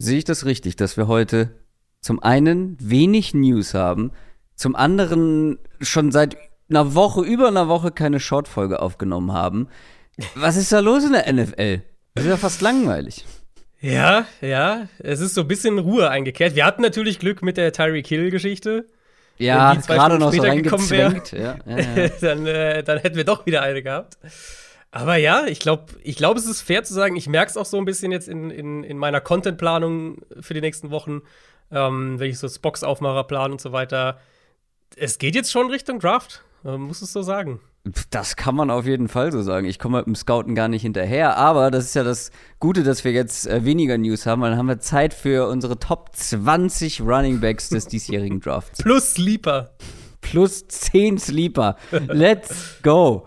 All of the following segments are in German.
sehe ich das richtig, dass wir heute zum einen wenig News haben, zum anderen schon seit einer Woche, über einer Woche keine Shortfolge aufgenommen haben. Was ist da los in der NFL? Das ist ja fast langweilig. Ja, ja, es ist so ein bisschen Ruhe eingekehrt. Wir hatten natürlich Glück mit der Tyreek Hill-Geschichte. Ja, gerade noch so reingezwängt. Ja, ja, ja. dann, äh, dann hätten wir doch wieder eine gehabt. Aber ja, ich glaube, ich glaub, es ist fair zu sagen, ich merke es auch so ein bisschen jetzt in, in, in meiner Contentplanung für die nächsten Wochen, ähm, wenn ich so Spox-Aufmacher plan und so weiter. Es geht jetzt schon Richtung Draft, man muss es so sagen. Das kann man auf jeden Fall so sagen. Ich komme mit dem Scouten gar nicht hinterher, aber das ist ja das Gute, dass wir jetzt äh, weniger News haben, weil dann haben wir Zeit für unsere Top 20 Running Backs des diesjährigen Drafts. Plus Sleeper. Plus 10 Sleeper. Let's go.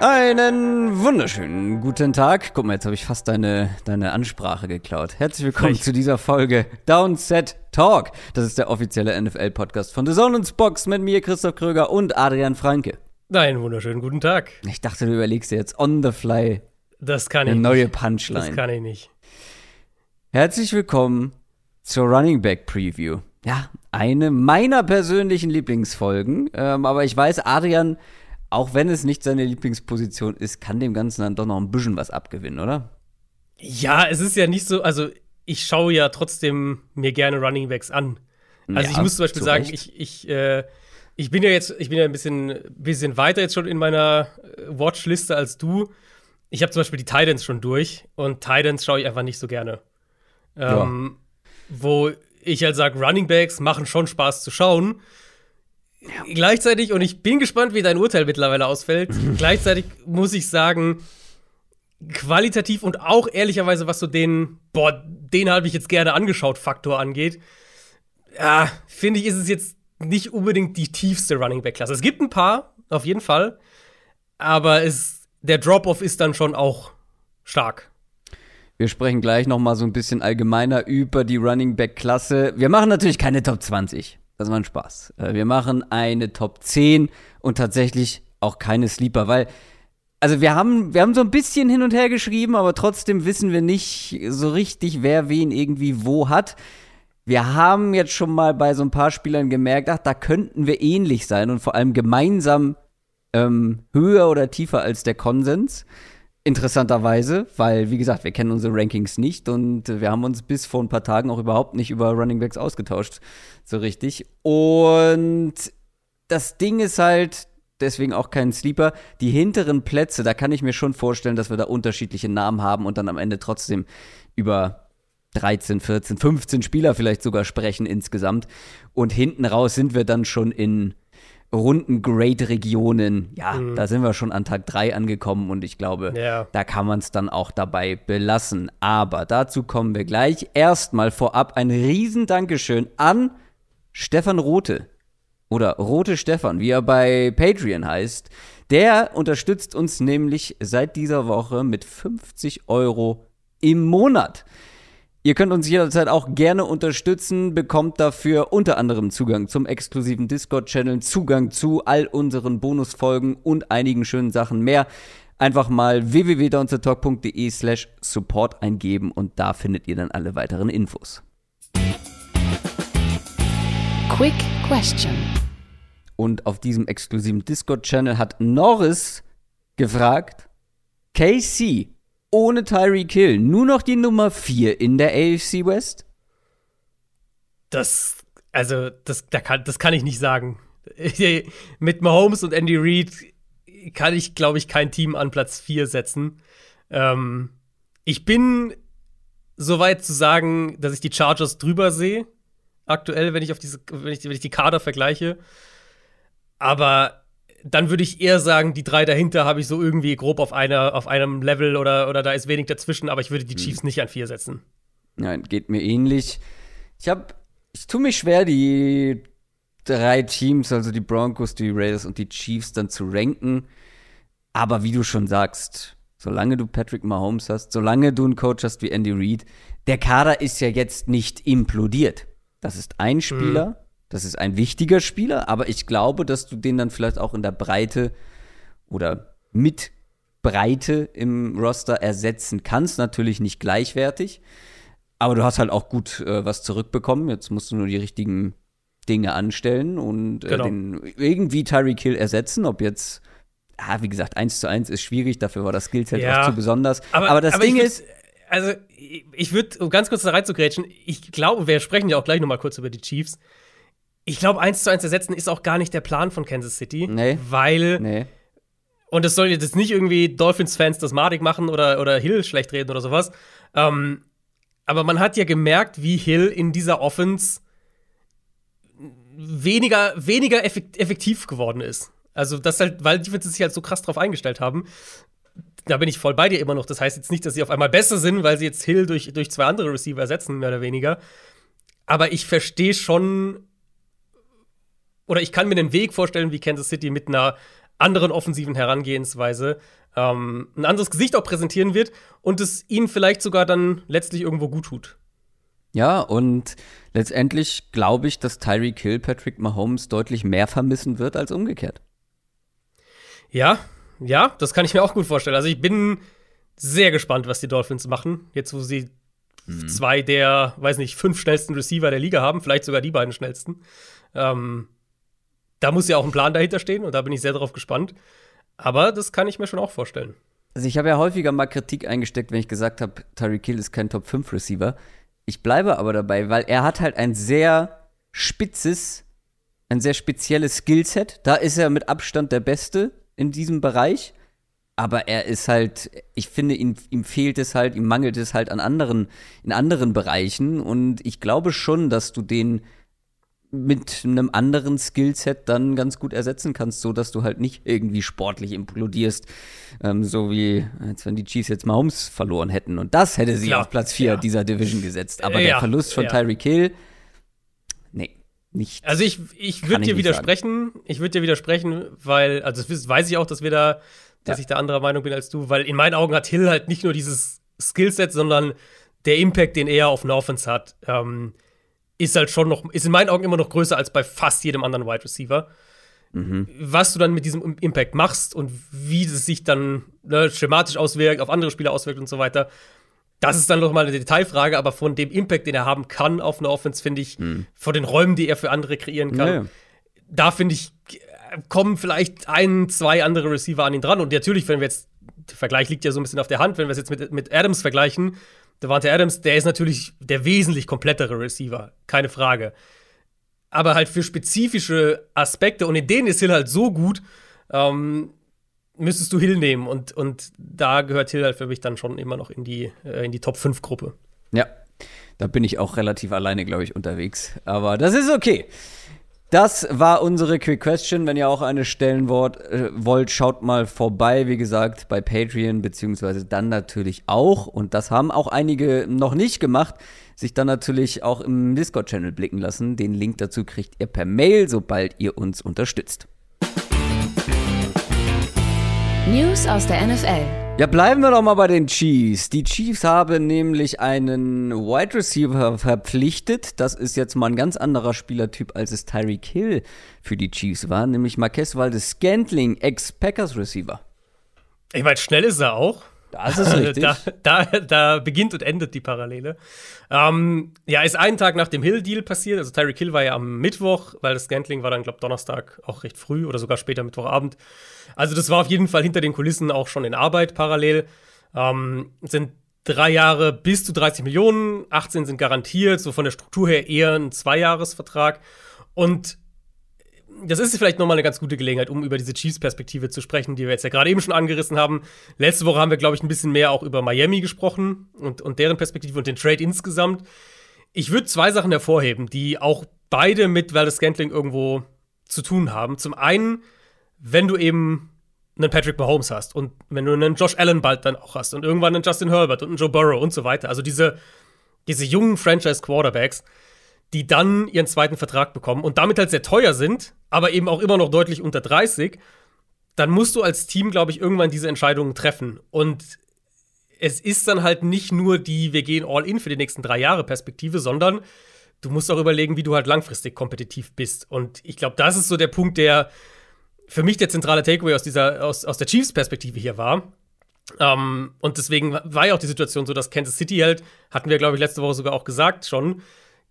Einen wunderschönen guten Tag. Guck mal, jetzt habe ich fast deine, deine Ansprache geklaut. Herzlich willkommen Recht. zu dieser Folge Downset Talk. Das ist der offizielle NFL-Podcast von The Zone Box mit mir, Christoph Kröger und Adrian Franke. Einen wunderschönen guten Tag. Ich dachte, du überlegst dir jetzt on the fly das kann ich eine neue Punchline. Das kann ich nicht. Herzlich willkommen zur Running Back Preview. Ja, eine meiner persönlichen Lieblingsfolgen. Ähm, aber ich weiß, Adrian auch wenn es nicht seine Lieblingsposition ist, kann dem Ganzen dann doch noch ein bisschen was abgewinnen, oder? Ja, es ist ja nicht so, also ich schaue ja trotzdem mir gerne Running Backs an. Also ja, ich muss zum Beispiel sagen, ich, ich, äh, ich bin ja jetzt, ich bin ja ein bisschen, bisschen weiter jetzt schon in meiner äh, Watchliste als du. Ich habe zum Beispiel die Titans schon durch und Titans schaue ich einfach nicht so gerne. Ähm, ja. Wo ich halt sage, Running Backs machen schon Spaß zu schauen. Ja. Gleichzeitig, und ich bin gespannt, wie dein Urteil mittlerweile ausfällt, gleichzeitig muss ich sagen, qualitativ und auch ehrlicherweise, was so den, boah, den habe ich jetzt gerne angeschaut, Faktor angeht, ja, finde ich, ist es jetzt nicht unbedingt die tiefste Running Back Klasse. Es gibt ein paar, auf jeden Fall, aber es, der Drop-off ist dann schon auch stark. Wir sprechen gleich noch mal so ein bisschen allgemeiner über die Running Back Klasse. Wir machen natürlich keine Top 20. Das war ein Spaß. Äh, wir machen eine Top 10 und tatsächlich auch keine Sleeper, weil also wir haben, wir haben so ein bisschen hin und her geschrieben, aber trotzdem wissen wir nicht so richtig, wer wen irgendwie wo hat. Wir haben jetzt schon mal bei so ein paar Spielern gemerkt, ach, da könnten wir ähnlich sein und vor allem gemeinsam ähm, höher oder tiefer als der Konsens. Interessanterweise, weil, wie gesagt, wir kennen unsere Rankings nicht und wir haben uns bis vor ein paar Tagen auch überhaupt nicht über Running Backs ausgetauscht, so richtig. Und das Ding ist halt, deswegen auch kein Sleeper, die hinteren Plätze, da kann ich mir schon vorstellen, dass wir da unterschiedliche Namen haben und dann am Ende trotzdem über 13, 14, 15 Spieler vielleicht sogar sprechen insgesamt. Und hinten raus sind wir dann schon in runden Great-Regionen, ja, mhm. da sind wir schon an Tag 3 angekommen und ich glaube, ja. da kann man es dann auch dabei belassen. Aber dazu kommen wir gleich. Erstmal vorab ein riesen Dankeschön an Stefan Rote oder Rote Stefan, wie er bei Patreon heißt. Der unterstützt uns nämlich seit dieser Woche mit 50 Euro im Monat. Ihr könnt uns jederzeit auch gerne unterstützen, bekommt dafür unter anderem Zugang zum exklusiven Discord-Channel, Zugang zu all unseren Bonusfolgen und einigen schönen Sachen mehr. Einfach mal www.downtotalk.de slash support eingeben und da findet ihr dann alle weiteren Infos. Quick Question. Und auf diesem exklusiven Discord-Channel hat Norris gefragt, KC, ohne Tyreek Hill nur noch die Nummer 4 in der AFC West? Das, also, das, da kann, das kann ich nicht sagen. Mit Mahomes und Andy Reid kann ich, glaube ich, kein Team an Platz 4 setzen. Ähm, ich bin so weit zu sagen, dass ich die Chargers drüber sehe, aktuell, wenn ich auf diese, wenn ich, wenn ich die Kader vergleiche. Aber dann würde ich eher sagen, die drei dahinter habe ich so irgendwie grob auf, einer, auf einem Level oder, oder da ist wenig dazwischen, aber ich würde die hm. Chiefs nicht an vier setzen. Nein, geht mir ähnlich. Ich habe, ich tue mich schwer, die drei Teams, also die Broncos, die Raiders und die Chiefs, dann zu ranken. Aber wie du schon sagst, solange du Patrick Mahomes hast, solange du einen Coach hast wie Andy Reid, der Kader ist ja jetzt nicht implodiert. Das ist ein Spieler, mhm. Das ist ein wichtiger Spieler, aber ich glaube, dass du den dann vielleicht auch in der Breite oder mit Breite im Roster ersetzen kannst. Natürlich nicht gleichwertig, aber du hast halt auch gut äh, was zurückbekommen. Jetzt musst du nur die richtigen Dinge anstellen und äh, genau. den irgendwie Tyreek Hill ersetzen, ob jetzt ah, wie gesagt, 1 zu 1 ist schwierig, dafür war das Skillset ja. auch zu besonders. Aber, aber das aber Ding würd, ist. Also, ich würde, um ganz kurz da reinzugrätschen, ich glaube, wir sprechen ja auch gleich noch mal kurz über die Chiefs. Ich glaube, 1 zu 1 ersetzen ist auch gar nicht der Plan von Kansas City. Nee. Weil. Nee. Und das soll jetzt nicht irgendwie Dolphins-Fans das madig machen oder, oder Hill schlecht reden oder sowas. Ähm, aber man hat ja gemerkt, wie Hill in dieser Offense weniger, weniger effektiv geworden ist. Also, das halt, weil die sich halt so krass drauf eingestellt haben. Da bin ich voll bei dir immer noch. Das heißt jetzt nicht, dass sie auf einmal besser sind, weil sie jetzt Hill durch, durch zwei andere Receiver ersetzen, mehr oder weniger. Aber ich verstehe schon, oder ich kann mir den Weg vorstellen, wie Kansas City mit einer anderen offensiven Herangehensweise ähm, ein anderes Gesicht auch präsentieren wird und es ihnen vielleicht sogar dann letztlich irgendwo gut tut. Ja, und letztendlich glaube ich, dass Tyreek Hill Patrick Mahomes deutlich mehr vermissen wird als umgekehrt. Ja, ja, das kann ich mir auch gut vorstellen. Also ich bin sehr gespannt, was die Dolphins machen, jetzt wo sie mhm. zwei der, weiß nicht, fünf schnellsten Receiver der Liga haben, vielleicht sogar die beiden schnellsten. Ähm, da muss ja auch ein Plan dahinter stehen und da bin ich sehr darauf gespannt. Aber das kann ich mir schon auch vorstellen. Also ich habe ja häufiger mal Kritik eingesteckt, wenn ich gesagt habe, Tyreek Hill ist kein Top 5 Receiver. Ich bleibe aber dabei, weil er hat halt ein sehr spitzes, ein sehr spezielles Skillset. Da ist er mit Abstand der Beste in diesem Bereich. Aber er ist halt, ich finde, ihm, ihm fehlt es halt, ihm mangelt es halt an anderen, in anderen Bereichen. Und ich glaube schon, dass du den mit einem anderen Skillset dann ganz gut ersetzen kannst, so dass du halt nicht irgendwie sportlich implodierst, ähm, so wie als wenn die Chiefs jetzt Mahomes verloren hätten und das hätte sie Klar, auf Platz 4 ja. dieser Division gesetzt. Aber ja, der Verlust von ja. Tyreek Hill, nee, nicht. Also ich, ich würde dir widersprechen, sagen. ich würde dir widersprechen, weil, also das weiß ich auch, dass wir da, dass ich da anderer Meinung bin als du, weil in meinen Augen hat Hill halt nicht nur dieses Skillset, sondern der Impact, den er auf Offense hat, ähm, ist halt schon noch, ist in meinen Augen immer noch größer als bei fast jedem anderen Wide Receiver. Mhm. Was du dann mit diesem Impact machst und wie es sich dann ne, schematisch auswirkt, auf andere Spieler auswirkt und so weiter, das ist dann noch mal eine Detailfrage, aber von dem Impact, den er haben kann auf eine Offense, finde ich, mhm. von den Räumen, die er für andere kreieren kann, ja. da finde ich, kommen vielleicht ein, zwei andere Receiver an ihn dran. Und natürlich, wenn wir jetzt, der Vergleich liegt ja so ein bisschen auf der Hand, wenn wir es jetzt mit, mit Adams vergleichen, Devante Adams, der ist natürlich der wesentlich komplettere Receiver, keine Frage. Aber halt für spezifische Aspekte, und in denen ist Hill halt so gut, ähm, müsstest du Hill nehmen. Und, und da gehört Hill halt für mich dann schon immer noch in die, äh, in die Top 5-Gruppe. Ja, da bin ich auch relativ alleine, glaube ich, unterwegs. Aber das ist okay. Das war unsere Quick Question. Wenn ihr auch eine stellen wollt, äh, wollt, schaut mal vorbei. Wie gesagt, bei Patreon, beziehungsweise dann natürlich auch. Und das haben auch einige noch nicht gemacht. Sich dann natürlich auch im Discord-Channel blicken lassen. Den Link dazu kriegt ihr per Mail, sobald ihr uns unterstützt. News aus der NFL. Ja, bleiben wir doch mal bei den Chiefs. Die Chiefs haben nämlich einen Wide Receiver verpflichtet. Das ist jetzt mal ein ganz anderer Spielertyp, als es Tyreek Hill für die Chiefs war, nämlich Marquez Valdes Scantling, Ex-Packers Receiver. Ich meine, schnell ist er auch. Das ist richtig. da, da, da, beginnt und endet die Parallele. Ähm, ja, ist einen Tag nach dem Hill-Deal passiert. Also Tyreek Hill war ja am Mittwoch, weil das Scantling war dann, glaube Donnerstag auch recht früh oder sogar später Mittwochabend. Also das war auf jeden Fall hinter den Kulissen auch schon in Arbeit parallel. Ähm, sind drei Jahre bis zu 30 Millionen, 18 sind garantiert, so von der Struktur her eher ein Zweijahresvertrag. Und das ist vielleicht nochmal eine ganz gute Gelegenheit, um über diese Chiefs-Perspektive zu sprechen, die wir jetzt ja gerade eben schon angerissen haben. Letzte Woche haben wir, glaube ich, ein bisschen mehr auch über Miami gesprochen und, und deren Perspektive und den Trade insgesamt. Ich würde zwei Sachen hervorheben, die auch beide mit Valdez Scantling irgendwo zu tun haben. Zum einen, wenn du eben einen Patrick Mahomes hast und wenn du einen Josh Allen bald dann auch hast und irgendwann einen Justin Herbert und einen Joe Burrow und so weiter. Also diese, diese jungen Franchise-Quarterbacks, die dann ihren zweiten Vertrag bekommen und damit halt sehr teuer sind, aber eben auch immer noch deutlich unter 30, dann musst du als Team, glaube ich, irgendwann diese Entscheidungen treffen. Und es ist dann halt nicht nur die, wir gehen all in für die nächsten drei Jahre Perspektive, sondern du musst auch überlegen, wie du halt langfristig kompetitiv bist. Und ich glaube, das ist so der Punkt, der für mich der zentrale Takeaway aus dieser, aus, aus der Chiefs-Perspektive hier war. Ähm, und deswegen war ja auch die Situation so, dass Kansas City halt, hatten wir, glaube ich, letzte Woche sogar auch gesagt schon,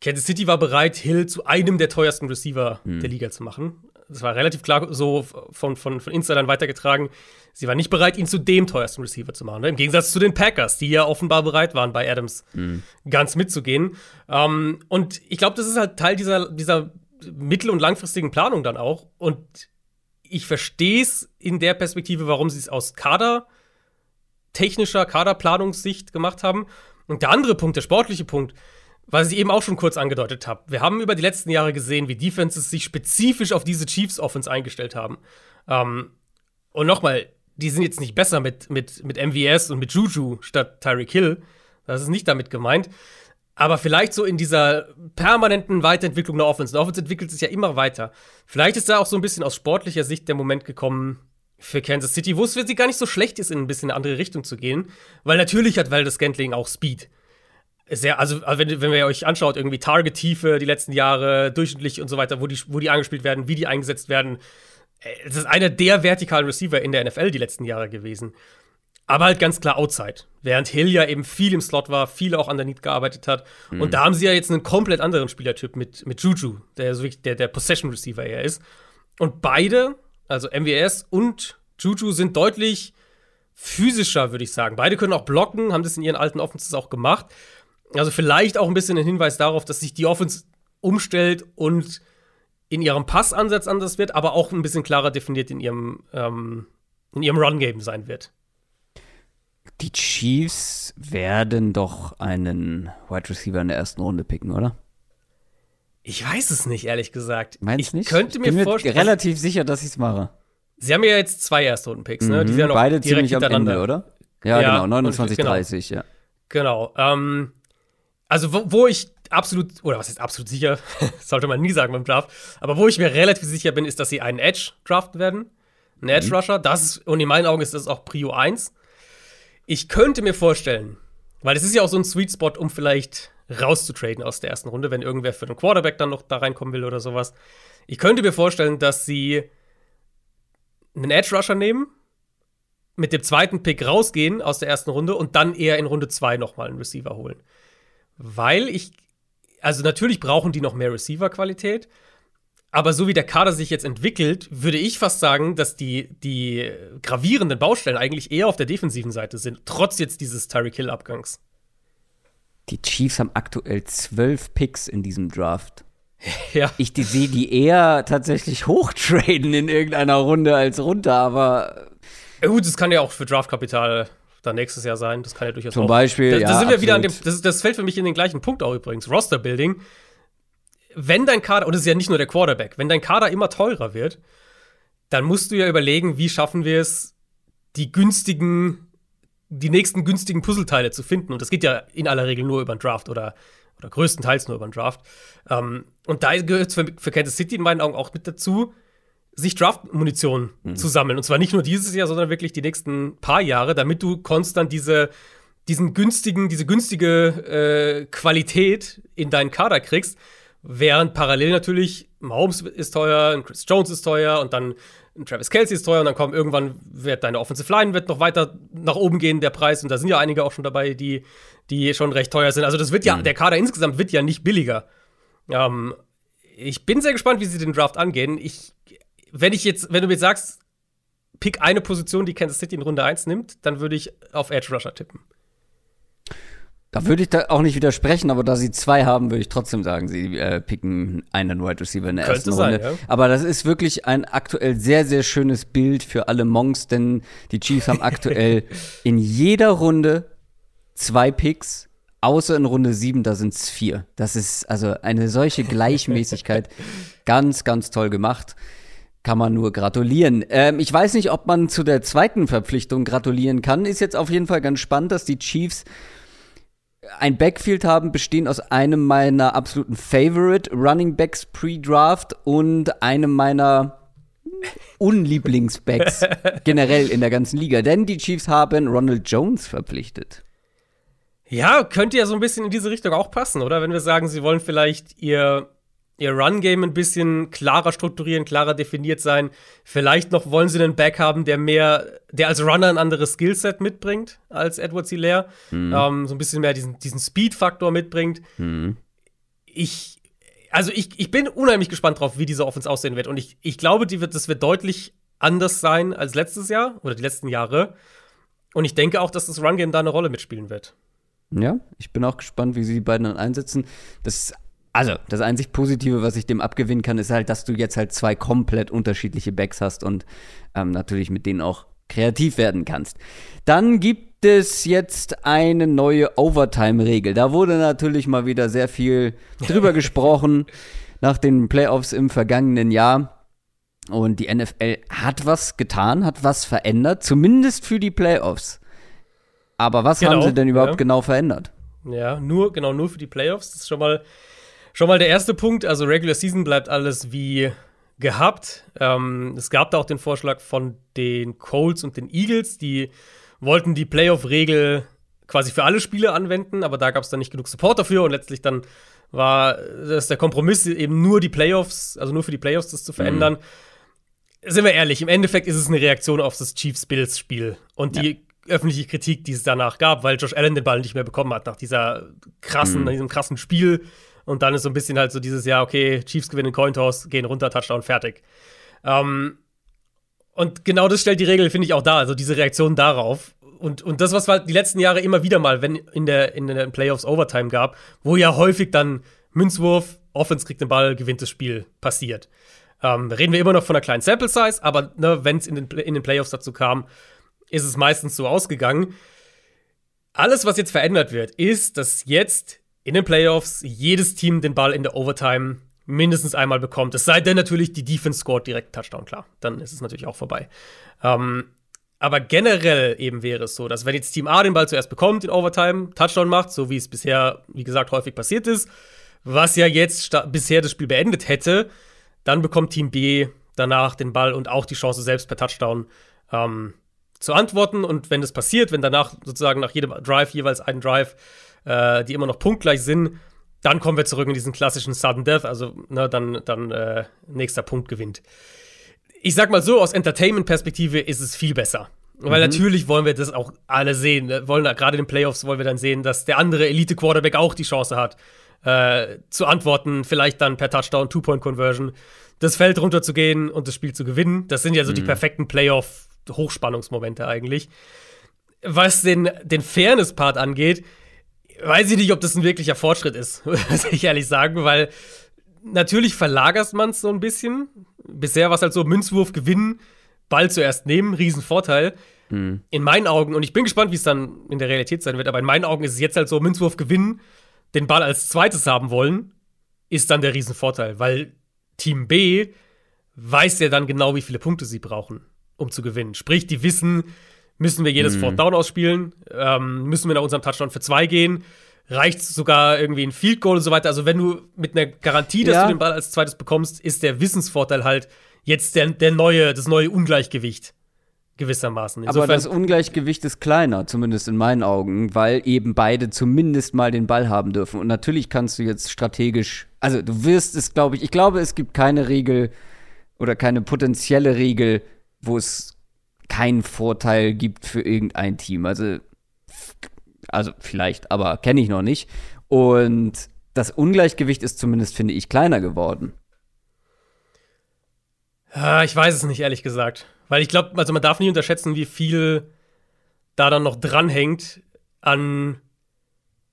Kansas City war bereit, Hill zu einem der teuersten Receiver hm. der Liga zu machen. Das war relativ klar so von, von, von Insidern weitergetragen. Sie war nicht bereit, ihn zu dem teuersten Receiver zu machen. Ne? Im Gegensatz zu den Packers, die ja offenbar bereit waren, bei Adams mhm. ganz mitzugehen. Ähm, und ich glaube, das ist halt Teil dieser, dieser mittel- und langfristigen Planung dann auch. Und ich verstehe es in der Perspektive, warum sie es aus Kader, technischer Kaderplanungssicht gemacht haben. Und der andere Punkt, der sportliche Punkt, was ich eben auch schon kurz angedeutet habe. Wir haben über die letzten Jahre gesehen, wie Defenses sich spezifisch auf diese Chiefs Offense eingestellt haben. Ähm, und nochmal, die sind jetzt nicht besser mit, mit, mit MVS und mit Juju statt Tyreek Hill. Das ist nicht damit gemeint. Aber vielleicht so in dieser permanenten Weiterentwicklung der Offense. Der Offense entwickelt sich ja immer weiter. Vielleicht ist da auch so ein bisschen aus sportlicher Sicht der Moment gekommen für Kansas City, wo es für sie gar nicht so schlecht ist, in ein bisschen eine andere Richtung zu gehen. Weil natürlich hat Valdez Scantling auch Speed. Sehr, also, wenn, wenn ihr euch anschaut, irgendwie Target-Tiefe die letzten Jahre, durchschnittlich und so weiter, wo die, wo die angespielt werden, wie die eingesetzt werden, es ist einer der vertikalen Receiver in der NFL die letzten Jahre gewesen. Aber halt ganz klar outside. Während Hill ja eben viel im Slot war, viel auch underneath gearbeitet hat. Mhm. Und da haben sie ja jetzt einen komplett anderen Spielertyp mit, mit Juju, der so wirklich der, der Possession Receiver eher ist. Und beide, also MWS und Juju, sind deutlich physischer, würde ich sagen. Beide können auch blocken, haben das in ihren alten Offenses auch gemacht. Also vielleicht auch ein bisschen ein Hinweis darauf, dass sich die Offense umstellt und in ihrem Passansatz anders wird, aber auch ein bisschen klarer definiert in ihrem, ähm, in ihrem Run-Game sein wird. Die Chiefs werden doch einen Wide Receiver in der ersten Runde picken, oder? Ich weiß es nicht, ehrlich gesagt. Meinst ich nicht? könnte mir, ich bin vorstellen. relativ sicher, dass ich es mache. Sie haben ja jetzt zwei Erstrunden-Picks, ne? Die mhm, sind ja beide ziemlich am Ende, oder? Ja, ja genau, 29, genau. 30, ja. Genau. Ähm, also, wo, wo ich absolut, oder was ist absolut sicher, sollte man nie sagen beim Draft, aber wo ich mir relativ sicher bin, ist, dass sie einen Edge draften werden. Einen Edge mhm. Rusher. Das ist, und in meinen Augen ist das auch Prio 1. Ich könnte mir vorstellen, weil es ist ja auch so ein Sweet Spot, um vielleicht rauszutraden aus der ersten Runde, wenn irgendwer für den Quarterback dann noch da reinkommen will oder sowas. Ich könnte mir vorstellen, dass sie einen Edge Rusher nehmen, mit dem zweiten Pick rausgehen aus der ersten Runde und dann eher in Runde 2 nochmal einen Receiver holen. Weil ich also natürlich brauchen die noch mehr Receiver-Qualität. Aber so wie der Kader sich jetzt entwickelt, würde ich fast sagen, dass die, die gravierenden Baustellen eigentlich eher auf der defensiven Seite sind, trotz jetzt dieses Tyreek Hill-Abgangs. Die Chiefs haben aktuell zwölf Picks in diesem Draft. Ja. Ich sehe die eher tatsächlich hochtraden in irgendeiner Runde als runter, aber. Ja, gut, das kann ja auch für Draftkapital dann nächstes Jahr sein. Das kann ja durchaus Zum auch. Beispiel, da, ja. Da sind wir wieder an dem, das, das fällt für mich in den gleichen Punkt auch übrigens. Roster-Building. Wenn dein Kader, und es ist ja nicht nur der Quarterback, wenn dein Kader immer teurer wird, dann musst du ja überlegen, wie schaffen wir es, die günstigen, die nächsten günstigen Puzzleteile zu finden. Und das geht ja in aller Regel nur über einen Draft oder, oder größtenteils nur über einen Draft. Ähm, und da gehört es für, für Kansas City in meinen Augen auch mit dazu, sich Draft-Munition mhm. zu sammeln. Und zwar nicht nur dieses Jahr, sondern wirklich die nächsten paar Jahre, damit du konstant diese, diesen günstigen, diese günstige äh, Qualität in deinen Kader kriegst. Während parallel natürlich Mahomes ist teuer, ein Chris Jones ist teuer und dann ein Travis Kelsey ist teuer und dann kommt irgendwann wird deine Offensive Line wird noch weiter nach oben gehen, der Preis. Und da sind ja einige auch schon dabei, die, die schon recht teuer sind. Also das wird ja, mhm. der Kader insgesamt wird ja nicht billiger. Ähm, ich bin sehr gespannt, wie sie den Draft angehen. Ich wenn ich jetzt, wenn du mir sagst, pick eine Position, die Kansas City in Runde 1 nimmt, dann würde ich auf Edge Rusher tippen. Da würde ich da auch nicht widersprechen, aber da sie zwei haben, würde ich trotzdem sagen, sie äh, picken einen Wide Receiver in der Könnte ersten sein, Runde. Ja. Aber das ist wirklich ein aktuell sehr, sehr schönes Bild für alle Monks, denn die Chiefs haben aktuell in jeder Runde zwei Picks, außer in Runde sieben, da sind es vier. Das ist also eine solche Gleichmäßigkeit. ganz, ganz toll gemacht. Kann man nur gratulieren. Ähm, ich weiß nicht, ob man zu der zweiten Verpflichtung gratulieren kann. Ist jetzt auf jeden Fall ganz spannend, dass die Chiefs ein Backfield haben, bestehen aus einem meiner absoluten Favorite Running Backs pre-Draft und einem meiner Unlieblingsbacks generell in der ganzen Liga. Denn die Chiefs haben Ronald Jones verpflichtet. Ja, könnte ja so ein bisschen in diese Richtung auch passen, oder? Wenn wir sagen, sie wollen vielleicht ihr ihr Run-Game ein bisschen klarer strukturieren, klarer definiert sein. Vielleicht noch wollen sie einen Back haben, der mehr, der als Runner ein anderes Skillset mitbringt als Edward Hilaire. Mhm. Ähm, so ein bisschen mehr diesen, diesen Speed-Faktor mitbringt. Mhm. Ich, also ich, ich bin unheimlich gespannt drauf, wie diese Offense aussehen wird. Und ich, ich glaube, die wird, das wird deutlich anders sein als letztes Jahr oder die letzten Jahre. Und ich denke auch, dass das Run-Game da eine Rolle mitspielen wird. Ja, ich bin auch gespannt, wie sie die beiden dann einsetzen. Das also, das einzig Positive, was ich dem abgewinnen kann, ist halt, dass du jetzt halt zwei komplett unterschiedliche Backs hast und ähm, natürlich mit denen auch kreativ werden kannst. Dann gibt es jetzt eine neue Overtime-Regel. Da wurde natürlich mal wieder sehr viel drüber gesprochen nach den Playoffs im vergangenen Jahr. Und die NFL hat was getan, hat was verändert, zumindest für die Playoffs. Aber was genau, haben sie denn überhaupt ja. genau verändert? Ja, nur, genau, nur für die Playoffs. Das ist schon mal Schon mal der erste Punkt, also Regular Season bleibt alles wie gehabt. Ähm, es gab da auch den Vorschlag von den Colts und den Eagles, die wollten die Playoff-Regel quasi für alle Spiele anwenden, aber da gab es dann nicht genug Support dafür und letztlich dann war das der Kompromiss, eben nur die Playoffs, also nur für die Playoffs das zu verändern. Mhm. Sind wir ehrlich, im Endeffekt ist es eine Reaktion auf das Chiefs-Bills-Spiel und die ja. öffentliche Kritik, die es danach gab, weil Josh Allen den Ball nicht mehr bekommen hat nach dieser krassen, mhm. nach diesem krassen Spiel und dann ist so ein bisschen halt so dieses Jahr, okay, Chiefs gewinnen Cointoss, gehen runter, Touchdown, fertig. Ähm, und genau das stellt die Regel, finde ich, auch da, also diese Reaktion darauf. Und, und das, was halt die letzten Jahre immer wieder mal, wenn in der, in den Playoffs Overtime gab, wo ja häufig dann Münzwurf, Offense kriegt den Ball, gewinnt das Spiel, passiert. Ähm, reden wir immer noch von einer kleinen Sample Size, aber ne, wenn es in den, in den Playoffs dazu kam, ist es meistens so ausgegangen. Alles, was jetzt verändert wird, ist, dass jetzt in den Playoffs jedes Team den Ball in der Overtime mindestens einmal bekommt. Es sei denn natürlich, die Defense scored direkt Touchdown, klar. Dann ist es natürlich auch vorbei. Ähm, aber generell eben wäre es so, dass wenn jetzt Team A den Ball zuerst bekommt in Overtime, Touchdown macht, so wie es bisher, wie gesagt, häufig passiert ist, was ja jetzt bisher das Spiel beendet hätte, dann bekommt Team B danach den Ball und auch die Chance selbst per Touchdown ähm, zu antworten. Und wenn das passiert, wenn danach sozusagen nach jedem Drive jeweils ein Drive äh, die immer noch punktgleich sind, dann kommen wir zurück in diesen klassischen Sudden Death, also ne, dann, dann äh, nächster Punkt gewinnt. Ich sag mal so, aus Entertainment-Perspektive ist es viel besser. Weil mhm. natürlich wollen wir das auch alle sehen. Wir wollen gerade in den Playoffs wollen wir dann sehen, dass der andere Elite-Quarterback auch die Chance hat, äh, zu antworten, vielleicht dann per Touchdown, Two-Point-Conversion, das Feld runterzugehen und das Spiel zu gewinnen. Das sind ja so mhm. die perfekten Playoff-Hochspannungsmomente eigentlich. Was den, den Fairness-Part angeht, weiß ich nicht, ob das ein wirklicher Fortschritt ist, muss ich ehrlich sagen, weil natürlich verlagert man es so ein bisschen. Bisher war es halt so, Münzwurf gewinnen, Ball zuerst nehmen, Riesenvorteil. Hm. In meinen Augen, und ich bin gespannt, wie es dann in der Realität sein wird, aber in meinen Augen ist es jetzt halt so, Münzwurf gewinnen, den Ball als zweites haben wollen, ist dann der Riesenvorteil, weil Team B weiß ja dann genau, wie viele Punkte sie brauchen, um zu gewinnen. Sprich, die wissen, Müssen wir jedes mhm. Fourth Down ausspielen? Ähm, müssen wir nach unserem Touchdown für zwei gehen? Reicht sogar irgendwie ein Field Goal und so weiter? Also, wenn du mit einer Garantie, dass ja. du den Ball als zweites bekommst, ist der Wissensvorteil halt jetzt der, der neue, das neue Ungleichgewicht gewissermaßen. Insofern Aber das Ungleichgewicht ist kleiner, zumindest in meinen Augen, weil eben beide zumindest mal den Ball haben dürfen. Und natürlich kannst du jetzt strategisch, also du wirst es, glaube ich, ich glaube, es gibt keine Regel oder keine potenzielle Regel, wo es keinen Vorteil gibt für irgendein Team. Also, also vielleicht, aber kenne ich noch nicht. Und das Ungleichgewicht ist zumindest, finde ich, kleiner geworden. Ich weiß es nicht, ehrlich gesagt. Weil ich glaube, also man darf nicht unterschätzen, wie viel da dann noch dranhängt an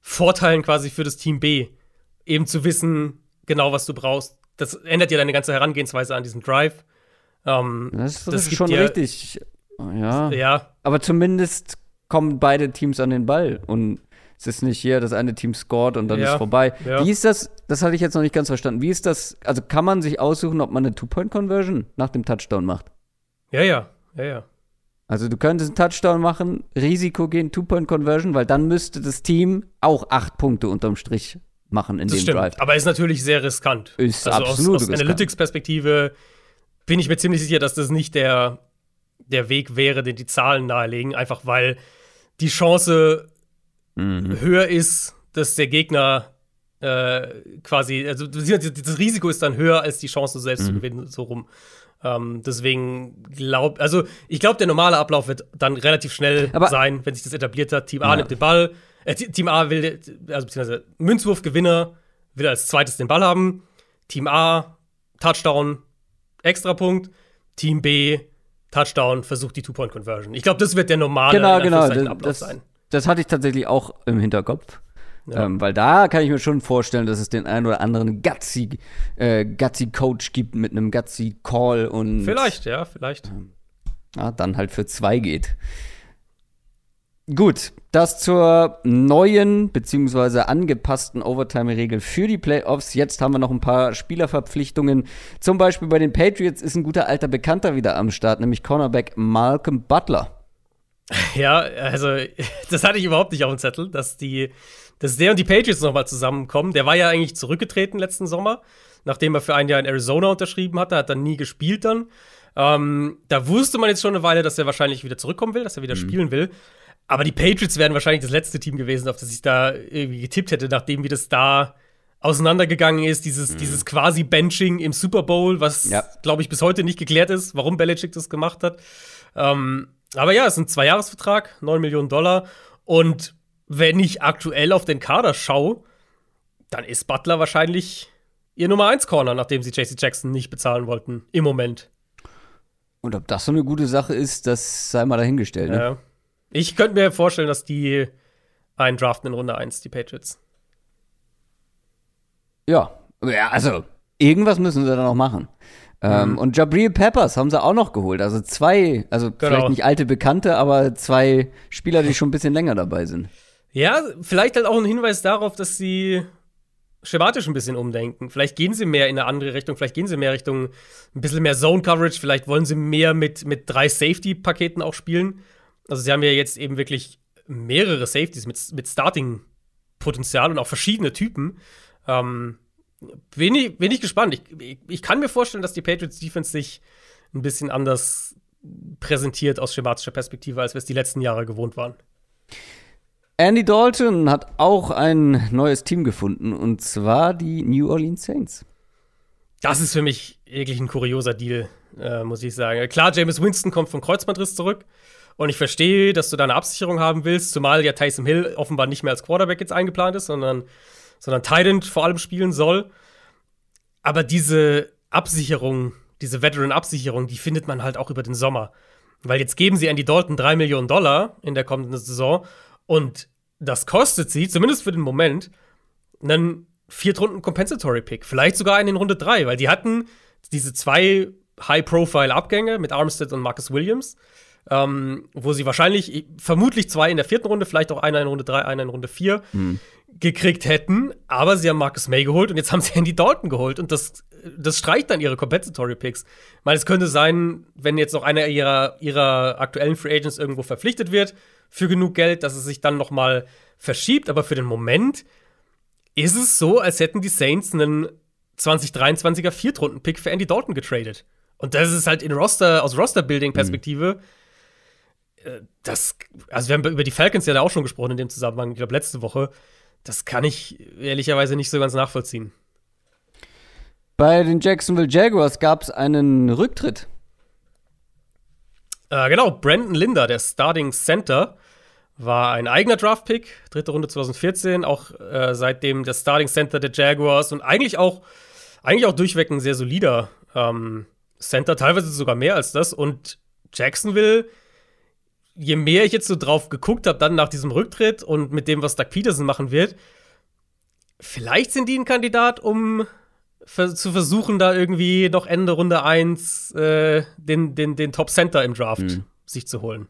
Vorteilen quasi für das Team B. Eben zu wissen, genau was du brauchst. Das ändert ja deine ganze Herangehensweise an diesen Drive. Ähm, das, das, das ist schon richtig. Ja. ja. Aber zumindest kommen beide Teams an den Ball und es ist nicht hier, das eine Team scored und dann ja. ist vorbei. Ja. Wie ist das? Das hatte ich jetzt noch nicht ganz verstanden. Wie ist das? Also kann man sich aussuchen, ob man eine Two-Point-Conversion nach dem Touchdown macht? Ja, ja, ja, ja. Also du könntest einen Touchdown machen, Risiko gehen, Two-Point-Conversion, weil dann müsste das Team auch acht Punkte unterm Strich machen in das dem stimmt, Drive. Aber ist natürlich sehr riskant. Ist also absolut aus, aus Analytics-Perspektive bin ich mir ziemlich sicher, dass das nicht der, der Weg wäre, den die Zahlen nahelegen, einfach weil die Chance mhm. höher ist, dass der Gegner äh, quasi, also das Risiko ist dann höher als die Chance, selbst mhm. zu gewinnen, so rum. Ähm, deswegen glaube, also ich glaube, der normale Ablauf wird dann relativ schnell Aber sein, wenn sich das etabliert hat. Team A ja. nimmt den Ball, äh, Team A will, also beziehungsweise Münzwurfgewinner will als zweites den Ball haben. Team A, Touchdown, Extrapunkt. Team B, Touchdown, versucht die Two-Point-Conversion. Ich glaube, das wird der normale genau, genau, Ablauf das, sein. Das hatte ich tatsächlich auch im Hinterkopf. Ja. Ähm, weil da kann ich mir schon vorstellen, dass es den einen oder anderen gutsy, äh, gutsy Coach gibt mit einem gutsy Call und. Vielleicht, ja, vielleicht. Ähm, ja, dann halt für zwei geht. Gut, das zur neuen bzw. angepassten Overtime-Regel für die Playoffs. Jetzt haben wir noch ein paar Spielerverpflichtungen. Zum Beispiel bei den Patriots ist ein guter alter Bekannter wieder am Start, nämlich Cornerback Malcolm Butler. Ja, also das hatte ich überhaupt nicht auf dem Zettel, dass die dass der und die Patriots nochmal zusammenkommen. Der war ja eigentlich zurückgetreten letzten Sommer, nachdem er für ein Jahr in Arizona unterschrieben hatte, hat dann nie gespielt dann. Ähm, da wusste man jetzt schon eine Weile, dass er wahrscheinlich wieder zurückkommen will, dass er wieder mhm. spielen will. Aber die Patriots wären wahrscheinlich das letzte Team gewesen, auf das ich da irgendwie getippt hätte, nachdem wie das da auseinandergegangen ist, dieses, mhm. dieses quasi Benching im Super Bowl, was, ja. glaube ich, bis heute nicht geklärt ist, warum Belichick das gemacht hat. Ähm, aber ja, es ist ein Zweijahresvertrag, 9 Millionen Dollar. Und wenn ich aktuell auf den Kader schaue, dann ist Butler wahrscheinlich ihr Nummer 1 Corner, nachdem sie JC Jackson nicht bezahlen wollten. Im Moment. Und ob das so eine gute Sache ist, das sei mal dahingestellt. Ne? Ja. Ich könnte mir vorstellen, dass die einen draften in Runde 1, die Patriots. Ja, ja also irgendwas müssen sie da noch machen. Ähm, mhm. und Jabril Peppers haben sie auch noch geholt. Also zwei, also genau. vielleicht nicht alte Bekannte, aber zwei Spieler, die schon ein bisschen länger dabei sind. Ja, vielleicht halt auch ein Hinweis darauf, dass sie schematisch ein bisschen umdenken. Vielleicht gehen sie mehr in eine andere Richtung, vielleicht gehen sie mehr Richtung ein bisschen mehr Zone Coverage, vielleicht wollen sie mehr mit, mit drei Safety-Paketen auch spielen. Also sie haben ja jetzt eben wirklich mehrere Safeties mit, mit Starting-Potenzial und auch verschiedene Typen. Ähm, bin, ich, bin ich gespannt. Ich, ich, ich, kann mir vorstellen, dass die Patriots Defense sich ein bisschen anders präsentiert aus schematischer Perspektive, als wir es die letzten Jahre gewohnt waren. Andy Dalton hat auch ein neues Team gefunden und zwar die New Orleans Saints. Das ist für mich wirklich ein kurioser Deal, äh, muss ich sagen. Klar, James Winston kommt vom Kreuzbandriss zurück und ich verstehe, dass du da eine Absicherung haben willst, zumal ja Tyson Hill offenbar nicht mehr als Quarterback jetzt eingeplant ist, sondern, sondern Titan vor allem spielen soll. Aber diese Absicherung, diese Veteran-Absicherung, die findet man halt auch über den Sommer. Weil jetzt geben sie Andy Dalton drei Millionen Dollar in der kommenden Saison und das kostet sie, zumindest für den Moment, einen Viertrunden Compensatory Pick. Vielleicht sogar einen in Runde 3, weil die hatten diese zwei High-Profile-Abgänge mit Armstead und Marcus Williams, ähm, wo sie wahrscheinlich, vermutlich zwei in der vierten Runde, vielleicht auch einer in Runde 3, einer in Runde 4 mhm. gekriegt hätten. Aber sie haben Marcus May geholt und jetzt haben sie Andy Dalton geholt. Und das, das streicht dann ihre Compensatory Picks. Ich meine, es könnte sein, wenn jetzt noch einer ihrer, ihrer aktuellen Free Agents irgendwo verpflichtet wird, für genug Geld, dass es sich dann noch mal verschiebt. Aber für den Moment ist es so, als hätten die Saints einen 2023er Viertrunden-Pick für Andy Dalton getradet. Und das ist halt in Roster, aus Roster-Building-Perspektive. Mhm. Das, also wir haben über die Falcons ja da auch schon gesprochen in dem Zusammenhang, ich glaube letzte Woche. Das kann ich ehrlicherweise nicht so ganz nachvollziehen. Bei den Jacksonville Jaguars gab es einen Rücktritt. Äh, genau, Brandon Linder, der Starting Center, war ein eigener Draft-Pick, dritte Runde 2014, auch äh, seitdem der Starting Center der Jaguars und eigentlich auch, eigentlich auch durchweg ein sehr solider ähm, Center, teilweise sogar mehr als das. Und Jacksonville, je mehr ich jetzt so drauf geguckt habe, dann nach diesem Rücktritt und mit dem, was Doug Peterson machen wird, vielleicht sind die ein Kandidat, um zu versuchen, da irgendwie noch Ende Runde 1 äh, den, den, den Top Center im Draft mhm. sich zu holen.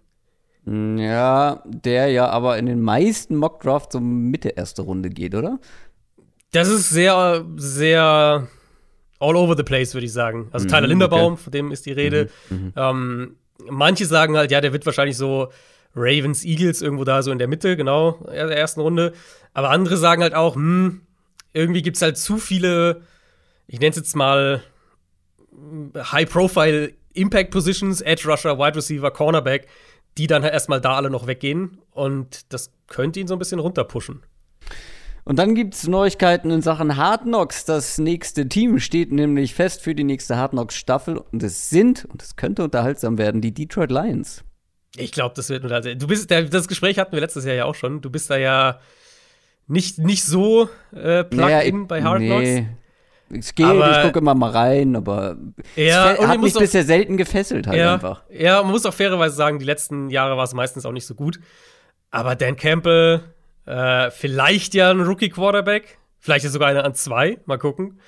Hm, ja, der ja aber in den meisten Mock Drafts so Mitte erste Runde geht, oder? Das ist sehr, sehr all over the place, würde ich sagen. Also mhm, Tyler Linderbaum, okay. von dem ist die Rede. Mhm, mhm. ähm, manche sagen halt, ja, der wird wahrscheinlich so Ravens, Eagles irgendwo da so in der Mitte, genau, der ersten Runde. Aber andere sagen halt auch, hm, irgendwie gibt es halt zu viele, ich nenne es jetzt mal High-Profile Impact Positions, Edge Rusher, Wide Receiver, Cornerback, die dann halt erstmal da alle noch weggehen. Und das könnte ihn so ein bisschen runterpushen. Und dann gibt es Neuigkeiten in Sachen Hard Knocks. Das nächste Team steht nämlich fest für die nächste Hard Knocks Staffel. Und es sind, und es könnte unterhaltsam werden, die Detroit Lions. Ich glaube, das wird unterhaltsam. Du bist, das Gespräch hatten wir letztes Jahr ja auch schon. Du bist da ja nicht, nicht so äh, plugged naja, in bei Hard nee. Knocks. Es geht, aber, ich gucke immer mal rein, aber ja, es hat mich auch, bisher selten gefesselt halt ja, einfach. Ja, man muss auch fairerweise sagen, die letzten Jahre war es meistens auch nicht so gut. Aber Dan Campbell, äh, vielleicht ja ein Rookie-Quarterback, vielleicht ist sogar einer an zwei, mal gucken.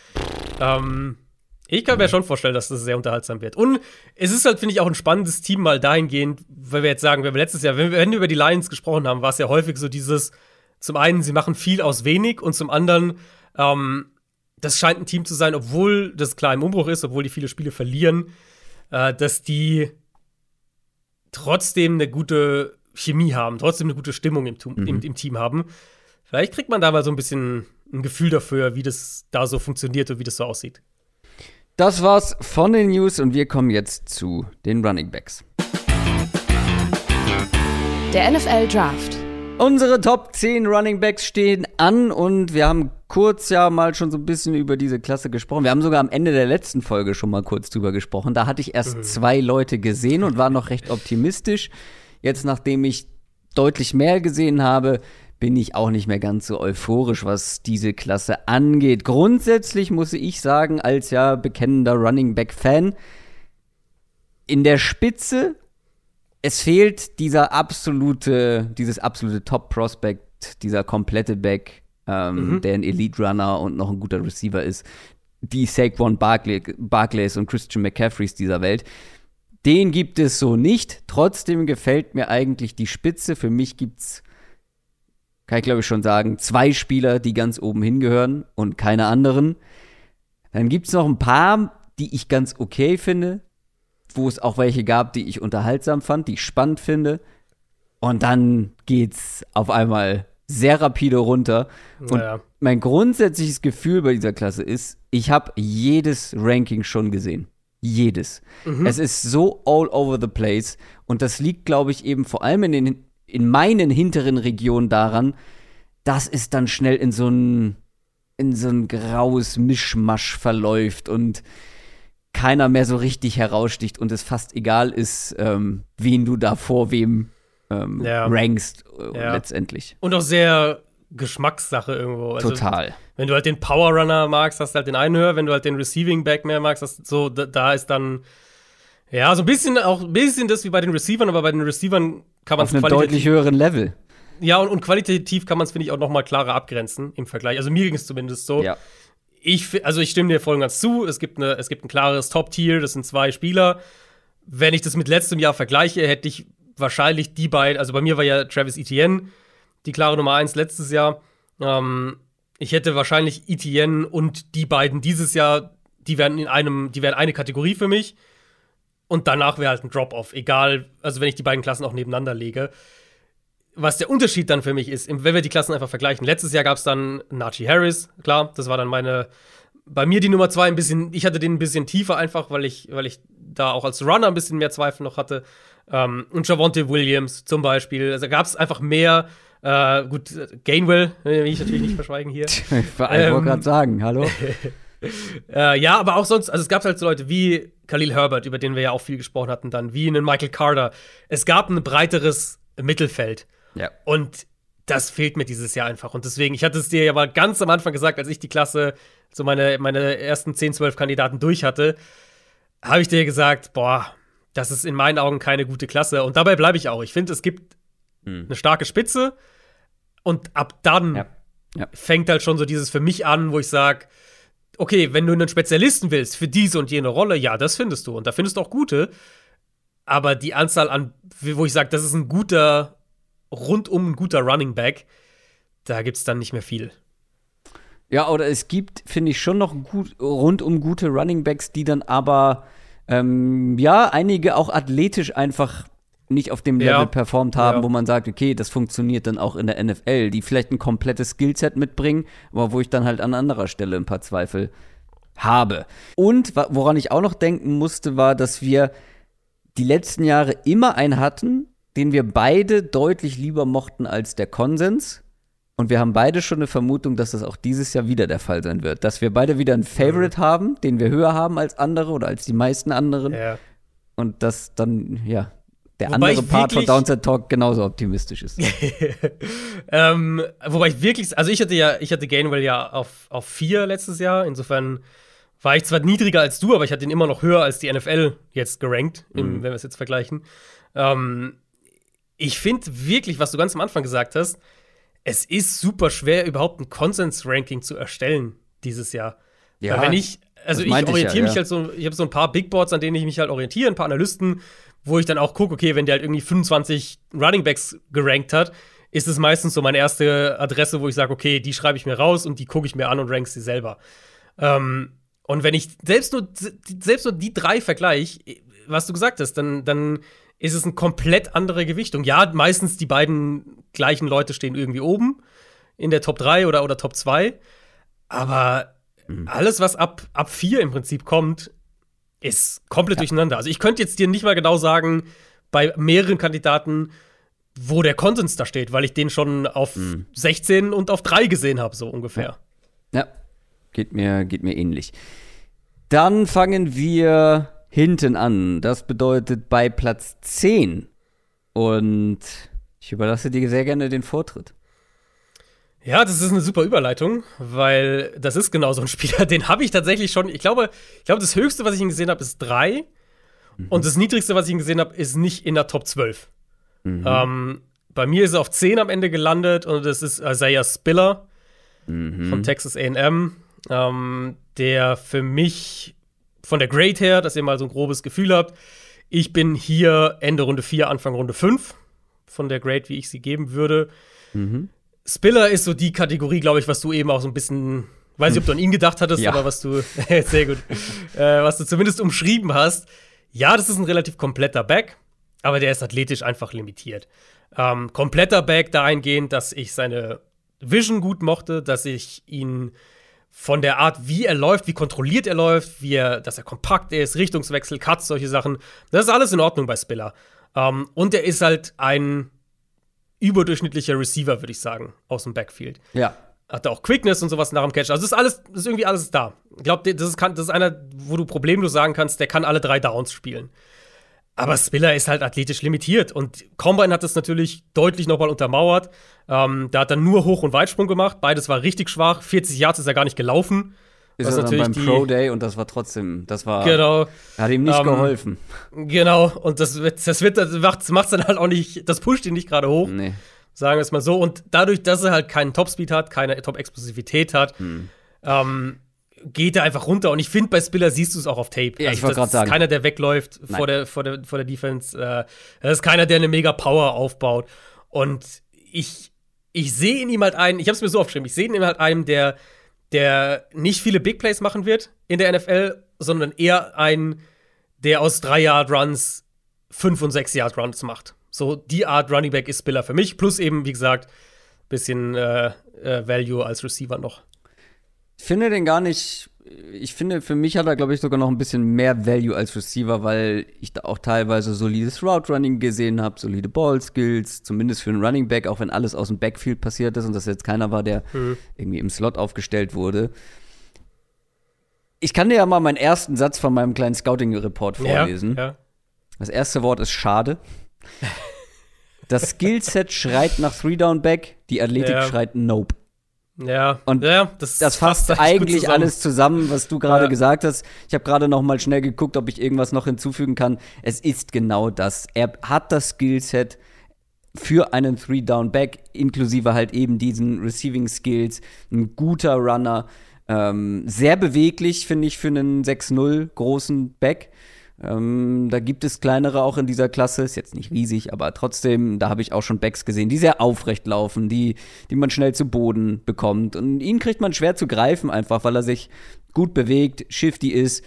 Ähm, ich kann mir schon vorstellen, dass das sehr unterhaltsam wird. Und es ist halt, finde ich, auch ein spannendes Team mal dahingehend, weil wir jetzt sagen, wenn wir letztes Jahr, wenn wir, wenn wir über die Lions gesprochen haben, war es ja häufig so dieses, zum einen, sie machen viel aus wenig und zum anderen, ähm, das scheint ein Team zu sein, obwohl das klar im Umbruch ist, obwohl die viele Spiele verlieren, äh, dass die trotzdem eine gute Chemie haben, trotzdem eine gute Stimmung im, mhm. im, im, Team haben. Vielleicht kriegt man da mal so ein bisschen ein Gefühl dafür, wie das da so funktioniert und wie das so aussieht. Das war's von den News und wir kommen jetzt zu den Running Backs. Der NFL Draft. Unsere Top 10 Running Backs stehen an und wir haben kurz ja mal schon so ein bisschen über diese Klasse gesprochen. Wir haben sogar am Ende der letzten Folge schon mal kurz drüber gesprochen. Da hatte ich erst mhm. zwei Leute gesehen und war noch recht optimistisch. Jetzt, nachdem ich deutlich mehr gesehen habe, bin ich auch nicht mehr ganz so euphorisch, was diese Klasse angeht. Grundsätzlich muss ich sagen, als ja bekennender Running Back Fan, in der Spitze, es fehlt dieser absolute, dieses absolute Top Prospect, dieser komplette Back, ähm, mhm. der ein Elite Runner und noch ein guter Receiver ist, die Saquon Barclays und Christian McCaffreys dieser Welt. Den gibt es so nicht. Trotzdem gefällt mir eigentlich die Spitze. Für mich gibt es, kann ich glaube ich schon sagen, zwei Spieler, die ganz oben hingehören und keine anderen. Dann gibt es noch ein paar, die ich ganz okay finde, wo es auch welche gab, die ich unterhaltsam fand, die ich spannend finde. Und dann geht's auf einmal sehr rapide runter. Und naja. mein grundsätzliches Gefühl bei dieser Klasse ist, ich habe jedes Ranking schon gesehen. Jedes. Mhm. Es ist so all over the place. Und das liegt, glaube ich, eben vor allem in, den, in meinen hinteren Regionen daran, dass es dann schnell in so ein, in so ein graues Mischmasch verläuft und keiner mehr so richtig heraussticht und es fast egal ist, ähm, wen du da vor wem ähm, ja. rankst äh, ja. letztendlich. Und auch sehr Geschmackssache irgendwo. Also, Total. Wenn du halt den Power Runner magst, hast du halt den einen höher. Wenn du halt den Receiving Back mehr magst, hast so, da, da ist dann ja, so ein bisschen auch ein bisschen das wie bei den Receivern, aber bei den Receivern kann man es einem deutlich höheren Level. Ja, und, und qualitativ kann man es, finde ich, auch noch mal klarer abgrenzen im Vergleich. Also mir ging es zumindest so. Ja. Ich, also ich stimme dir voll und ganz zu. Es gibt, eine, es gibt ein klares Top-Tier, das sind zwei Spieler. Wenn ich das mit letztem Jahr vergleiche, hätte ich wahrscheinlich die beiden, also bei mir war ja Travis Etienne die klare Nummer eins letztes Jahr. Ähm, ich hätte wahrscheinlich Etienne und die beiden dieses Jahr, die wären in einem, die wären eine Kategorie für mich. Und danach wäre halt ein Drop-off, egal, also wenn ich die beiden Klassen auch nebeneinander lege. Was der Unterschied dann für mich ist, wenn wir die Klassen einfach vergleichen. Letztes Jahr gab es dann Najee Harris, klar, das war dann meine, bei mir die Nummer zwei ein bisschen, ich hatte den ein bisschen tiefer einfach, weil ich, weil ich da auch als Runner ein bisschen mehr Zweifel noch hatte. Ähm, und Javonte Williams zum Beispiel. Also gab es einfach mehr. Äh, gut, Gainwell, will ich natürlich nicht verschweigen hier. ich wollte ähm, gerade sagen, hallo. äh, ja, aber auch sonst, also es gab halt so Leute wie Khalil Herbert, über den wir ja auch viel gesprochen hatten, dann wie einen Michael Carter. Es gab ein breiteres Mittelfeld. Ja. Und das fehlt mir dieses Jahr einfach. Und deswegen, ich hatte es dir ja mal ganz am Anfang gesagt, als ich die Klasse, so meine, meine ersten 10, 12 Kandidaten durch hatte, habe ich dir gesagt, boah, das ist in meinen Augen keine gute Klasse. Und dabei bleibe ich auch. Ich finde, es gibt hm. eine starke Spitze und ab dann ja. Ja. fängt halt schon so dieses für mich an, wo ich sage, okay, wenn du einen Spezialisten willst für diese und jene Rolle, ja, das findest du. Und da findest du auch gute. Aber die Anzahl an, wo ich sage, das ist ein guter, rundum ein guter Running Back, da gibt es dann nicht mehr viel. Ja, oder es gibt, finde ich, schon noch gut, rundum gute Running Backs, die dann aber ähm, ja, einige auch athletisch einfach nicht auf dem Level ja. performt haben, ja. wo man sagt, okay, das funktioniert dann auch in der NFL, die vielleicht ein komplettes Skillset mitbringen, aber wo ich dann halt an anderer Stelle ein paar Zweifel habe. Und woran ich auch noch denken musste, war, dass wir die letzten Jahre immer einen hatten, den wir beide deutlich lieber mochten als der Konsens. Und wir haben beide schon eine Vermutung, dass das auch dieses Jahr wieder der Fall sein wird. Dass wir beide wieder einen Favorite mhm. haben, den wir höher haben als andere oder als die meisten anderen. Ja. Und dass dann, ja, der wobei andere Part von Downside Talk genauso optimistisch ist. ähm, wobei ich wirklich, also ich hatte ja, ich hatte Gainwell ja auf, auf vier letztes Jahr. Insofern war ich zwar niedriger als du, aber ich hatte ihn immer noch höher als die NFL jetzt gerankt, im, mhm. wenn wir es jetzt vergleichen. Ähm, ich finde wirklich, was du ganz am Anfang gesagt hast, es ist super schwer, überhaupt ein Konsens-Ranking zu erstellen dieses Jahr. Ja. Weil wenn ich, also ich orientiere ich ja, mich ja. halt so, ich habe so ein paar Big Boards, an denen ich mich halt orientiere, ein paar Analysten, wo ich dann auch gucke, okay, wenn der halt irgendwie 25 Running Backs gerankt hat, ist es meistens so meine erste Adresse, wo ich sage, okay, die schreibe ich mir raus und die gucke ich mir an und rank sie selber. Ähm, und wenn ich selbst nur, selbst nur die drei vergleiche, was du gesagt hast, dann, dann ist es eine komplett andere Gewichtung. Ja, meistens die beiden gleichen Leute stehen irgendwie oben in der Top 3 oder, oder Top 2. Aber mhm. alles, was ab, ab 4 im Prinzip kommt, ist komplett ja. durcheinander. Also ich könnte jetzt dir nicht mal genau sagen, bei mehreren Kandidaten, wo der Konsens da steht, weil ich den schon auf mhm. 16 und auf 3 gesehen habe, so ungefähr. Ja. ja. Geht mir, geht mir ähnlich. Dann fangen wir hinten an. Das bedeutet bei Platz 10. Und ich überlasse dir sehr gerne den Vortritt. Ja, das ist eine super Überleitung, weil das ist genau so ein Spieler, den habe ich tatsächlich schon. Ich glaube, ich glaube, das höchste, was ich ihn gesehen habe, ist 3. Mhm. Und das niedrigste, was ich ihn gesehen habe, ist nicht in der Top 12. Mhm. Ähm, bei mir ist er auf 10 am Ende gelandet und das ist Isaiah Spiller mhm. von Texas AM ähm, der für mich von der Grade her, dass ihr mal so ein grobes Gefühl habt, ich bin hier Ende Runde 4, Anfang Runde 5 von der Grade, wie ich sie geben würde. Mhm. Spiller ist so die Kategorie, glaube ich, was du eben auch so ein bisschen, weiß nicht, ob du an ihn gedacht hattest, ja. aber was du, sehr gut, äh, was du zumindest umschrieben hast. Ja, das ist ein relativ kompletter Back, aber der ist athletisch einfach limitiert. Ähm, kompletter Back dahingehend, dass ich seine Vision gut mochte, dass ich ihn von der Art, wie er läuft, wie kontrolliert er läuft, wie er, dass er kompakt ist, Richtungswechsel, Cuts, solche Sachen. Das ist alles in Ordnung bei Spiller. Ähm, und er ist halt ein überdurchschnittlicher Receiver, würde ich sagen, aus dem Backfield. Ja. Hat auch Quickness und sowas nach dem Catch. Also das ist alles, das ist irgendwie alles da. Ich glaube, das ist, das ist einer, wo du problemlos sagen kannst, der kann alle drei Downs spielen. Aber Spiller ist halt athletisch limitiert und Combine hat das natürlich deutlich nochmal untermauert. Ähm, da hat er nur Hoch- und Weitsprung gemacht. Beides war richtig schwach. 40 Yards ist er gar nicht gelaufen. Ist er natürlich beim Pro Day und das war trotzdem, das war, genau, hat ihm nicht ähm, geholfen. Genau, und das, das wird, das macht dann halt auch nicht, das pusht ihn nicht gerade hoch. Nee. Sagen wir es mal so. Und dadurch, dass er halt keinen Topspeed hat, keine Top-Explosivität hat, hm. ähm, geht er einfach runter. Und ich finde, bei Spiller siehst du es auch auf Tape. Ja, also, ich wollte gerade sagen. keiner, der wegläuft vor der, vor, der, vor der Defense. Äh, das ist keiner, der eine mega Power aufbaut. Und ich, ich sehe in ihm halt einen, ich habe es mir so aufgeschrieben, ich sehe in ihm halt einen, der, der nicht viele Big Plays machen wird in der NFL, sondern eher einen, der aus drei Yard Runs fünf und sechs Yard Runs macht. So die Art Running Back ist Spiller für mich. Plus eben, wie gesagt, bisschen äh, äh, Value als Receiver noch. Ich finde den gar nicht. Ich finde, für mich hat er, glaube ich, sogar noch ein bisschen mehr Value als Receiver, weil ich da auch teilweise solides Route Running gesehen habe, solide Ball Skills, zumindest für einen Running Back, auch wenn alles aus dem Backfield passiert ist und das jetzt keiner war, der mhm. irgendwie im Slot aufgestellt wurde. Ich kann dir ja mal meinen ersten Satz von meinem kleinen Scouting-Report vorlesen. Ja, ja. Das erste Wort ist schade. Das Skillset schreit nach Three-Down-Back, die Athletik ja. schreit Nope. Ja, und ja, das, das fasst eigentlich zusammen. alles zusammen, was du gerade ja. gesagt hast. Ich habe gerade noch mal schnell geguckt, ob ich irgendwas noch hinzufügen kann. Es ist genau das. Er hat das Skillset für einen Three-Down-Back, inklusive halt eben diesen Receiving-Skills. Ein guter Runner. Ähm, sehr beweglich, finde ich, für einen 6-0 großen Back. Ähm, da gibt es kleinere auch in dieser Klasse, ist jetzt nicht riesig, aber trotzdem, da habe ich auch schon Backs gesehen, die sehr aufrecht laufen, die, die man schnell zu Boden bekommt. Und ihn kriegt man schwer zu greifen, einfach weil er sich gut bewegt, shifty ist.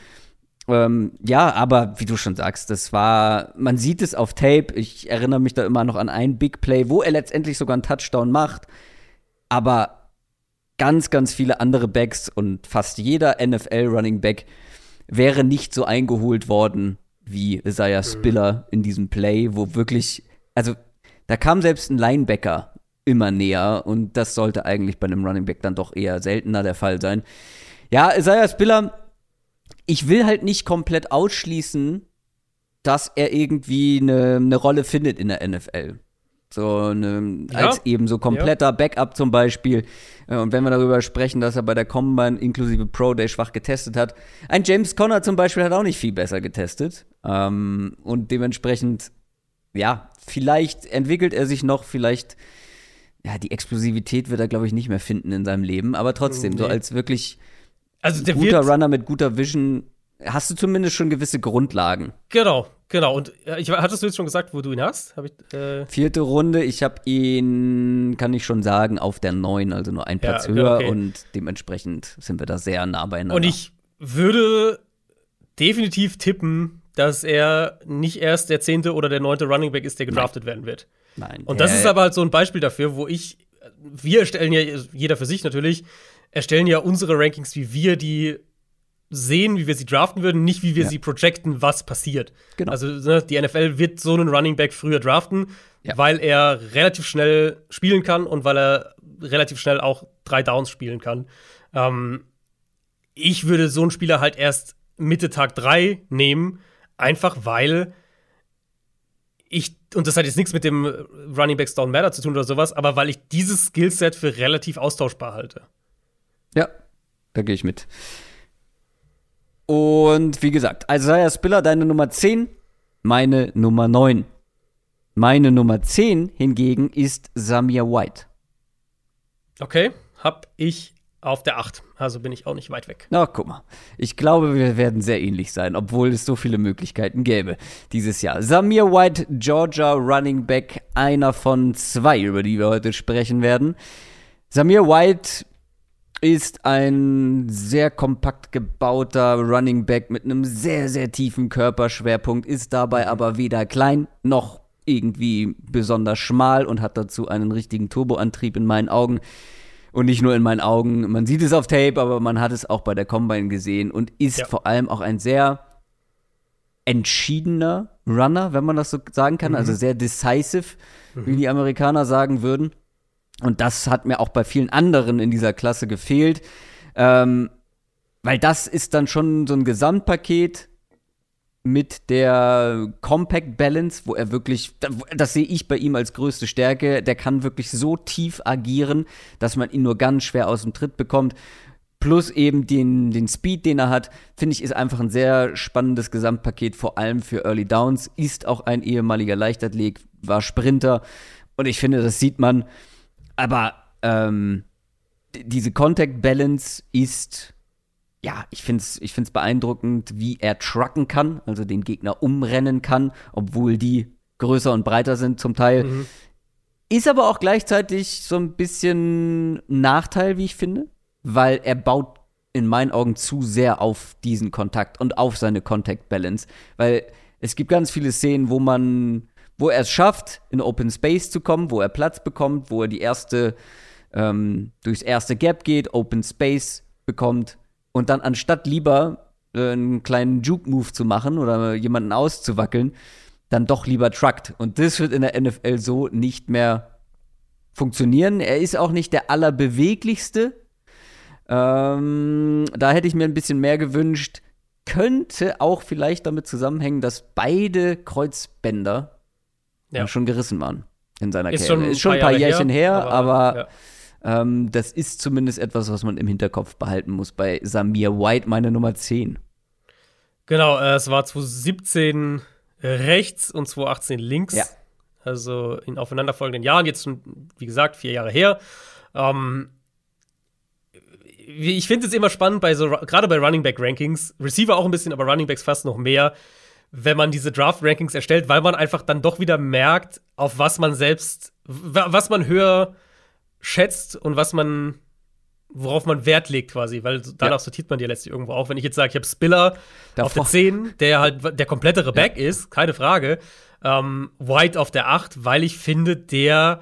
Ähm, ja, aber wie du schon sagst, das war, man sieht es auf Tape. Ich erinnere mich da immer noch an ein Big Play, wo er letztendlich sogar einen Touchdown macht. Aber ganz, ganz viele andere Backs und fast jeder NFL Running Back wäre nicht so eingeholt worden wie Isaiah mhm. Spiller in diesem Play, wo wirklich, also da kam selbst ein Linebacker immer näher und das sollte eigentlich bei einem Running Back dann doch eher seltener der Fall sein. Ja, Isaiah Spiller ich will halt nicht komplett ausschließen, dass er irgendwie eine, eine Rolle findet in der NFL. So eine, ja. als eben so kompletter ja. Backup zum Beispiel. Äh, und wenn wir darüber sprechen, dass er bei der Combine inklusive Pro Day schwach getestet hat. Ein James Conner zum Beispiel hat auch nicht viel besser getestet. Ähm, und dementsprechend, ja, vielleicht entwickelt er sich noch, vielleicht, ja, die Explosivität wird er, glaube ich, nicht mehr finden in seinem Leben. Aber trotzdem, nee. so als wirklich also guter Runner mit guter Vision hast du zumindest schon gewisse Grundlagen. Genau, genau. Und äh, ich, hattest du jetzt schon gesagt, wo du ihn hast? Ich, äh Vierte Runde, ich habe ihn, kann ich schon sagen, auf der 9, also nur ein Platz ja, höher okay. und dementsprechend sind wir da sehr nah beieinander. Und ich würde definitiv tippen, dass er nicht erst der zehnte oder der neunte Running Back ist, der gedraftet Nein. werden wird. Nein. Und das ist aber halt so ein Beispiel dafür, wo ich, wir stellen ja jeder für sich natürlich, erstellen ja unsere Rankings, wie wir die sehen, wie wir sie draften würden, nicht wie wir ja. sie projecten, was passiert. Genau. Also ne, die NFL wird so einen Running Back früher draften, ja. weil er relativ schnell spielen kann und weil er relativ schnell auch drei Downs spielen kann. Ähm, ich würde so einen Spieler halt erst Mitte Tag drei nehmen, einfach weil ich, und das hat jetzt nichts mit dem Running Backs Down Matter zu tun oder sowas, aber weil ich dieses Skillset für relativ austauschbar halte. Ja, da gehe ich mit. Und wie gesagt, Isaiah Spiller, deine Nummer 10, meine Nummer 9. Meine Nummer 10 hingegen ist Samir White. Okay, hab ich auf der 8. Also bin ich auch nicht weit weg. Na, guck mal. Ich glaube, wir werden sehr ähnlich sein, obwohl es so viele Möglichkeiten gäbe dieses Jahr. Samir White, Georgia Running Back, einer von zwei, über die wir heute sprechen werden. Samir White ist ein sehr kompakt gebauter Running Back mit einem sehr, sehr tiefen Körperschwerpunkt, ist dabei aber weder klein noch irgendwie besonders schmal und hat dazu einen richtigen Turboantrieb in meinen Augen. Und nicht nur in meinen Augen, man sieht es auf Tape, aber man hat es auch bei der Combine gesehen und ist ja. vor allem auch ein sehr entschiedener Runner, wenn man das so sagen kann, also mhm. also sehr decisive, mhm. wie die Amerikaner sagen würden. Und das hat mir auch bei vielen anderen in dieser Klasse gefehlt. Ähm, weil das ist dann schon so ein Gesamtpaket mit der Compact Balance, wo er wirklich, das sehe ich bei ihm als größte Stärke, der kann wirklich so tief agieren, dass man ihn nur ganz schwer aus dem Tritt bekommt. Plus eben den, den Speed, den er hat, finde ich, ist einfach ein sehr spannendes Gesamtpaket, vor allem für Early Downs. Ist auch ein ehemaliger Leichtathlet, war Sprinter. Und ich finde, das sieht man, aber ähm, diese Contact Balance ist, ja, ich finde es ich find's beeindruckend, wie er trucken kann, also den Gegner umrennen kann, obwohl die größer und breiter sind zum Teil. Mhm. Ist aber auch gleichzeitig so ein bisschen Nachteil, wie ich finde, weil er baut in meinen Augen zu sehr auf diesen Kontakt und auf seine Contact Balance, weil es gibt ganz viele Szenen, wo man wo er es schafft, in Open Space zu kommen, wo er Platz bekommt, wo er die erste, ähm, durchs erste Gap geht, Open Space bekommt und dann anstatt lieber äh, einen kleinen Juke-Move zu machen oder jemanden auszuwackeln, dann doch lieber truckt. Und das wird in der NFL so nicht mehr funktionieren. Er ist auch nicht der allerbeweglichste. Ähm, da hätte ich mir ein bisschen mehr gewünscht. Könnte auch vielleicht damit zusammenhängen, dass beide Kreuzbänder ja. schon gerissen waren in seiner ist. Schon ist schon ein paar, Jährchen her, her aber, aber ja. ähm, das ist zumindest etwas, was man im Hinterkopf behalten muss bei Samir White, meine Nummer 10. Genau, äh, es war 2017 rechts und 2018 links. Ja. Also in aufeinanderfolgenden Jahren, jetzt wie gesagt, vier Jahre her. Ähm, ich finde es immer spannend bei so, gerade bei Running Back Rankings, Receiver auch ein bisschen, aber Running Backs fast noch mehr, wenn man diese Draft-Rankings erstellt, weil man einfach dann doch wieder merkt, auf was man selbst, was man höher schätzt und was man worauf man Wert legt quasi, weil danach ja. sortiert man die letztlich irgendwo auch. Wenn ich jetzt sage, ich habe Spiller Davor. auf der 10, der halt der komplettere Back ja. ist, keine Frage. Ähm, White auf der 8, weil ich finde, der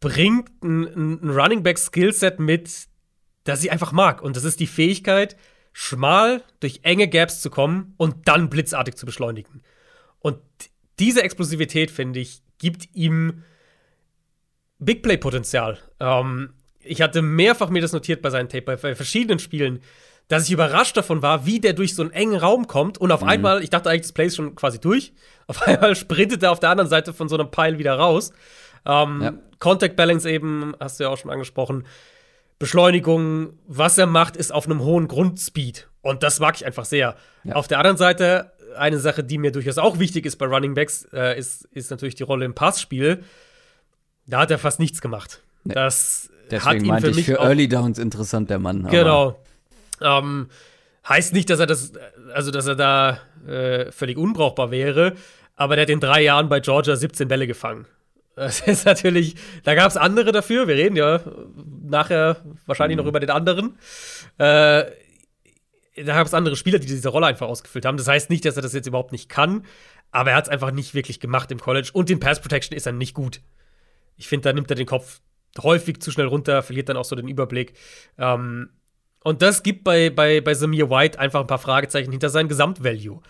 bringt ein, ein Running Back Skillset mit, das ich einfach mag. Und das ist die Fähigkeit, schmal durch enge Gaps zu kommen und dann blitzartig zu beschleunigen. Und diese Explosivität, finde ich, gibt ihm Big Play-Potenzial. Ähm, ich hatte mehrfach mir das notiert bei seinen Tape, bei, verschiedenen Spielen, dass ich überrascht davon war, wie der durch so einen engen Raum kommt und auf mhm. einmal, ich dachte eigentlich, das Play ist schon quasi durch, auf einmal sprintet er auf der anderen Seite von so einem Pile wieder raus. Ähm, ja. Contact Balance eben, hast du ja auch schon angesprochen. Beschleunigung, was er macht, ist auf einem hohen Grundspeed. Und das mag ich einfach sehr. Ja. Auf der anderen Seite, eine Sache, die mir durchaus auch wichtig ist bei Running Backs, äh, ist, ist natürlich die Rolle im Passspiel. Da hat er fast nichts gemacht. Nee. Das Deswegen hat ihn meinte für mich ich für Early Downs interessant, der Mann. Genau. Ähm, heißt nicht, dass er das, also dass er da äh, völlig unbrauchbar wäre, aber der hat in drei Jahren bei Georgia 17 Bälle gefangen. Das ist natürlich, da gab es andere dafür. Wir reden ja nachher wahrscheinlich mhm. noch über den anderen. Äh, da gab es andere Spieler, die diese Rolle einfach ausgefüllt haben. Das heißt nicht, dass er das jetzt überhaupt nicht kann, aber er hat es einfach nicht wirklich gemacht im College. Und in Pass Protection ist er nicht gut. Ich finde, da nimmt er den Kopf häufig zu schnell runter, verliert dann auch so den Überblick. Ähm, und das gibt bei, bei, bei Samir White einfach ein paar Fragezeichen hinter seinem Gesamtvalue.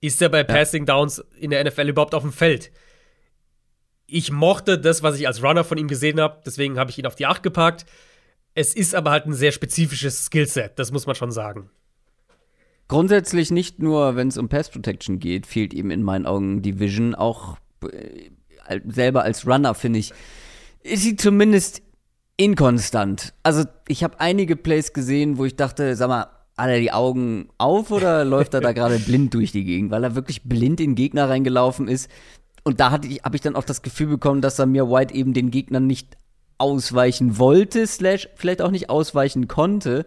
Ist er bei Passing Downs in der NFL überhaupt auf dem Feld? Ich mochte das, was ich als Runner von ihm gesehen habe, deswegen habe ich ihn auf die 8 gepackt. Es ist aber halt ein sehr spezifisches Skillset, das muss man schon sagen. Grundsätzlich nicht nur, wenn es um Pass Protection geht, fehlt ihm in meinen Augen die Vision. Auch äh, selber als Runner, finde ich, ist sie zumindest inkonstant. Also, ich habe einige Plays gesehen, wo ich dachte, sag mal, hat er die Augen auf oder läuft er da gerade blind durch die Gegend, weil er wirklich blind in Gegner reingelaufen ist. Und da ich, habe ich dann auch das Gefühl bekommen, dass er mir White eben den Gegnern nicht ausweichen wollte, slash vielleicht auch nicht ausweichen konnte.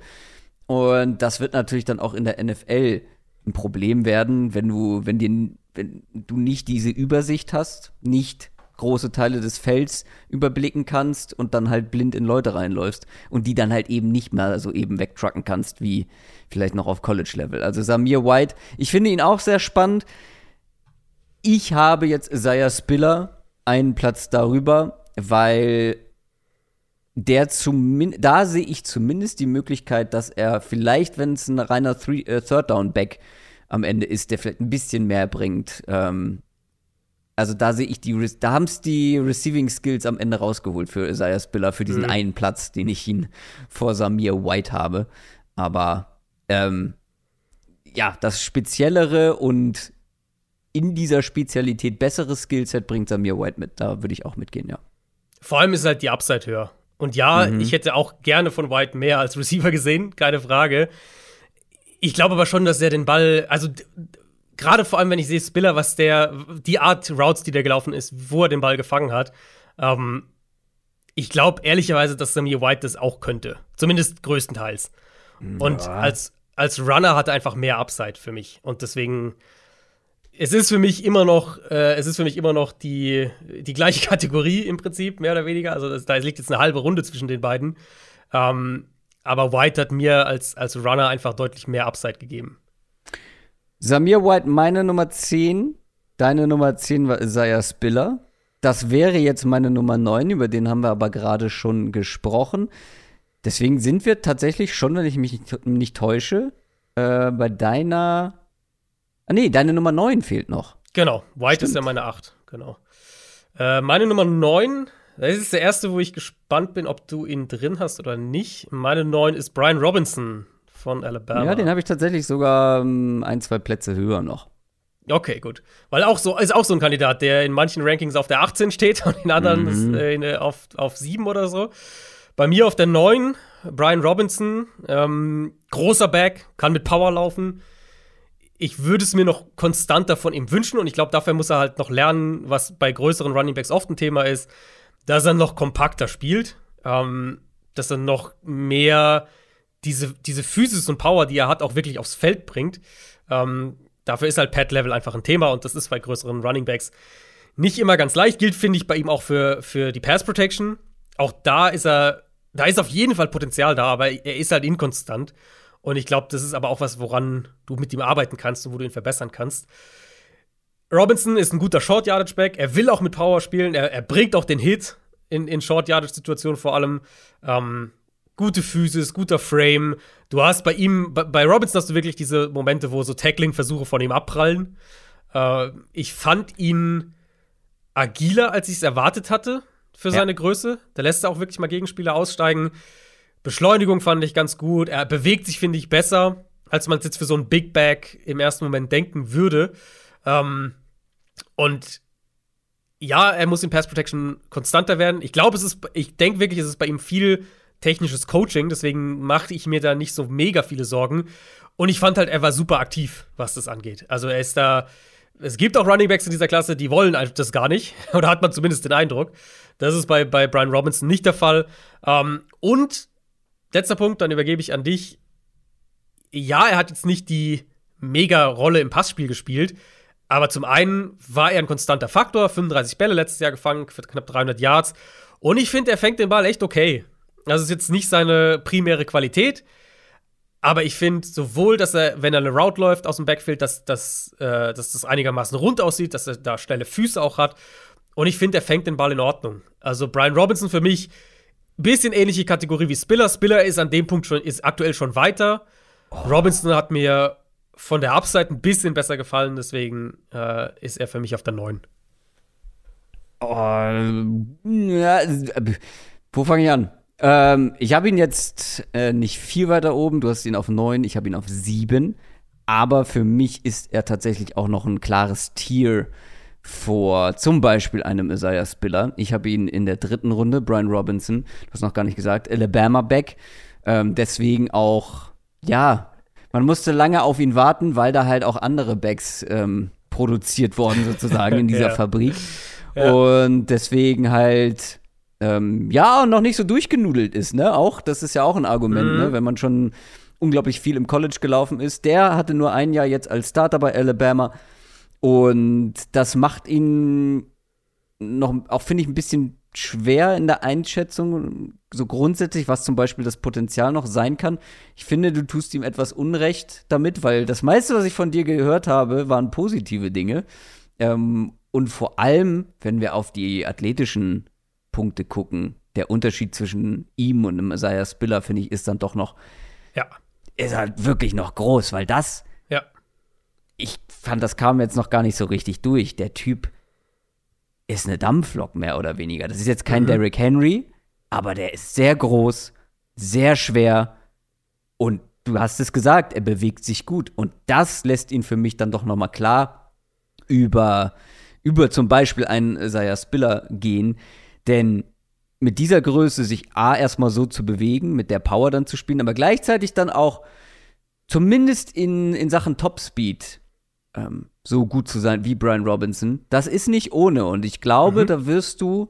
Und das wird natürlich dann auch in der NFL ein Problem werden, wenn du, wenn dir, wenn du nicht diese Übersicht hast, nicht große Teile des Felds überblicken kannst und dann halt blind in Leute reinläufst und die dann halt eben nicht mehr so eben wegtrucken kannst wie vielleicht noch auf College-Level. Also Samir White, ich finde ihn auch sehr spannend. Ich habe jetzt Isaiah Spiller einen Platz darüber, weil der zumindest, da sehe ich zumindest die Möglichkeit, dass er vielleicht, wenn es ein reiner Three, äh, Third Down Back am Ende ist, der vielleicht ein bisschen mehr bringt, ähm, also da sehe ich die, da haben es die Receiving Skills am Ende rausgeholt für Isaiah Spiller, für diesen mhm. einen Platz, den ich ihn vor Samir White habe. Aber ähm, ja, das speziellere und in dieser Spezialität bessere Skillset bringt Samir White mit. Da würde ich auch mitgehen, ja. Vor allem ist halt die Upside höher. Und ja, mhm. ich hätte auch gerne von White mehr als Receiver gesehen, keine Frage. Ich glaube aber schon, dass er den Ball, also gerade vor allem, wenn ich sehe, Spiller, was der, die Art Routes, die der gelaufen ist, wo er den Ball gefangen hat, ähm, ich glaube ehrlicherweise, dass Samir White das auch könnte. Zumindest größtenteils. Ja. Und als, als Runner hat er einfach mehr Upside für mich. Und deswegen, es ist für mich immer noch, äh, es ist für mich immer noch die, die gleiche Kategorie im Prinzip, mehr oder weniger. Also das, da liegt jetzt eine halbe Runde zwischen den beiden. Ähm, aber White hat mir als, als Runner einfach deutlich mehr Upside gegeben. Samir White, meine Nummer 10. Deine Nummer 10 war Isaiah Spiller. Das wäre jetzt meine Nummer 9, über den haben wir aber gerade schon gesprochen. Deswegen sind wir tatsächlich schon, wenn ich mich nicht, nicht täusche, äh, bei deiner. Ah, nee, deine Nummer 9 fehlt noch. Genau, White Stimmt. ist ja meine 8, genau. Äh, meine Nummer 9, das ist der erste, wo ich gespannt bin, ob du ihn drin hast oder nicht. Meine 9 ist Brian Robinson von Alabama. Ja, den habe ich tatsächlich sogar um, ein, zwei Plätze höher noch. Okay, gut. Weil auch so ist auch so ein Kandidat, der in manchen Rankings auf der 18 steht und in anderen mhm. ist, äh, auf, auf 7 oder so. Bei mir auf der 9, Brian Robinson, ähm, großer Back, kann mit Power laufen. Ich würde es mir noch konstanter von ihm wünschen und ich glaube, dafür muss er halt noch lernen, was bei größeren Running Backs oft ein Thema ist, dass er noch kompakter spielt, ähm, dass er noch mehr diese, diese Physis und Power, die er hat, auch wirklich aufs Feld bringt. Ähm, dafür ist halt Pad-Level einfach ein Thema und das ist bei größeren Running Backs nicht immer ganz leicht. Gilt, finde ich, bei ihm auch für, für die Pass Protection. Auch da ist er da ist auf jeden Fall Potenzial da, aber er ist halt inkonstant. Und ich glaube, das ist aber auch was, woran du mit ihm arbeiten kannst und wo du ihn verbessern kannst. Robinson ist ein guter Short Yardage Back. Er will auch mit Power spielen. Er, er bringt auch den Hit in, in Short Yardage Situationen vor allem. Ähm, gute Physis, guter Frame. Du hast bei ihm, bei, bei Robinson hast du wirklich diese Momente, wo so Tackling-Versuche von ihm abprallen. Äh, ich fand ihn agiler, als ich es erwartet hatte für ja. seine Größe. Da lässt er auch wirklich mal Gegenspieler aussteigen. Beschleunigung fand ich ganz gut. Er bewegt sich, finde ich, besser, als man es jetzt für so einen Big Bag im ersten Moment denken würde. Ähm, und ja, er muss in Pass Protection konstanter werden. Ich glaube, es ist, ich denke wirklich, es ist bei ihm viel technisches Coaching, deswegen machte ich mir da nicht so mega viele Sorgen. Und ich fand halt, er war super aktiv, was das angeht. Also er ist da, es gibt auch Runningbacks in dieser Klasse, die wollen das gar nicht. Oder hat man zumindest den Eindruck. Das ist bei, bei Brian Robinson nicht der Fall. Ähm, und letzter Punkt, dann übergebe ich an dich. Ja, er hat jetzt nicht die mega Rolle im Passspiel gespielt. Aber zum einen war er ein konstanter Faktor, 35 Bälle letztes Jahr gefangen, für knapp 300 Yards. Und ich finde, er fängt den Ball echt okay. Das ist jetzt nicht seine primäre Qualität. Aber ich finde sowohl, dass er, wenn er eine Route läuft aus dem Backfield, dass, dass, äh, dass das einigermaßen rund aussieht, dass er da schnelle Füße auch hat. Und ich finde, er fängt den Ball in Ordnung. Also Brian Robinson für mich bisschen ähnliche Kategorie wie Spiller. Spiller ist an dem Punkt schon, ist aktuell schon weiter. Oh. Robinson hat mir von der Upside ein bisschen besser gefallen, deswegen äh, ist er für mich auf der 9. Oh, ja, wo fange ich an? Ähm, ich habe ihn jetzt äh, nicht viel weiter oben. Du hast ihn auf 9, ich habe ihn auf 7. Aber für mich ist er tatsächlich auch noch ein klares Tier vor zum Beispiel einem Isaiah Spiller. Ich habe ihn in der dritten Runde, Brian Robinson, du hast noch gar nicht gesagt, Alabama Back. Ähm, deswegen auch, ja, man musste lange auf ihn warten, weil da halt auch andere Backs ähm, produziert wurden, sozusagen, in dieser ja. Fabrik. Ja. Und deswegen halt, ähm, ja, noch nicht so durchgenudelt ist, ne? Auch, das ist ja auch ein Argument, ne? mhm. ne? Wenn man schon unglaublich viel im College gelaufen ist. Der hatte nur ein Jahr jetzt als Starter bei Alabama. Und das macht ihn noch, auch finde ich, ein bisschen schwer in der Einschätzung, so grundsätzlich, was zum Beispiel das Potenzial noch sein kann. Ich finde, du tust ihm etwas Unrecht damit, weil das meiste, was ich von dir gehört habe, waren positive Dinge. Ähm, und vor allem, wenn wir auf die athletischen Punkte gucken, der Unterschied zwischen ihm und einem Isaiah Spiller, finde ich, ist dann doch noch, ja, ist halt wirklich noch groß, weil das, ich fand, das kam jetzt noch gar nicht so richtig durch. Der Typ ist eine Dampflok mehr oder weniger. Das ist jetzt kein mhm. Derrick Henry, aber der ist sehr groß, sehr schwer und du hast es gesagt, er bewegt sich gut und das lässt ihn für mich dann doch noch mal klar über über zum Beispiel einen Isaiah Spiller gehen, denn mit dieser Größe sich A erstmal so zu bewegen, mit der Power dann zu spielen, aber gleichzeitig dann auch zumindest in, in Sachen Topspeed ähm, so gut zu sein wie Brian Robinson, das ist nicht ohne. Und ich glaube, mhm. da wirst du,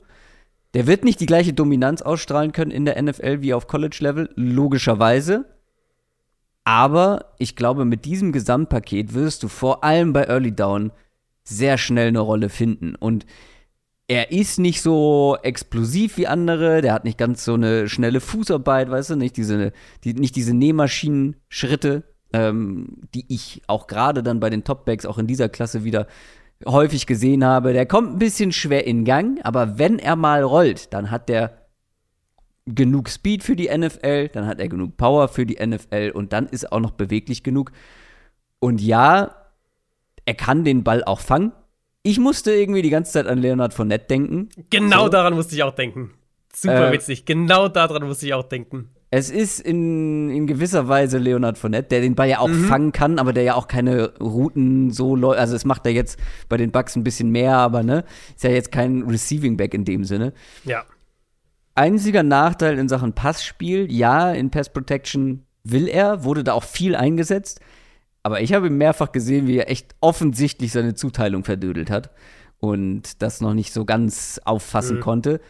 der wird nicht die gleiche Dominanz ausstrahlen können in der NFL wie auf College-Level, logischerweise. Aber ich glaube, mit diesem Gesamtpaket wirst du vor allem bei Early Down sehr schnell eine Rolle finden. Und er ist nicht so explosiv wie andere, der hat nicht ganz so eine schnelle Fußarbeit, weißt du, nicht diese, die, nicht diese Nähmaschinen-Schritte, ähm, die ich auch gerade dann bei den Topbacks auch in dieser Klasse wieder häufig gesehen habe. Der kommt ein bisschen schwer in Gang, aber wenn er mal rollt, dann hat der genug Speed für die NFL, dann hat er genug Power für die NFL und dann ist er auch noch beweglich genug. Und ja, er kann den Ball auch fangen. Ich musste irgendwie die ganze Zeit an Leonard Fournette denken. Genau so. daran musste ich auch denken. Super äh, witzig. Genau daran musste ich auch denken. Es ist in, in gewisser Weise Leonard Fournette, der den Ball ja auch mhm. fangen kann, aber der ja auch keine Routen so läuft. Also, es macht er jetzt bei den Bucks ein bisschen mehr, aber ne, ist ja jetzt kein Receiving Back in dem Sinne. Ja. Einziger Nachteil in Sachen Passspiel, ja, in Pass Protection will er, wurde da auch viel eingesetzt. Aber ich habe ihn mehrfach gesehen, wie er echt offensichtlich seine Zuteilung verdödelt hat und das noch nicht so ganz auffassen mhm. konnte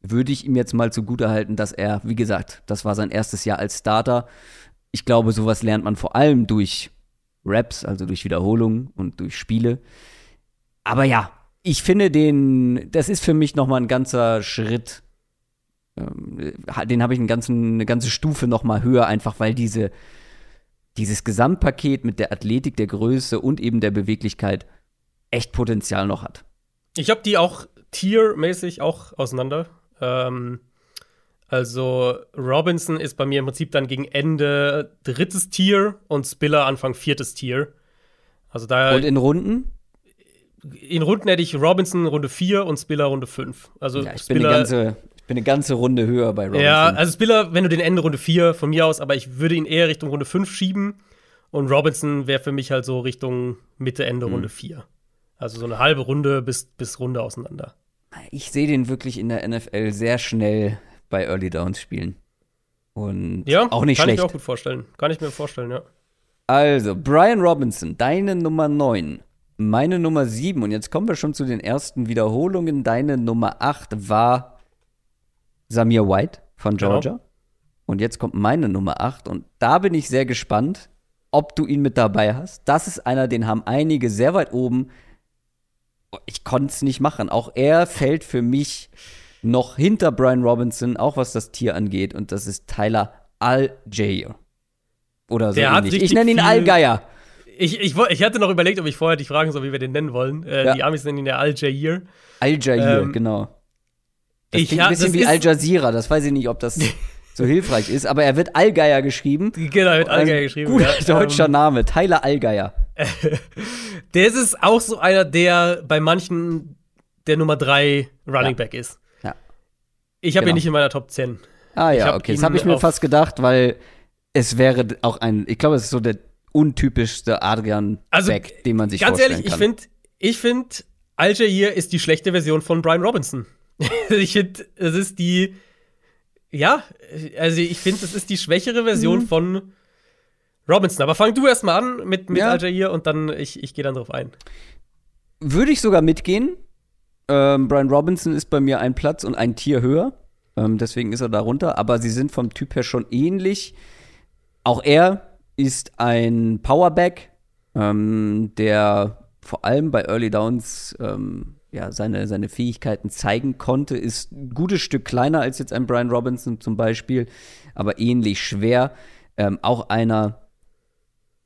würde ich ihm jetzt mal zugutehalten, dass er, wie gesagt, das war sein erstes Jahr als Starter. Ich glaube, sowas lernt man vor allem durch Raps, also durch Wiederholungen und durch Spiele. Aber ja, ich finde den, das ist für mich noch mal ein ganzer Schritt ähm, den habe ich einen ganzen, eine ganze Stufe noch mal höher, einfach weil diese, dieses Gesamtpaket mit der Athletik, der Größe und eben der Beweglichkeit echt Potenzial noch hat. Ich habe die auch tiermäßig auch auseinander. Ähm, also Robinson ist bei mir im Prinzip dann gegen Ende drittes Tier und Spiller Anfang viertes Tier. Also da und in Runden? In Runden hätte ich Robinson Runde 4 und Spiller Runde 5. Also ja, ich, Spiller, bin eine ganze, ich bin eine ganze Runde höher bei Robinson. Ja, also Spiller, wenn du den Ende Runde 4 von mir aus, aber ich würde ihn eher Richtung Runde 5 schieben. Und Robinson wäre für mich halt so Richtung Mitte, Ende mhm. Runde 4. Also so eine halbe Runde bis, bis Runde auseinander. Ich sehe den wirklich in der NFL sehr schnell bei Early Downs spielen. Und ja, auch nicht kann schlecht. Kann ich mir auch gut vorstellen. Kann ich mir vorstellen, ja. Also, Brian Robinson, deine Nummer 9. Meine Nummer 7. Und jetzt kommen wir schon zu den ersten Wiederholungen. Deine Nummer 8 war Samir White von genau. Georgia. Genau. Und jetzt kommt meine Nummer 8. Und da bin ich sehr gespannt, ob du ihn mit dabei hast. Das ist einer, den haben einige sehr weit oben ich konnte es nicht machen. Auch er fällt für mich noch hinter Brian Robinson, auch was das Tier angeht. Und das ist Tyler Algier. Oder so Der ähnlich. Ich nenne ihn Allgeier. Ich, ich, ich, hatte noch überlegt, ob ich vorher dich fragen soll, wie wir den nennen wollen. Äh, ja. Die Amis nennen ihn ja Al-Jair. Al-Jair, ähm, genau. Das ich, klingt ein bisschen wie Al Jazeera. Das weiß ich nicht, ob das so hilfreich ist. Aber er wird Allgeier geschrieben. Genau, er wird Allgeier geschrieben. Guter ja. deutscher ähm, Name. Tyler Allgeier. der ist auch so einer, der bei manchen der Nummer 3 Running Back ist. Ja. Ich habe genau. ihn nicht in meiner Top 10. Ah ja, okay. Das habe ich mir fast gedacht, weil es wäre auch ein, ich glaube, es ist so der untypischste Adrian also, Beck, den man sich ganz vorstellen ehrlich, kann. Ganz ehrlich, ich finde, ich finde, Aljair ist die schlechte Version von Brian Robinson. ich finde, es ist die, ja, also ich finde, es ist die schwächere Version mhm. von Robinson. Aber fang du erst mal an mit, mit ja. Aljair und dann, ich, ich gehe dann drauf ein. Würde ich sogar mitgehen. Ähm, Brian Robinson ist bei mir ein Platz und ein Tier höher. Ähm, deswegen ist er da runter. Aber sie sind vom Typ her schon ähnlich. Auch er ist ein Powerback, ähm, der vor allem bei Early Downs ähm, ja, seine, seine Fähigkeiten zeigen konnte, ist ein gutes Stück kleiner als jetzt ein Brian Robinson zum Beispiel, aber ähnlich schwer. Ähm, auch einer,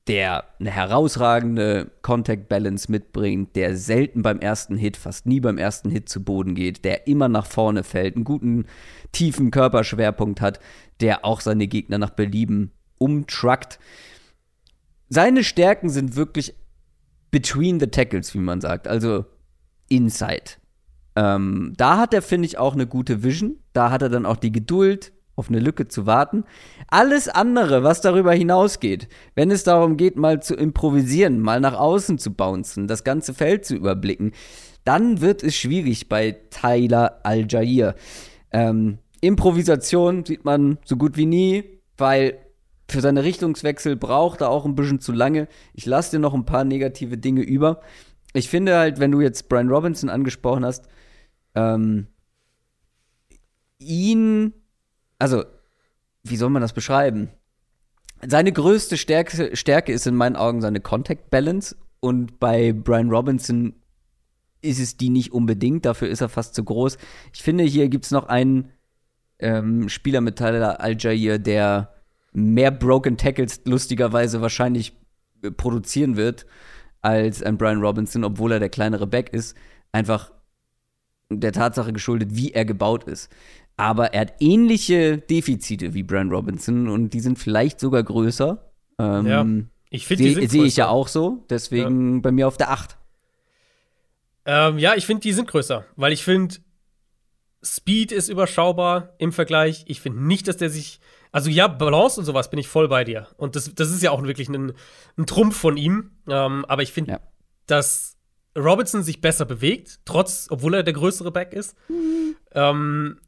der eine herausragende Contact Balance mitbringt, der selten beim ersten Hit, fast nie beim ersten Hit zu Boden geht, der immer nach vorne fällt, einen guten tiefen Körperschwerpunkt hat, der auch seine Gegner nach Belieben umtruckt. Seine Stärken sind wirklich between the tackles, wie man sagt, also inside. Ähm, da hat er, finde ich, auch eine gute Vision. Da hat er dann auch die Geduld, auf eine Lücke zu warten. Alles andere, was darüber hinausgeht, wenn es darum geht, mal zu improvisieren, mal nach außen zu bouncen, das ganze Feld zu überblicken, dann wird es schwierig bei Tyler Al-Jair. Ähm, Improvisation sieht man so gut wie nie, weil für seine Richtungswechsel braucht er auch ein bisschen zu lange. Ich lasse dir noch ein paar negative Dinge über. Ich finde halt, wenn du jetzt Brian Robinson angesprochen hast, ähm, ihn also, wie soll man das beschreiben? Seine größte Stärke, Stärke ist in meinen Augen seine Contact Balance und bei Brian Robinson ist es die nicht unbedingt, dafür ist er fast zu groß. Ich finde, hier gibt es noch einen ähm, Spieler mit Tyler Al-Jair, der mehr Broken Tackles lustigerweise wahrscheinlich äh, produzieren wird als ein Brian Robinson, obwohl er der kleinere Back ist. Einfach der Tatsache geschuldet, wie er gebaut ist. Aber er hat ähnliche Defizite wie Brian Robinson und die sind vielleicht sogar größer. Ähm, ja, ich finde, Sehe ich ja auch so, deswegen ja. bei mir auf der 8. Ähm, ja, ich finde, die sind größer, weil ich finde, Speed ist überschaubar im Vergleich. Ich finde nicht, dass der sich. Also ja, Balance und sowas bin ich voll bei dir. Und das, das ist ja auch wirklich ein, ein Trumpf von ihm. Ähm, aber ich finde, ja. dass Robinson sich besser bewegt, trotz, obwohl er der größere Back ist. Mhm. Ähm,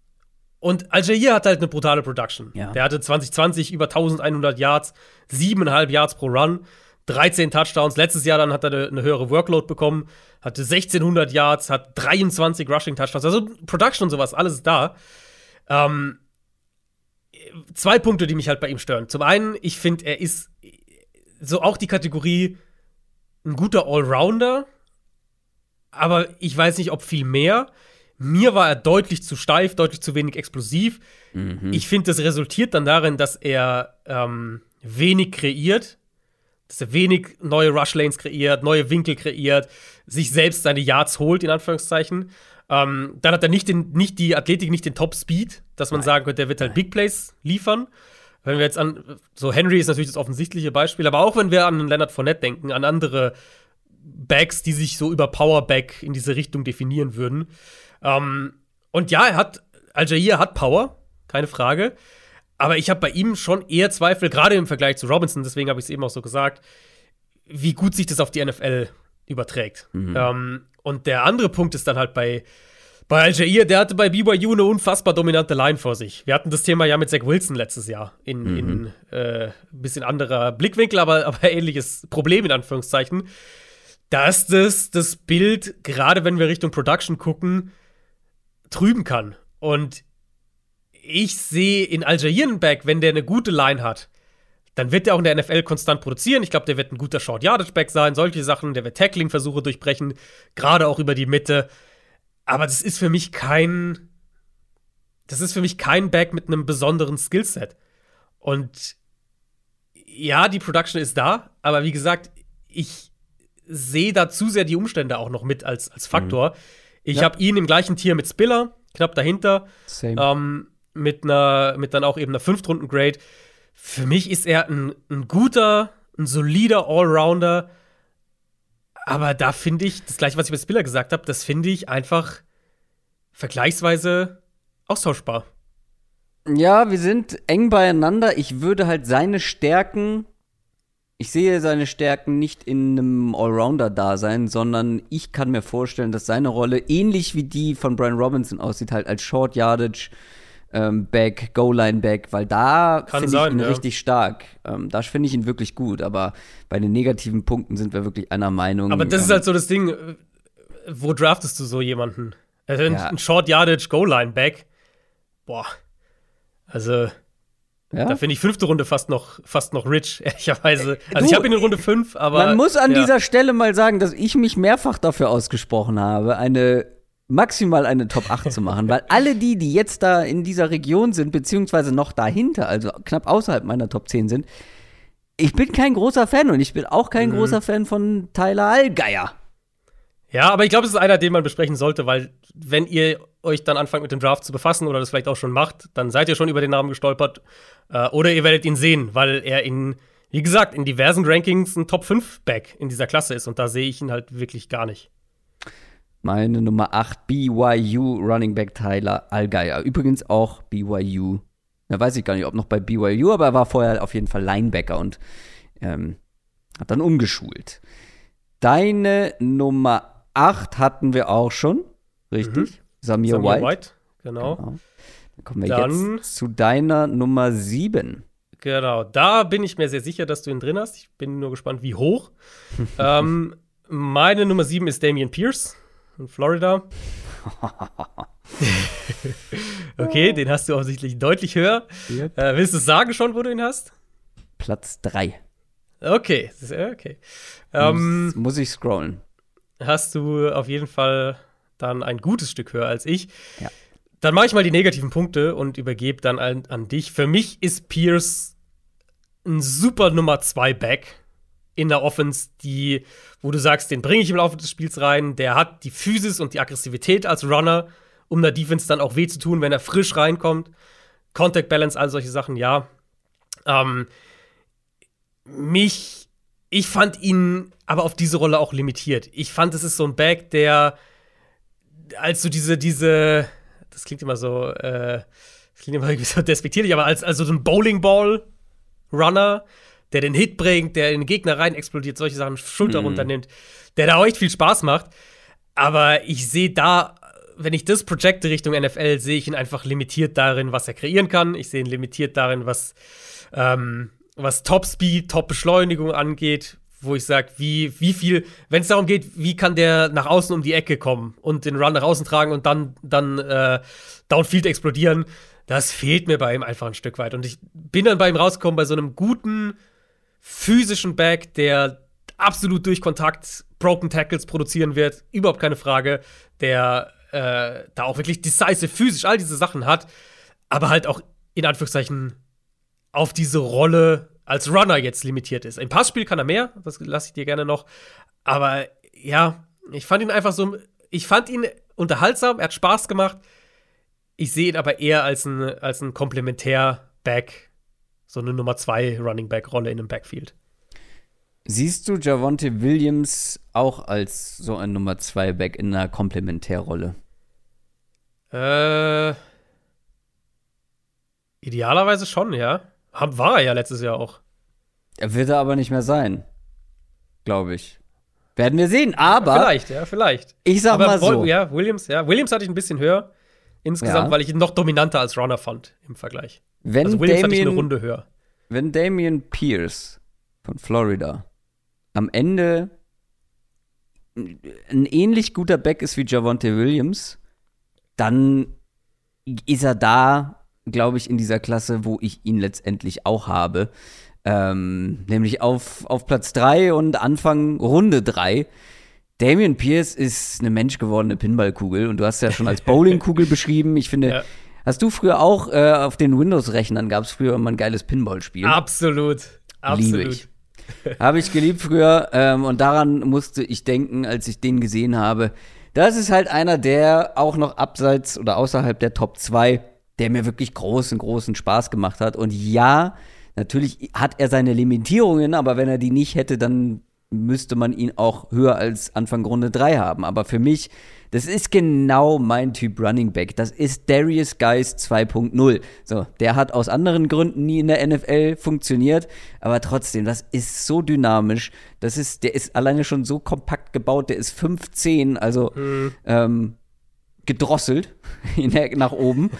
und Algeria hat halt eine brutale Production. Ja. Der hatte 2020 über 1100 Yards, 7,5 Yards pro Run, 13 Touchdowns. Letztes Jahr dann hat er eine, eine, höhere Workload bekommen, hatte 1600 Yards, hat 23 Rushing Touchdowns. Also Production und sowas, alles da. Ähm, zwei Punkte, die mich halt bei ihm stören. Zum einen, ich finde, er ist so auch die Kategorie ein guter Allrounder, aber ich weiß nicht, ob viel mehr Mir war er deutlich zu steif, deutlich zu wenig explosiv. Mhm. Ich finde, das resultiert dann darin, dass er ähm, wenig kreiert, dass er wenig neue Rushlanes kreiert, neue Winkel kreiert, sich selbst seine Yards holt, in Anführungszeichen. Ähm, dann hat er nicht, den, nicht die Athletik, nicht den Top-Speed, dass man Nein. sagen könnte, der wird halt. Big Plays liefern. Wenn wir jetzt an, so Henry ist natürlich das offensichtliche Beispiel, aber auch wenn wir an Leonard Fournette denken, an andere Backs, die sich so über Powerback in diese Richtung definieren würden. Ähm, und ja, er hat, Al-Jair hat Power, keine Frage. Aber ich habe bei ihm schon eher Zweifel, gerade im Vergleich zu Robinson, deswegen habe ich es eben auch so gesagt, wie gut sich das auf die NFL überträgt. Mhm. Ähm, und der andere Punkt ist dann halt bei, bei Al-Jair, der hatte bei BYU eine unfassbar dominante Line vor sich. Wir hatten das Thema ja mit Zach Wilson letztes Jahr in, mhm. in äh, ein bisschen anderer Blickwinkel, aber, aber ähnliches Problem in Anführungszeichen. Dass das das Bild, gerade wenn wir Richtung Production gucken, trüben kann. Und ich sehe in Algerien Back, wenn der eine gute Line hat, dann wird der auch in der NFL konstant produzieren. Ich glaube, der wird ein guter Short Yardage Back sein, solche Sachen. Der wird Tackling-Versuche durchbrechen, gerade auch über die Mitte. Aber das ist für mich kein, das ist für mich kein Back mit einem besonderen Skillset. Und ja, die Production ist da, aber wie gesagt, ich sehe da zu sehr die Umstände auch noch mit als, als Faktor. Mhm. Ich ja. habe ihn im gleichen Tier mit Spiller, knapp dahinter. Ähm, mit einer, mit dann auch eben einer Fünftrunden-Grade. Für mich ist er ein, ein guter, ein solider Allrounder. Aber da finde ich, das gleiche, was ich bei Spiller gesagt habe, das finde ich einfach vergleichsweise austauschbar. Ja, wir sind eng beieinander. Ich würde halt seine Stärken ich sehe seine Stärken nicht in einem Allrounder-Dasein, sondern ich kann mir vorstellen, dass seine Rolle ähnlich wie die von Brian Robinson aussieht, halt als Short Yardage ähm, Back, Goal-Line Back, weil da finde ich ihn ja. richtig stark. Ähm, da finde ich ihn wirklich gut, aber bei den negativen Punkten sind wir wirklich einer Meinung. Aber das ähm, ist halt so das Ding, wo draftest du so jemanden? Also ja. ein Short Yardage Goal-Line Back. Boah. Also ja? Da finde ich fünfte Runde fast noch, fast noch rich, ehrlicherweise. Also du, ich habe ihn in Runde fünf, aber. Man muss an ja. dieser Stelle mal sagen, dass ich mich mehrfach dafür ausgesprochen habe, eine maximal eine Top 8 zu machen, weil alle die, die jetzt da in dieser Region sind, beziehungsweise noch dahinter, also knapp außerhalb meiner Top 10 sind, ich bin kein großer Fan und ich bin auch kein mhm. großer Fan von Tyler Allgeier. Ja, aber ich glaube, es ist einer, den man besprechen sollte, weil wenn ihr euch dann anfangt mit dem Draft zu befassen oder das vielleicht auch schon macht, dann seid ihr schon über den Namen gestolpert. Äh, oder ihr werdet ihn sehen, weil er in, wie gesagt, in diversen Rankings ein Top 5 Back in dieser Klasse ist. Und da sehe ich ihn halt wirklich gar nicht. Meine Nummer 8, BYU Running Back Tyler Allgeier. Übrigens auch BYU. Da weiß ich gar nicht, ob noch bei BYU, aber er war vorher auf jeden Fall Linebacker und ähm, hat dann umgeschult. Deine Nummer 8 hatten wir auch schon, richtig? Mhm. Samir, Samir White. White. Genau. genau. Dann kommen wir Dann, jetzt zu deiner Nummer 7. Genau, da bin ich mir sehr sicher, dass du ihn drin hast. Ich bin nur gespannt, wie hoch. ähm, meine Nummer 7 ist Damian Pierce in Florida. okay, den hast du offensichtlich deutlich höher. Yep. Äh, willst du sagen schon, wo du ihn hast? Platz 3. Okay, okay. Ähm, muss, muss ich scrollen hast du auf jeden Fall dann ein gutes Stück höher als ich. Ja. Dann mache ich mal die negativen Punkte und übergebe dann an, an dich. Für mich ist Pierce ein super Nummer 2 Back in der Offense, die, wo du sagst, den bringe ich im Laufe des Spiels rein. Der hat die Physis und die Aggressivität als Runner, um der Defense dann auch weh zu tun, wenn er frisch reinkommt. Contact Balance, all solche Sachen, ja. Ähm, mich ich fand ihn aber auf diese Rolle auch limitiert. Ich fand, es ist so ein Back, der als so diese, diese, das klingt immer so, äh, das klingt immer irgendwie so despektierlich, aber als also so ein Bowlingball-Runner, der den Hit bringt, der in den Gegner rein explodiert, solche Sachen, Schulter mhm. runternimmt, der da auch echt viel Spaß macht. Aber ich sehe da, wenn ich das projecte Richtung NFL, sehe ich ihn einfach limitiert darin, was er kreieren kann. Ich sehe ihn limitiert darin, was ähm, was Top Speed, Top Beschleunigung angeht, wo ich sage, wie, wie viel, wenn es darum geht, wie kann der nach außen um die Ecke kommen und den Run nach außen tragen und dann, dann äh, Downfield explodieren, das fehlt mir bei ihm einfach ein Stück weit. Und ich bin dann bei ihm rausgekommen bei so einem guten physischen Back, der absolut durch Kontakt Broken Tackles produzieren wird, überhaupt keine Frage, der äh, da auch wirklich decisive, physisch, all diese Sachen hat, aber halt auch in Anführungszeichen auf diese Rolle als Runner jetzt limitiert ist. Im Passspiel kann er mehr, das lasse ich dir gerne noch. Aber ja, ich fand ihn einfach so, ich fand ihn unterhaltsam, er hat Spaß gemacht. Ich sehe ihn aber eher als ein, als ein Komplementär-Back, so eine Nummer 2 Running Back-Rolle in einem Backfield. Siehst du Javonte Williams auch als so ein Nummer 2 Back in einer Komplementärrolle? Äh, idealerweise schon, ja. War er ja letztes Jahr auch. Er wird er aber nicht mehr sein. Glaube ich. Werden wir sehen, aber. Vielleicht, ja, vielleicht. Ich sag aber mal so. Ja, Williams, ja. Williams hatte ich ein bisschen höher insgesamt, ja. weil ich ihn noch dominanter als Runner fand im Vergleich. Wenn also Williams Damien, hatte ich eine Runde höher. Wenn Damian Pierce von Florida am Ende ein ähnlich guter Back ist wie Javonte Williams, dann ist er da glaube ich, in dieser Klasse, wo ich ihn letztendlich auch habe. Ähm, nämlich auf, auf Platz 3 und Anfang Runde 3. Damian Pierce ist eine menschgewordene Pinballkugel und du hast ja schon als Bowlingkugel beschrieben. Ich finde, ja. hast du früher auch äh, auf den Windows-Rechnern gab es früher immer ein geiles Pinballspiel? Absolut. Absolut. Liebe ich. habe ich geliebt früher ähm, und daran musste ich denken, als ich den gesehen habe. Das ist halt einer, der auch noch abseits oder außerhalb der Top 2 der mir wirklich großen, großen Spaß gemacht hat. Und ja, natürlich hat er seine Limitierungen, aber wenn er die nicht hätte, dann müsste man ihn auch höher als Anfang Runde 3 haben. Aber für mich, das ist genau mein Typ Running Back. Das ist Darius Geist 2.0. So, der hat aus anderen Gründen nie in der NFL funktioniert, aber trotzdem, das ist so dynamisch. Das ist, der ist alleine schon so kompakt gebaut, der ist 15, also mhm. ähm, gedrosselt nach oben.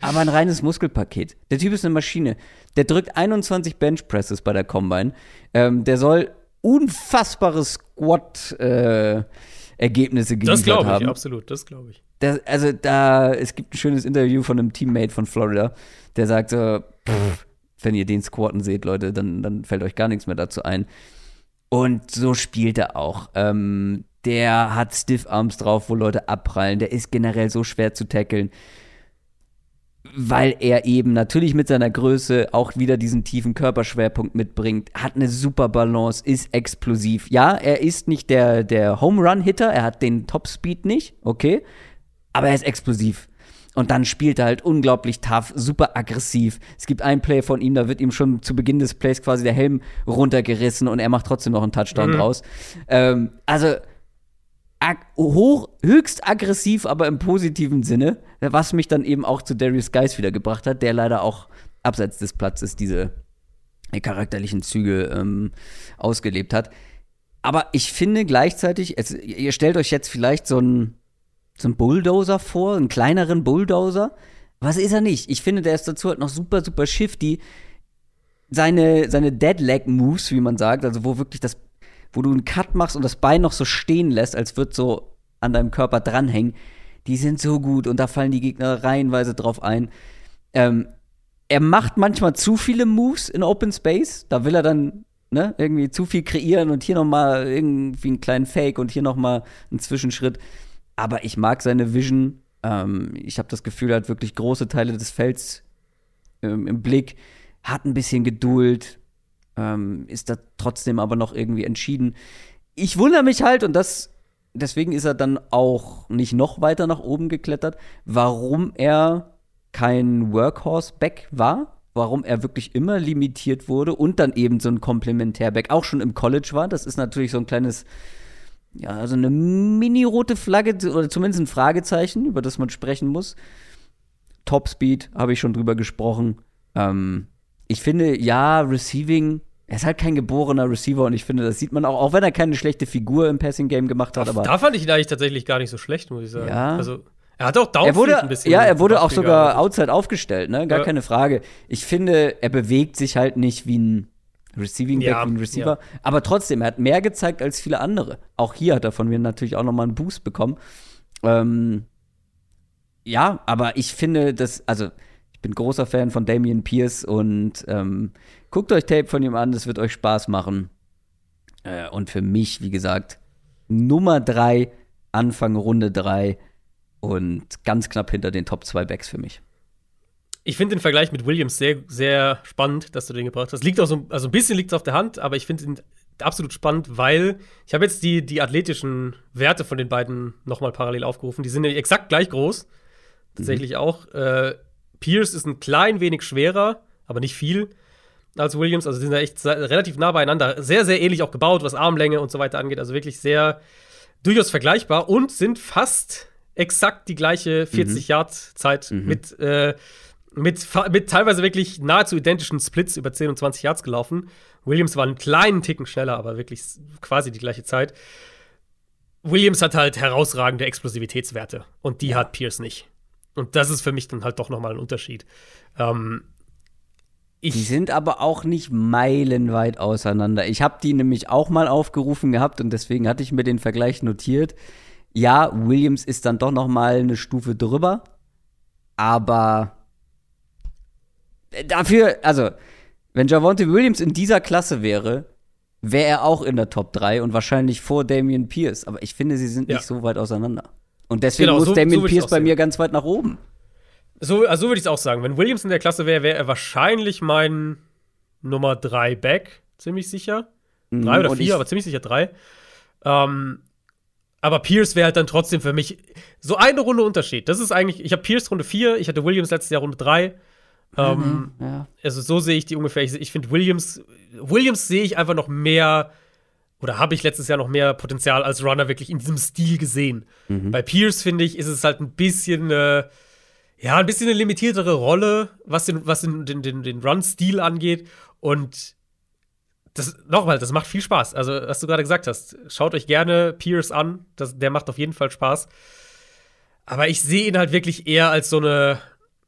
Aber ein reines Muskelpaket. Der Typ ist eine Maschine. Der drückt 21 Benchpresses bei der Combine. Ähm, der soll unfassbare Squat-Ergebnisse äh, geliefert Das glaube ich, haben. absolut, das glaube ich. Das, also da, es gibt ein schönes Interview von einem Teammate von Florida, der sagt so, pff, wenn ihr den squatten seht, Leute, dann, dann fällt euch gar nichts mehr dazu ein. Und so spielt er auch. Ähm, der hat Stiff Arms drauf, wo Leute abprallen. Der ist generell so schwer zu tackeln, weil er eben natürlich mit seiner Größe auch wieder diesen tiefen Körperschwerpunkt mitbringt. Hat eine super Balance, ist explosiv. Ja, er ist nicht der, der Home Run Hitter, er hat den Top Speed nicht, okay, aber er ist explosiv. Und dann spielt er halt unglaublich tough, super aggressiv. Es gibt ein Play von ihm, da wird ihm schon zu Beginn des Plays quasi der Helm runtergerissen und er macht trotzdem noch einen Touchdown mhm. draus. Ähm, also hoch, höchst aggressiv, aber im positiven Sinne, was mich dann eben auch zu Darius Geis wieder gebracht hat, der leider auch abseits des Platzes diese charakterlichen Züge ähm, ausgelebt hat. Aber ich finde gleichzeitig, es, ihr stellt euch jetzt vielleicht so einen, so einen Bulldozer vor, einen kleineren Bulldozer. Was ist er nicht? Ich finde, der ist dazu halt noch super, super shifty. Seine, seine Dead-Leg-Moves, wie man sagt, also wo wirklich das wo du einen Cut machst und das Bein noch so stehen lässt, als würde so an deinem Körper dranhängen, die sind so gut und da fallen die Gegner reihenweise drauf ein. Ähm, er macht manchmal zu viele Moves in Open Space, da will er dann ne, irgendwie zu viel kreieren und hier noch mal irgendwie einen kleinen Fake und hier noch mal einen Zwischenschritt. Aber ich mag seine Vision. Ähm, ich habe das Gefühl, er hat wirklich große Teile des Felds ähm, im Blick, hat ein bisschen Geduld, ähm, ist da trotzdem aber noch irgendwie entschieden. Ich wundere mich halt, und das, deswegen ist er dann auch nicht noch weiter nach oben geklettert, warum er kein Workhorse-Back war, warum er wirklich immer limitiert wurde und dann eben so ein Komplementär-Back auch schon im College war. Das ist natürlich so ein kleines, ja, also eine mini-rote Flagge oder zumindest ein Fragezeichen, über das man sprechen muss. Top Speed, habe ich schon drüber gesprochen. Ähm, ich finde, ja, Receiving, er ist halt kein geborener Receiver und ich finde, das sieht man auch, auch wenn er keine schlechte Figur im Passing-Game gemacht hat. Da, aber da fand ich ihn eigentlich tatsächlich gar nicht so schlecht, muss ich sagen. Ja. Also, er hat auch Downfield er wurde, ein bisschen. Ja, er wurde auch sogar outside aufgestellt, ne? Gar ja. keine Frage. Ich finde, er bewegt sich halt nicht wie ein Receiving Back, ja, wie ein Receiver. Ja. Aber trotzdem, er hat mehr gezeigt als viele andere. Auch hier hat er von mir natürlich auch noch mal einen Boost bekommen. Ähm, ja, aber ich finde, dass, also ich bin großer Fan von Damian Pierce und ähm, guckt euch Tape von ihm an, das wird euch Spaß machen. Äh, und für mich, wie gesagt, Nummer drei, Anfang Runde drei, und ganz knapp hinter den Top 2 Backs für mich. Ich finde den Vergleich mit Williams sehr, sehr spannend, dass du den gebracht hast. Liegt auch so, also ein bisschen liegt es auf der Hand, aber ich finde ihn absolut spannend, weil ich habe jetzt die, die athletischen Werte von den beiden nochmal parallel aufgerufen. Die sind ja exakt gleich groß. Tatsächlich mhm. auch. Äh, Pierce ist ein klein wenig schwerer, aber nicht viel als Williams. Also die sind ja echt relativ nah beieinander. Sehr, sehr ähnlich auch gebaut, was Armlänge und so weiter angeht. Also wirklich sehr durchaus vergleichbar und sind fast exakt die gleiche 40-Yard-Zeit mhm. mhm. mit, äh, mit, mit teilweise wirklich nahezu identischen Splits über 10 und 20 Yards gelaufen. Williams war einen kleinen Ticken schneller, aber wirklich quasi die gleiche Zeit. Williams hat halt herausragende Explosivitätswerte und die ja. hat Pierce nicht. Und das ist für mich dann halt doch nochmal ein Unterschied. Ähm, die sind aber auch nicht meilenweit auseinander. Ich habe die nämlich auch mal aufgerufen gehabt und deswegen hatte ich mir den Vergleich notiert. Ja, Williams ist dann doch noch mal eine Stufe drüber, aber dafür, also wenn Javonte Williams in dieser Klasse wäre, wäre er auch in der Top 3 und wahrscheinlich vor Damian Pierce. Aber ich finde, sie sind ja. nicht so weit auseinander. Und deswegen genau, muss so, Damian so Pierce bei mir ganz weit nach oben. So, also so würde ich es auch sagen. Wenn Williams in der Klasse wäre, wäre er wahrscheinlich mein Nummer 3 Back, ziemlich sicher. Mhm, drei oder vier, aber ziemlich sicher drei. Ähm, aber Pierce wäre halt dann trotzdem für mich so eine Runde Unterschied. Das ist eigentlich, ich habe Pierce Runde 4, ich hatte Williams letztes Jahr Runde 3. Ähm, mhm, ja. Also so sehe ich die ungefähr. Ich, ich finde Williams, Williams sehe ich einfach noch mehr oder habe ich letztes Jahr noch mehr Potenzial als Runner wirklich in diesem Stil gesehen. Mhm. Bei Pierce, finde ich, ist es halt ein bisschen, äh, ja, ein bisschen eine limitiertere Rolle, was den, was den, den, den, Run-Stil angeht. Und das, nochmal, das macht viel Spaß. Also, was du gerade gesagt hast, schaut euch gerne Pierce an. Das, der macht auf jeden Fall Spaß. Aber ich sehe ihn halt wirklich eher als so eine,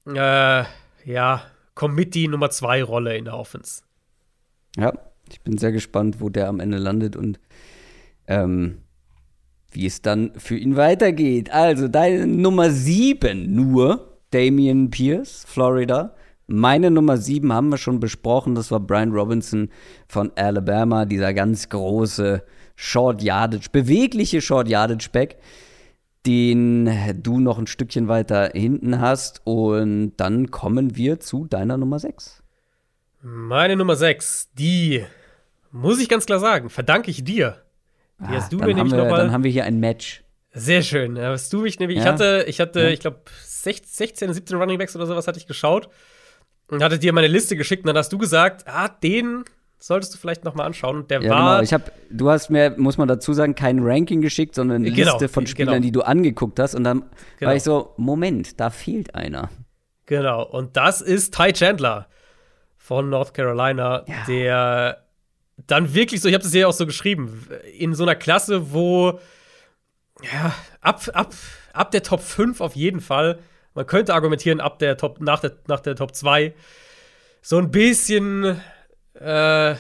äh, ja, Committee Nummer 2 Rolle in der Offense. Ja, ich bin sehr gespannt, wo der am Ende landet und ähm, wie es dann für ihn weitergeht. Also deine Nummer 7 nur, Damian Pierce, Florida. Meine Nummer 7 haben wir schon besprochen, das war Brian Robinson von Alabama, dieser ganz große Short Yardage, bewegliche Short Yardage Back, den du noch ein Stückchen weiter hinten hast. Und dann kommen wir zu deiner Nummer 6. Meine Nummer 6, die muss ich ganz klar sagen, verdanke ich dir. Die ah, hast du mir nämlich wir, noch mal Dann haben wir hier ein Match. Sehr schön. Hast du mich nämlich, ja. ich hatte, ich hatte, ja. ich glaube, 16, 17 Running Backs oder sowas hatte ich geschaut und hatte dir meine Liste geschickt und dann hast du gesagt, ah, den solltest du vielleicht noch mal anschauen. Der ja, war. Genau. Ich habe, du hast mir, muss man dazu sagen, kein Ranking geschickt, sondern eine genau, Liste von Spielern, genau. die du angeguckt hast. Und dann genau. war ich so, Moment, da fehlt einer. Genau. Und das ist Ty Chandler von North Carolina, ja. der dann wirklich so, ich habe das ja auch so geschrieben, in so einer Klasse, wo ja, ab, ab, ab der Top 5 auf jeden Fall, man könnte argumentieren, ab der Top, nach der, nach der Top 2, so ein bisschen äh,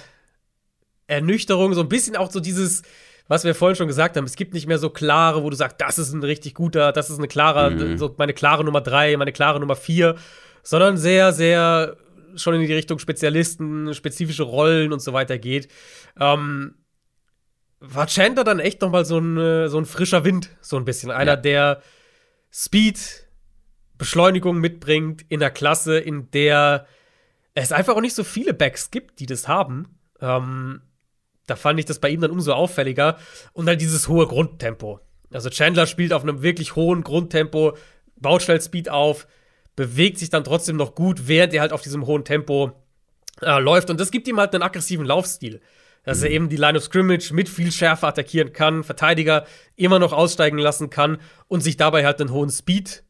Ernüchterung, so ein bisschen auch so dieses, was wir vorhin schon gesagt haben, es gibt nicht mehr so klare, wo du sagst, das ist ein richtig guter, das ist eine klare, mhm. so meine klare Nummer 3, meine klare Nummer 4, sondern sehr, sehr schon in die Richtung Spezialisten, spezifische Rollen und so weiter geht, ähm, war Chandler dann echt noch mal so ein, äh, so ein frischer Wind, so ein bisschen. Einer, ja. der Speed, Beschleunigung mitbringt in der Klasse, in der es einfach auch nicht so viele Backs gibt, die das haben. Ähm, da fand ich das bei ihm dann umso auffälliger. Und halt dieses hohe Grundtempo. Also Chandler spielt auf einem wirklich hohen Grundtempo, baut schnell Speed auf, bewegt sich dann trotzdem noch gut, während er halt auf diesem hohen Tempo äh, läuft. Und das gibt ihm halt einen aggressiven Laufstil. Dass er eben die Line of Scrimmage mit viel Schärfe attackieren kann, Verteidiger immer noch aussteigen lassen kann und sich dabei halt einen hohen Speed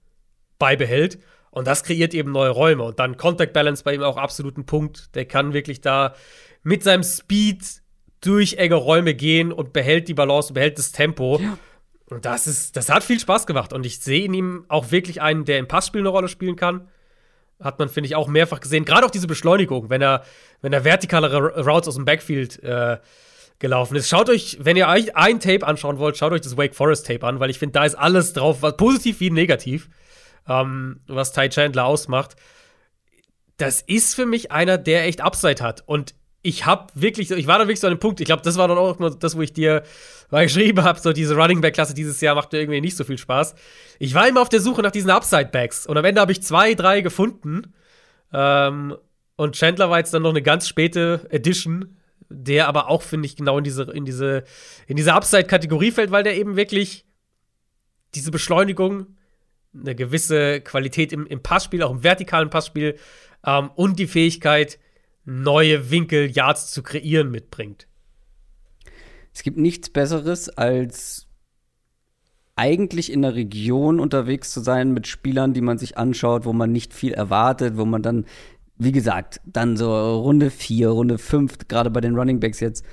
beibehält. Und das kreiert eben neue Räume. Und dann Contact Balance bei ihm auch absolut ein Punkt. Der kann wirklich da mit seinem Speed durch enge Räume gehen und behält die Balance und behält das Tempo. Ja. Und das ist, das hat viel Spaß gemacht. Und ich sehe in ihm auch wirklich einen, der im Passspiel eine Rolle spielen kann. Hat man, finde ich, auch mehrfach gesehen. Gerade auch diese Beschleunigung, wenn er, wenn er vertikalere Routes aus dem Backfield äh, gelaufen ist. Schaut euch, wenn ihr euch ein Tape anschauen wollt, schaut euch das Wake Forest Tape an, weil ich finde, da ist alles drauf, was positiv wie negativ, ähm, was Ty Chandler ausmacht. Das ist für mich einer, der echt Upside hat. Und ich habe wirklich, ich war da wirklich so an dem Punkt, ich glaube, das war dann auch das, wo ich dir mal geschrieben habe, so diese Running Back Klasse dieses Jahr macht mir irgendwie nicht so viel Spaß. Ich war immer auf der Suche nach diesen Upside Backs und am Ende habe ich zwei, drei gefunden. Ähm, und Chandler war jetzt dann noch eine ganz späte Edition, der aber auch finde ich genau in diese in diese in diese Upside Kategorie fällt, weil der eben wirklich diese Beschleunigung, eine gewisse Qualität im, im Passspiel, auch im vertikalen Passspiel ähm, und die Fähigkeit neue Winkel, Yards zu kreieren mitbringt. Es gibt nichts Besseres, als eigentlich in der Region unterwegs zu sein mit Spielern, die man sich anschaut, wo man nicht viel erwartet, wo man dann, wie gesagt, dann so Runde 4, Runde 5, gerade bei den Running Backs jetzt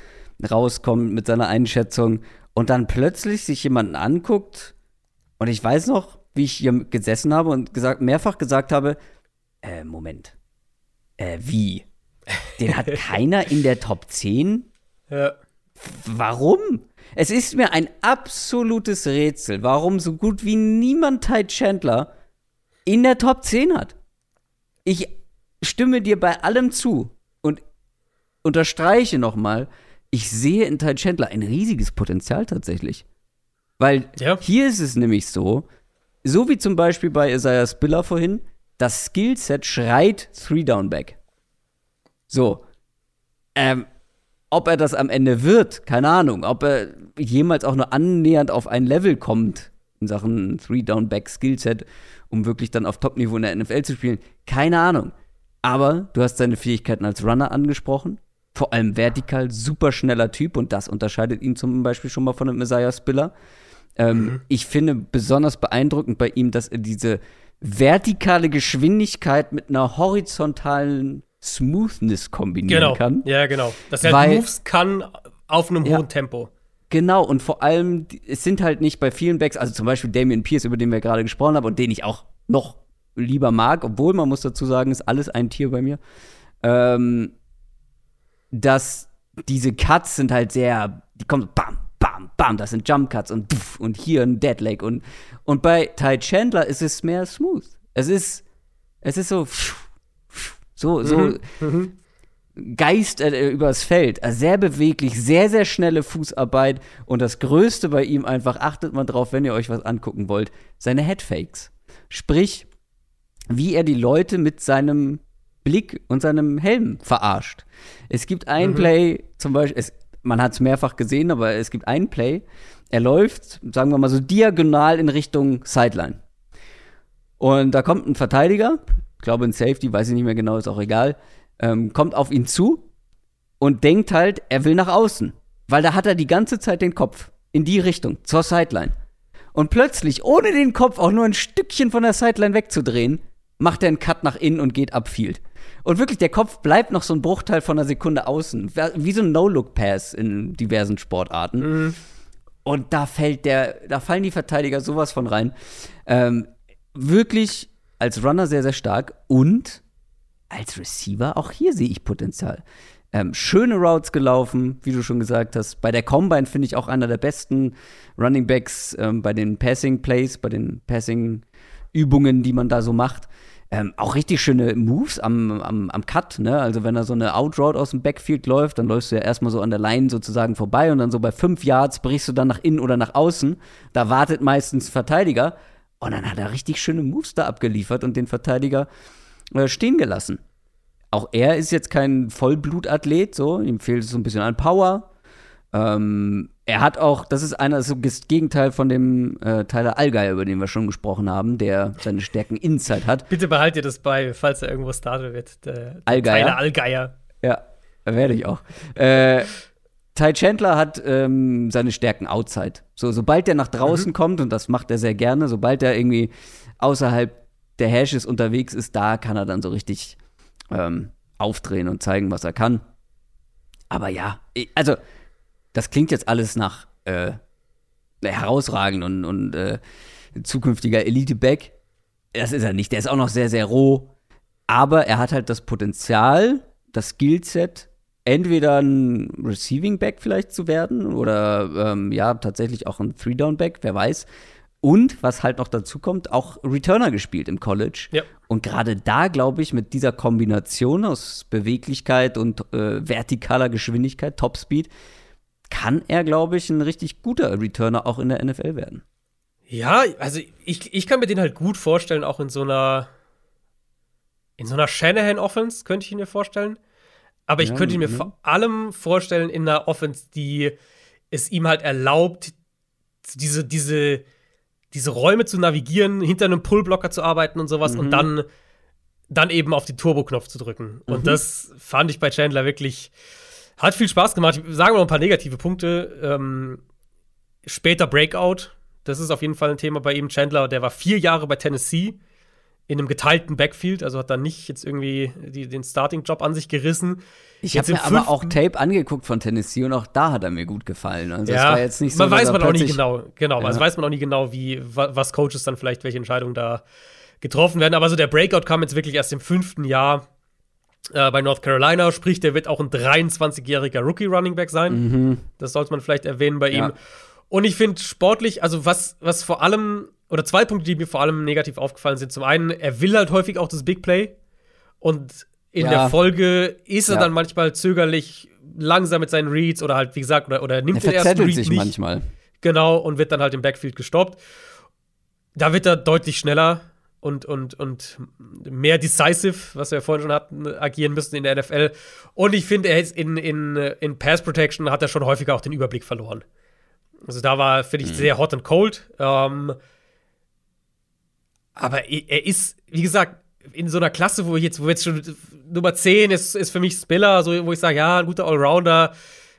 rauskommt mit seiner Einschätzung und dann plötzlich sich jemanden anguckt und ich weiß noch, wie ich hier gesessen habe und gesagt, mehrfach gesagt habe, äh, Moment, äh, wie? Den hat keiner in der Top 10? Ja. Warum? Es ist mir ein absolutes Rätsel, warum so gut wie niemand Ty Chandler in der Top 10 hat. Ich stimme dir bei allem zu und unterstreiche nochmal, ich sehe in Ty Chandler ein riesiges Potenzial tatsächlich. Weil ja. hier ist es nämlich so, so wie zum Beispiel bei Isaiah Spiller vorhin, das Skillset schreit Three-Down-Back. So. Ähm, ob er das am Ende wird, keine Ahnung. Ob er jemals auch nur annähernd auf ein Level kommt in Sachen Three-Down-Back-Skillset, um wirklich dann auf Top-Niveau in der NFL zu spielen, keine Ahnung. Aber du hast seine Fähigkeiten als Runner angesprochen. Vor allem vertikal, super schneller Typ und das unterscheidet ihn zum Beispiel schon mal von einem Messiah Spiller. Ähm, mhm. Ich finde besonders beeindruckend bei ihm, dass er diese vertikale Geschwindigkeit mit einer horizontalen Smoothness kombinieren genau. kann. Ja, genau. Dass er halt Moves kann auf einem ja, hohen Tempo. Genau, und vor allem, es sind halt nicht bei vielen Backs, also zum Beispiel Damian Pierce, über den wir gerade gesprochen haben und den ich auch noch lieber mag, obwohl man muss dazu sagen, ist alles ein Tier bei mir, ähm, dass diese Cuts sind halt sehr, die kommen bam, bam, bam, das sind Jump Cuts und pff, und hier ein Deadleg und und bei Ty Chandler ist es mehr smooth. Es ist es ist so pff, so, so mhm. mhm. Geist äh, übers Feld. Also sehr beweglich, sehr, sehr schnelle Fußarbeit. Und das Größte bei ihm einfach, achtet mal drauf, wenn ihr euch was angucken wollt, seine Headfakes. Sprich, wie er die Leute mit seinem Blick und seinem Helm verarscht. Es gibt ein mhm. Play, zum Beispiel, es, man hat es mehrfach gesehen, aber es gibt ein Play, er läuft, sagen wir mal so, diagonal in Richtung Sideline. Und da kommt ein Verteidiger, glaube ein Safety, weiß ich nicht mehr genau, ist auch egal, ähm, kommt auf ihn zu und denkt halt, er will nach außen. Weil da hat er die ganze Zeit den Kopf in die Richtung, zur Sideline. Und plötzlich, ohne den Kopf auch nur ein Stückchen von der Sideline wegzudrehen, macht er einen Cut nach innen und geht upfield. Und wirklich, der Kopf bleibt noch so ein Bruchteil von einer Sekunde außen. Wie so ein No-Look-Pass in diversen Sportarten. Mhm. Und da fällt der, da fallen die Verteidiger sowas von rein. Ähm, wirklich als Runner sehr, sehr stark und als Receiver, auch hier sehe ich Potenzial. Ähm, schöne Routes gelaufen, wie du schon gesagt hast. Bei der Combine finde ich auch einer der besten Running Backs ähm, bei den Passing Plays, bei den Passing Übungen, die man da so macht. Ähm, auch richtig schöne Moves am, am, am Cut, ne? Also wenn er so eine Outroute aus dem Backfield läuft, dann läufst du ja erstmal so an der Line sozusagen vorbei und dann so bei fünf Yards brichst du dann nach innen oder nach außen. Da wartet meistens Verteidiger. Und dann hat er richtig schöne Moves da abgeliefert und den Verteidiger äh, stehen gelassen. Auch er ist jetzt kein Vollblutathlet, so, ihm fehlt es so ein bisschen an Power. Ähm, er hat auch, das ist einer, so das Gegenteil von dem äh, Tyler Allgeier, über den wir schon gesprochen haben, der seine Stärken Inside hat. Bitte behalt dir das bei, falls er irgendwo startet wird. Der, Allgeier. Tyler Allgeier. Ja, werde ich auch. äh, Ty Chandler hat ähm, seine Stärken outside. So, sobald er nach draußen mhm. kommt, und das macht er sehr gerne, sobald er irgendwie außerhalb der Hashes unterwegs ist, da kann er dann so richtig ähm, aufdrehen und zeigen, was er kann. Aber ja, also, das klingt jetzt alles nach äh, herausragend und, und äh, zukünftiger Elite-Back. Das ist er nicht. Der ist auch noch sehr, sehr roh. Aber er hat halt das Potenzial, das Skillset, entweder ein Receiving Back vielleicht zu werden oder ähm, ja, tatsächlich auch ein Three-Down-Back, wer weiß. Und was halt noch dazu kommt, auch Returner gespielt im College. Ja. Und gerade da, glaube ich, mit dieser Kombination aus Beweglichkeit und äh, vertikaler Geschwindigkeit, Topspeed, kann er, glaube ich, ein richtig guter Returner auch in der NFL werden. Ja, also ich, ich kann mir den halt gut vorstellen, auch in so einer in so einer Shanahan-Offense könnte ich ihn mir vorstellen. Aber ich ja, könnte mir ja. vor allem vorstellen in einer Offense, die es ihm halt erlaubt, diese, diese, diese Räume zu navigieren, hinter einem Pullblocker zu arbeiten und sowas mhm. und dann, dann eben auf den Turbo-Knopf zu drücken. Mhm. Und das fand ich bei Chandler wirklich, hat viel Spaß gemacht. Sagen wir mal ein paar negative Punkte. Ähm, später Breakout, das ist auf jeden Fall ein Thema bei ihm. Chandler, der war vier Jahre bei Tennessee in einem geteilten Backfield, also hat dann nicht jetzt irgendwie die, den Starting-Job an sich gerissen. Ich habe mir aber auch Tape angeguckt von Tennessee und auch da hat er mir gut gefallen. Also ja, war jetzt nicht so, man weiß man auch nicht genau, genau, ja. also weiß man auch nicht genau, wie was Coaches dann vielleicht welche Entscheidungen da getroffen werden. Aber so der Breakout kam jetzt wirklich erst im fünften Jahr äh, bei North Carolina, sprich, der wird auch ein 23-jähriger Rookie-Running-Back sein. Mhm. Das sollte man vielleicht erwähnen bei ja. ihm. Und ich finde sportlich, also was, was vor allem oder zwei Punkte, die mir vor allem negativ aufgefallen sind. Zum einen, er will halt häufig auch das Big Play. Und in ja. der Folge ist er ja. dann manchmal zögerlich, langsam mit seinen Reads oder halt, wie gesagt, oder, oder nimmt er den ersten Read sich nicht. manchmal. Genau, und wird dann halt im Backfield gestoppt. Da wird er deutlich schneller und, und, und mehr decisive, was wir vorhin schon hatten, agieren müssen in der NFL. Und ich finde, er ist in, in, in Pass Protection hat er schon häufiger auch den Überblick verloren. Also da war, finde ich, mhm. sehr hot and cold. Ähm, aber er ist, wie gesagt, in so einer Klasse, wo ich jetzt, wo jetzt schon Nummer 10 ist, ist für mich Spiller, so, wo ich sage, ja, ein guter Allrounder.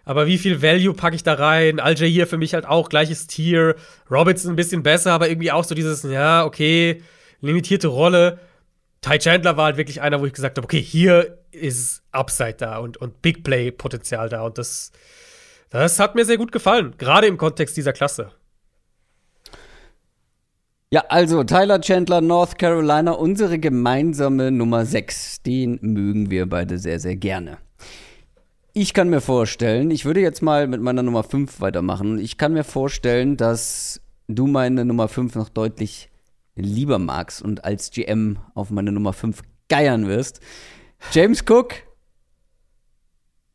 Aber wie viel Value packe ich da rein? Alger hier für mich halt auch gleiches Tier. Robinson ein bisschen besser, aber irgendwie auch so dieses, ja, okay, limitierte Rolle. Ty Chandler war halt wirklich einer, wo ich gesagt habe, okay, hier ist Upside da und, und Big Play-Potenzial da. Und das, das hat mir sehr gut gefallen, gerade im Kontext dieser Klasse. Ja, also Tyler Chandler, North Carolina, unsere gemeinsame Nummer 6. Den mögen wir beide sehr, sehr gerne. Ich kann mir vorstellen, ich würde jetzt mal mit meiner Nummer 5 weitermachen. Ich kann mir vorstellen, dass du meine Nummer 5 noch deutlich lieber magst und als GM auf meine Nummer 5 geiern wirst. James Cook.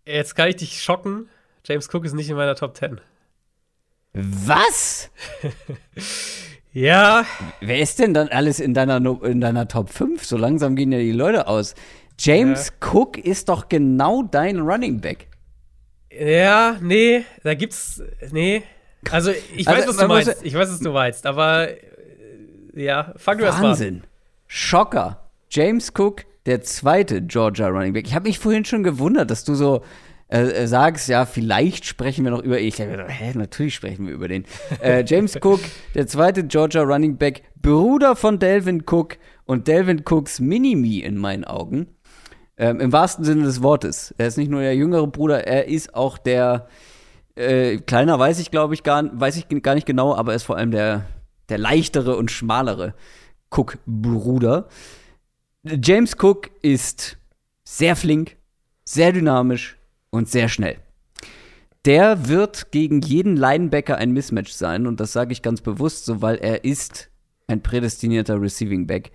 Jetzt kann ich dich schocken. James Cook ist nicht in meiner Top 10. Was? Ja. Wer ist denn dann alles in deiner, in deiner Top 5? So langsam gehen ja die Leute aus. James ja. Cook ist doch genau dein Running Back. Ja, nee, da gibt's. Nee. Also, ich weiß, also, was du meinst. Ich weiß, was du meinst, aber. Äh, ja, fang du erst mal an. Wahnsinn. Schocker. James Cook, der zweite Georgia Running Back. Ich habe mich vorhin schon gewundert, dass du so äh, äh, sagst, ja, vielleicht sprechen wir noch über. Ich dachte, hä, natürlich sprechen wir über den. Äh, James Cook, der zweite Georgia Running Back, Bruder von Delvin Cook und Delvin Cooks Mini-Me in meinen Augen. Ähm, Im wahrsten Sinne des Wortes. Er ist nicht nur der jüngere Bruder, er ist auch der äh, kleiner, weiß ich, glaube ich, gar, weiß ich gar nicht genau, aber er ist vor allem der, der leichtere und schmalere Cook-Bruder. James Cook ist sehr flink, sehr dynamisch, und sehr schnell. Der wird gegen jeden Linebacker ein Mismatch sein und das sage ich ganz bewusst so, weil er ist ein prädestinierter Receiving Back.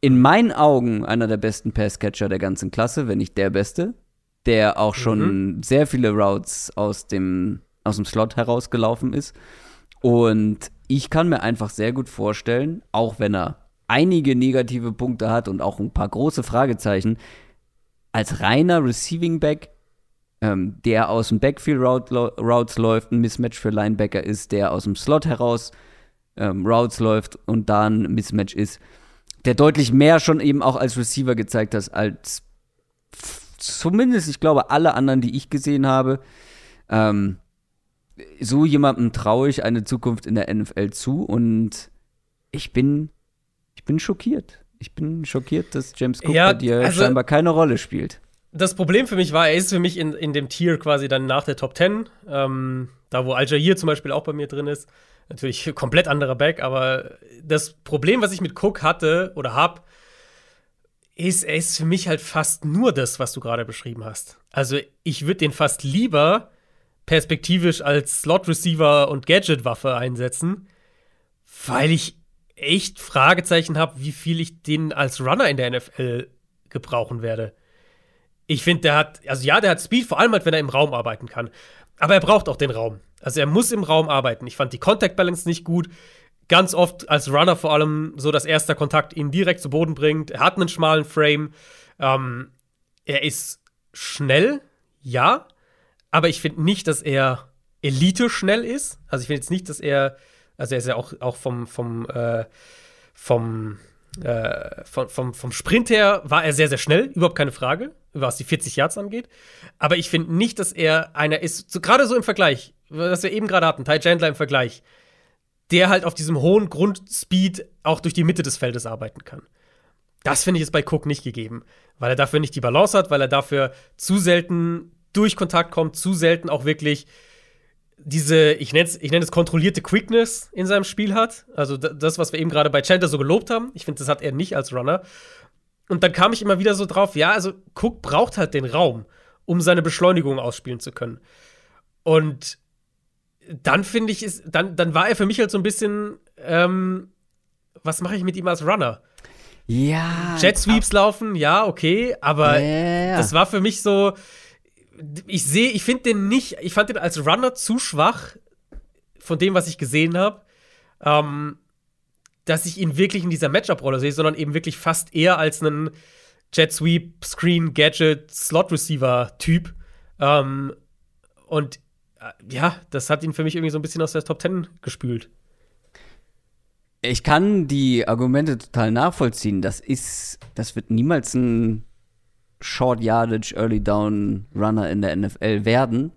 In meinen Augen einer der besten Passcatcher der ganzen Klasse, wenn nicht der beste, der auch schon mhm. sehr viele Routes aus dem, aus dem Slot herausgelaufen ist. Und ich kann mir einfach sehr gut vorstellen, auch wenn er einige negative Punkte hat und auch ein paar große Fragezeichen, als reiner Receiving Back ähm, der aus dem Backfield Route, Routes läuft, ein Mismatch für Linebacker ist, der aus dem Slot heraus ähm, Routes läuft und da ein Mismatch ist, der deutlich mehr schon eben auch als Receiver gezeigt hat, als zumindest, ich glaube, alle anderen, die ich gesehen habe. Ähm, so jemandem traue ich eine Zukunft in der NFL zu und ich bin, ich bin schockiert. Ich bin schockiert, dass James Cook ja, bei dir also, scheinbar keine Rolle spielt das Problem für mich war, er ist für mich in, in dem Tier quasi dann nach der Top 10. Ähm, da, wo Al-Jair zum Beispiel auch bei mir drin ist. Natürlich komplett anderer Back, aber das Problem, was ich mit Cook hatte oder hab, ist, er ist für mich halt fast nur das, was du gerade beschrieben hast. Also, ich würde den fast lieber perspektivisch als Slot-Receiver und Gadget-Waffe einsetzen, weil ich echt Fragezeichen habe, wie viel ich den als Runner in der NFL gebrauchen werde. Ich finde, der hat, also ja, der hat Speed, vor allem halt, wenn er im Raum arbeiten kann. Aber er braucht auch den Raum. Also er muss im Raum arbeiten. Ich fand die Contact Balance nicht gut. Ganz oft als Runner vor allem so, dass erster Kontakt ihn direkt zu Boden bringt. Er hat einen schmalen Frame. Ähm, er ist schnell, ja. Aber ich finde nicht, dass er Elite schnell ist. Also ich finde jetzt nicht, dass er also er ist ja auch, auch vom, vom, äh, vom, äh, vom, vom, vom Sprint her war er sehr, sehr schnell, überhaupt keine Frage, was die 40 Yards angeht. Aber ich finde nicht, dass er einer ist, so, gerade so im Vergleich, was wir eben gerade hatten, Ty Chandler im Vergleich, der halt auf diesem hohen Grundspeed auch durch die Mitte des Feldes arbeiten kann. Das finde ich jetzt bei Cook nicht gegeben, weil er dafür nicht die Balance hat, weil er dafür zu selten durch Kontakt kommt, zu selten auch wirklich diese, ich nenne es ich nenn es kontrollierte Quickness in seinem Spiel hat. Also das, was wir eben gerade bei Chandler so gelobt haben. Ich finde, das hat er nicht als Runner. Und dann kam ich immer wieder so drauf, ja, also Cook braucht halt den Raum, um seine Beschleunigung ausspielen zu können. Und dann finde ich, ist, dann, dann war er für mich halt so ein bisschen, ähm, was mache ich mit ihm als Runner? Ja. Jet Sweeps laufen, ja, okay, aber yeah. das war für mich so, ich sehe, ich finde den nicht, ich fand den als Runner zu schwach von dem, was ich gesehen habe, ähm, dass ich ihn wirklich in dieser Matchup-Rolle sehe, sondern eben wirklich fast eher als einen Jet Sweep, Screen, Gadget, Slot Receiver-Typ. Ähm, und äh, ja, das hat ihn für mich irgendwie so ein bisschen aus der Top 10 gespült. Ich kann die Argumente total nachvollziehen. Das ist, das wird niemals ein Short Yardage, Early Down Runner in der NFL werden.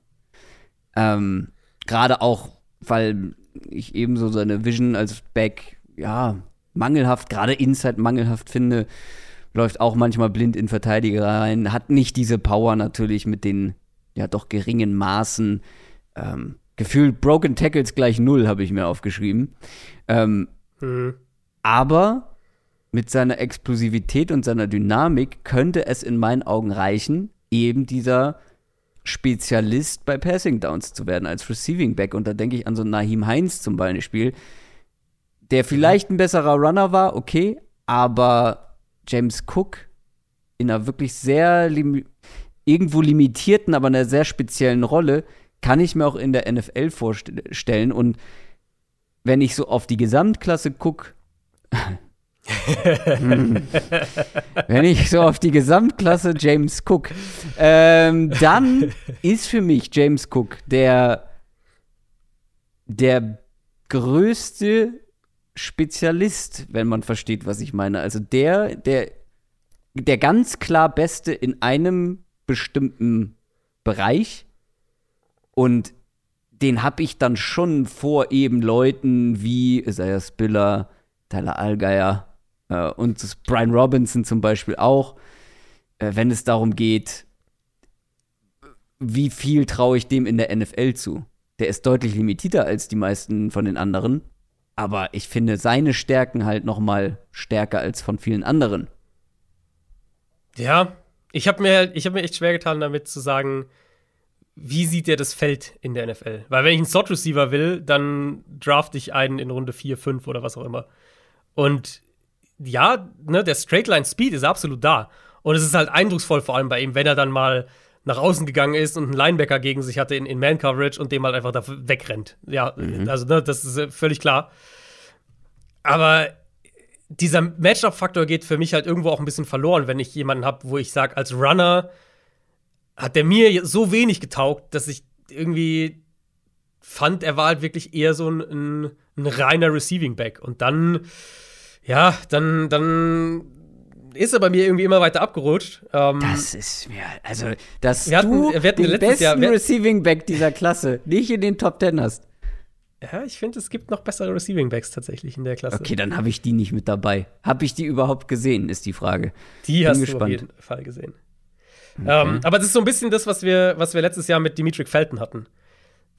Ähm, Gerade auch, weil ich ebenso seine Vision als Back, ja, mangelhaft, gerade Inside mangelhaft finde. Läuft auch manchmal blind in Verteidiger rein. Hat nicht diese Power natürlich mit den, ja, doch geringen Maßen. Ähm, gefühlt Broken Tackles gleich null, habe ich mir aufgeschrieben. Ähm, mhm. Aber mit seiner Explosivität und seiner Dynamik könnte es in meinen Augen reichen, eben dieser Spezialist bei Passing Downs zu werden als Receiving Back. Und da denke ich an so Nahim Heinz zum Beispiel, der vielleicht ein besserer Runner war, okay, aber James Cook in einer wirklich sehr lim irgendwo limitierten, aber einer sehr speziellen Rolle kann ich mir auch in der NFL vorstellen. Und wenn ich so auf die Gesamtklasse gucke, Wenn ich so auf die Gesamtklasse James Cook, ähm, dann ist für mich James Cook der, der größte Spezialist, wenn man versteht, was ich meine. Also der, der, der ganz klar Beste in einem bestimmten Bereich. Und den habe ich dann schon vor eben Leuten wie Isaiah Spiller, Tyler Allgeier, äh, und Brian Robinson zum Beispiel auch, äh, wenn es darum geht, wie viel traue ich dem in der NFL zu? Der ist deutlich limitierter als die meisten von den anderen, aber ich finde seine Stärken halt noch mal stärker als von vielen anderen. Ja, ich habe mir, ich hab mir echt schwer getan, damit zu sagen, wie sieht der das Feld in der NFL? Weil wenn ich einen Slot Receiver will, dann draft ich einen in Runde 4, 5 oder was auch immer. Und ja, ne, der Straightline Speed ist absolut da. Und es ist halt eindrucksvoll, vor allem bei ihm, wenn er dann mal nach außen gegangen ist und einen Linebacker gegen sich hatte in, in Man-Coverage und dem halt einfach da wegrennt. Ja, mhm. also ne, das ist äh, völlig klar. Aber dieser Matchup-Faktor geht für mich halt irgendwo auch ein bisschen verloren, wenn ich jemanden habe, wo ich sage, als Runner hat der mir so wenig getaugt, dass ich irgendwie fand, er war halt wirklich eher so ein, ein, ein reiner Receiving Back. Und dann ja, dann, dann ist er bei mir irgendwie immer weiter abgerutscht. Ähm, das ist mir, also, dass wir hatten, du wir hatten den besten Jahr, Receiving Back dieser Klasse nicht in den Top Ten hast. Ja, ich finde, es gibt noch bessere Receiving Backs tatsächlich in der Klasse. Okay, dann habe ich die nicht mit dabei. Habe ich die überhaupt gesehen, ist die Frage. Die Bin hast gespannt. du auf jeden Fall gesehen. Okay. Ähm, aber das ist so ein bisschen das, was wir, was wir letztes Jahr mit Dimitri Felton hatten.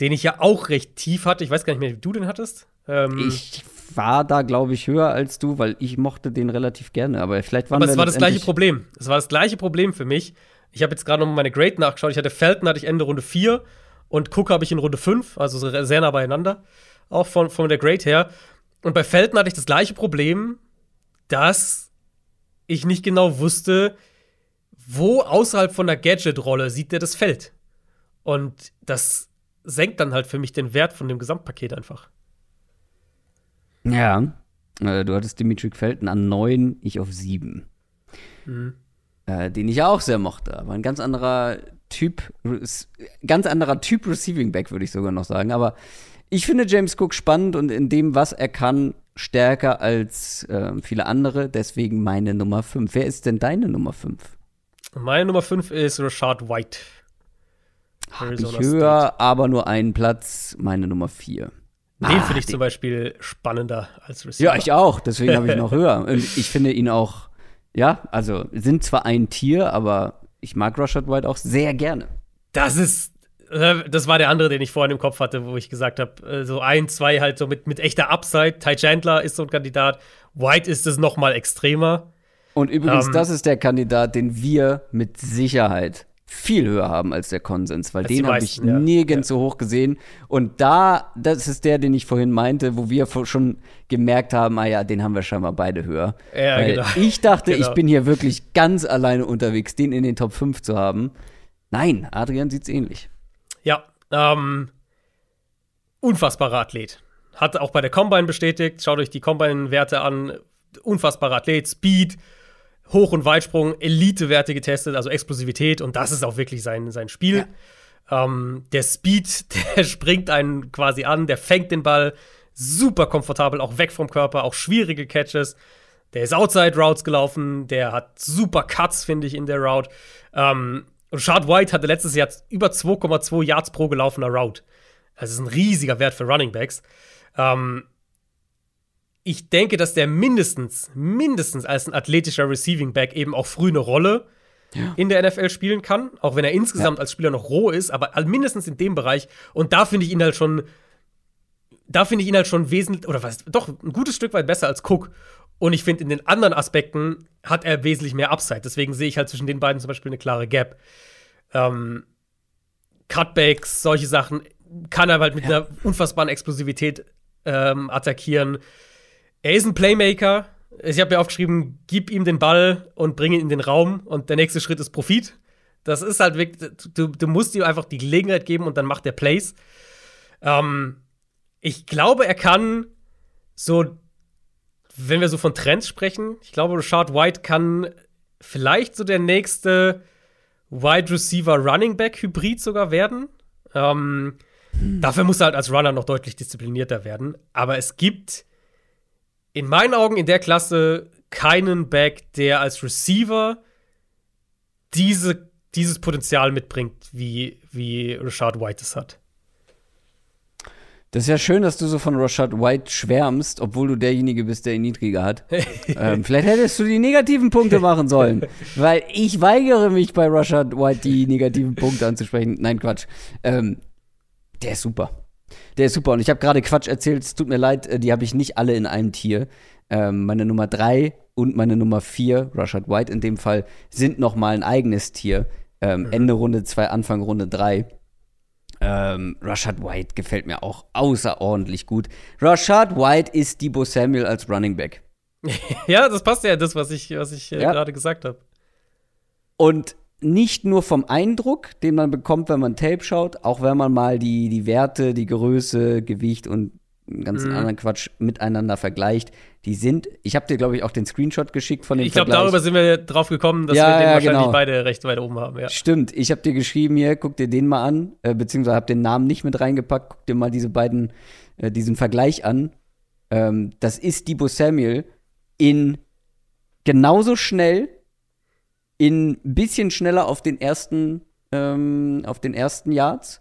Den ich ja auch recht tief hatte. Ich weiß gar nicht mehr, wie du den hattest. Ähm, ich war da, glaube ich, höher als du, weil ich mochte den relativ gerne. Aber vielleicht waren Aber es war das gleiche Problem. Es war das gleiche Problem für mich. Ich habe jetzt gerade noch meine Grade nachgeschaut. Ich hatte Felton hatte ich Ende Runde 4 und Cook habe ich in Runde 5, also sehr nah beieinander. Auch von, von der Grade her. Und bei Felton hatte ich das gleiche Problem, dass ich nicht genau wusste, wo außerhalb von der Gadget-Rolle sieht der das Feld. Und das senkt dann halt für mich den Wert von dem Gesamtpaket einfach. Ja, äh, du hattest Dimitri Felton an 9, ich auf 7. Mhm. Äh, den ich auch sehr mochte, aber ein ganz anderer Typ, ganz anderer Typ Receiving Back, würde ich sogar noch sagen. Aber ich finde James Cook spannend und in dem, was er kann, stärker als äh, viele andere. Deswegen meine Nummer 5. Wer ist denn deine Nummer 5? Meine Nummer 5 ist Rashad White. Habe ich höher, State. aber nur einen Platz. Meine Nummer 4. Den ah, finde ich zum Beispiel spannender als Receiver. Ja, ich auch. Deswegen habe ich noch höher. Und ich finde ihn auch, ja, also sind zwar ein Tier, aber ich mag Rashad White auch sehr gerne. Das ist, äh, das war der andere, den ich vorhin im Kopf hatte, wo ich gesagt habe, äh, so ein, zwei halt so mit, mit echter Upside. Ty Chandler ist so ein Kandidat. White ist es noch mal extremer. Und übrigens, ähm, das ist der Kandidat, den wir mit Sicherheit viel höher haben als der Konsens, weil den habe ich ja. nirgends ja. so hoch gesehen. Und da, das ist der, den ich vorhin meinte, wo wir schon gemerkt haben, ah ja, den haben wir scheinbar beide höher. Ja, weil genau. Ich dachte, genau. ich bin hier wirklich ganz alleine unterwegs, den in den Top 5 zu haben. Nein, Adrian sieht's ähnlich. Ja, ähm, unfassbarer Athlet. Hat auch bei der Combine bestätigt. Schaut euch die Combine-Werte an. Unfassbarer Athlet, Speed, Hoch- und Weitsprung, Elite-Werte getestet, also Explosivität und das ist auch wirklich sein, sein Spiel. Ja. Ähm, der Speed, der springt einen quasi an, der fängt den Ball super komfortabel, auch weg vom Körper, auch schwierige Catches. Der ist Outside Routes gelaufen, der hat super Cuts, finde ich, in der Route. Ähm, Rashad White hatte letztes Jahr über 2,2 Yards pro gelaufener Route. Das ist ein riesiger Wert für Running Backs. Ähm, ich denke, dass der mindestens, mindestens als ein athletischer Receiving Back eben auch früh eine Rolle ja. in der NFL spielen kann, auch wenn er insgesamt ja. als Spieler noch roh ist, aber mindestens in dem Bereich. Und da finde ich ihn halt schon, da finde ich ihn halt schon wesentlich, oder was, doch ein gutes Stück weit besser als Cook. Und ich finde, in den anderen Aspekten hat er wesentlich mehr Upside. Deswegen sehe ich halt zwischen den beiden zum Beispiel eine klare Gap. Ähm, Cutbacks, solche Sachen kann er halt mit ja. einer unfassbaren Explosivität ähm, attackieren. Er ist ein Playmaker. Ich habe mir aufgeschrieben, gib ihm den Ball und bring ihn in den Raum und der nächste Schritt ist Profit. Das ist halt wirklich, du, du musst ihm einfach die Gelegenheit geben und dann macht er Plays. Ähm, ich glaube, er kann so, wenn wir so von Trends sprechen, ich glaube, Rashad White kann vielleicht so der nächste Wide Receiver Running Back Hybrid sogar werden. Ähm, hm. Dafür muss er halt als Runner noch deutlich disziplinierter werden. Aber es gibt in meinen Augen in der Klasse keinen Back, der als Receiver diese, dieses Potenzial mitbringt, wie, wie Rashad White es hat. Das ist ja schön, dass du so von Rashad White schwärmst, obwohl du derjenige bist, der ihn niedriger hat. ähm, vielleicht hättest du die negativen Punkte machen sollen, weil ich weigere mich bei Rashad White die negativen Punkte anzusprechen. Nein, Quatsch. Ähm, der ist super. Der ist super. Und ich habe gerade Quatsch erzählt, es tut mir leid, äh, die habe ich nicht alle in einem Tier. Ähm, meine Nummer drei und meine Nummer vier, Rashad White in dem Fall, sind noch mal ein eigenes Tier. Ähm, mhm. Ende Runde zwei, Anfang Runde drei. Ähm, Rashad White gefällt mir auch außerordentlich gut. Rashad White ist Debo Samuel als Running Back. ja, das passt ja das, was ich, was ich äh, ja. gerade gesagt habe. Und nicht nur vom Eindruck, den man bekommt, wenn man Tape schaut, auch wenn man mal die, die Werte, die Größe, Gewicht und einen ganzen mhm. anderen Quatsch miteinander vergleicht. Die sind, ich habe dir, glaube ich, auch den Screenshot geschickt von dem Ich glaube, darüber sind wir drauf gekommen, dass ja, wir den ja, wahrscheinlich genau. beide recht weit oben haben. Ja. Stimmt, ich habe dir geschrieben hier, guck dir den mal an, äh, beziehungsweise habe den Namen nicht mit reingepackt, guck dir mal diese beiden, äh, diesen Vergleich an. Ähm, das ist Debo Samuel in genauso schnell in ein bisschen schneller auf den ersten, ähm, auf den ersten Yards.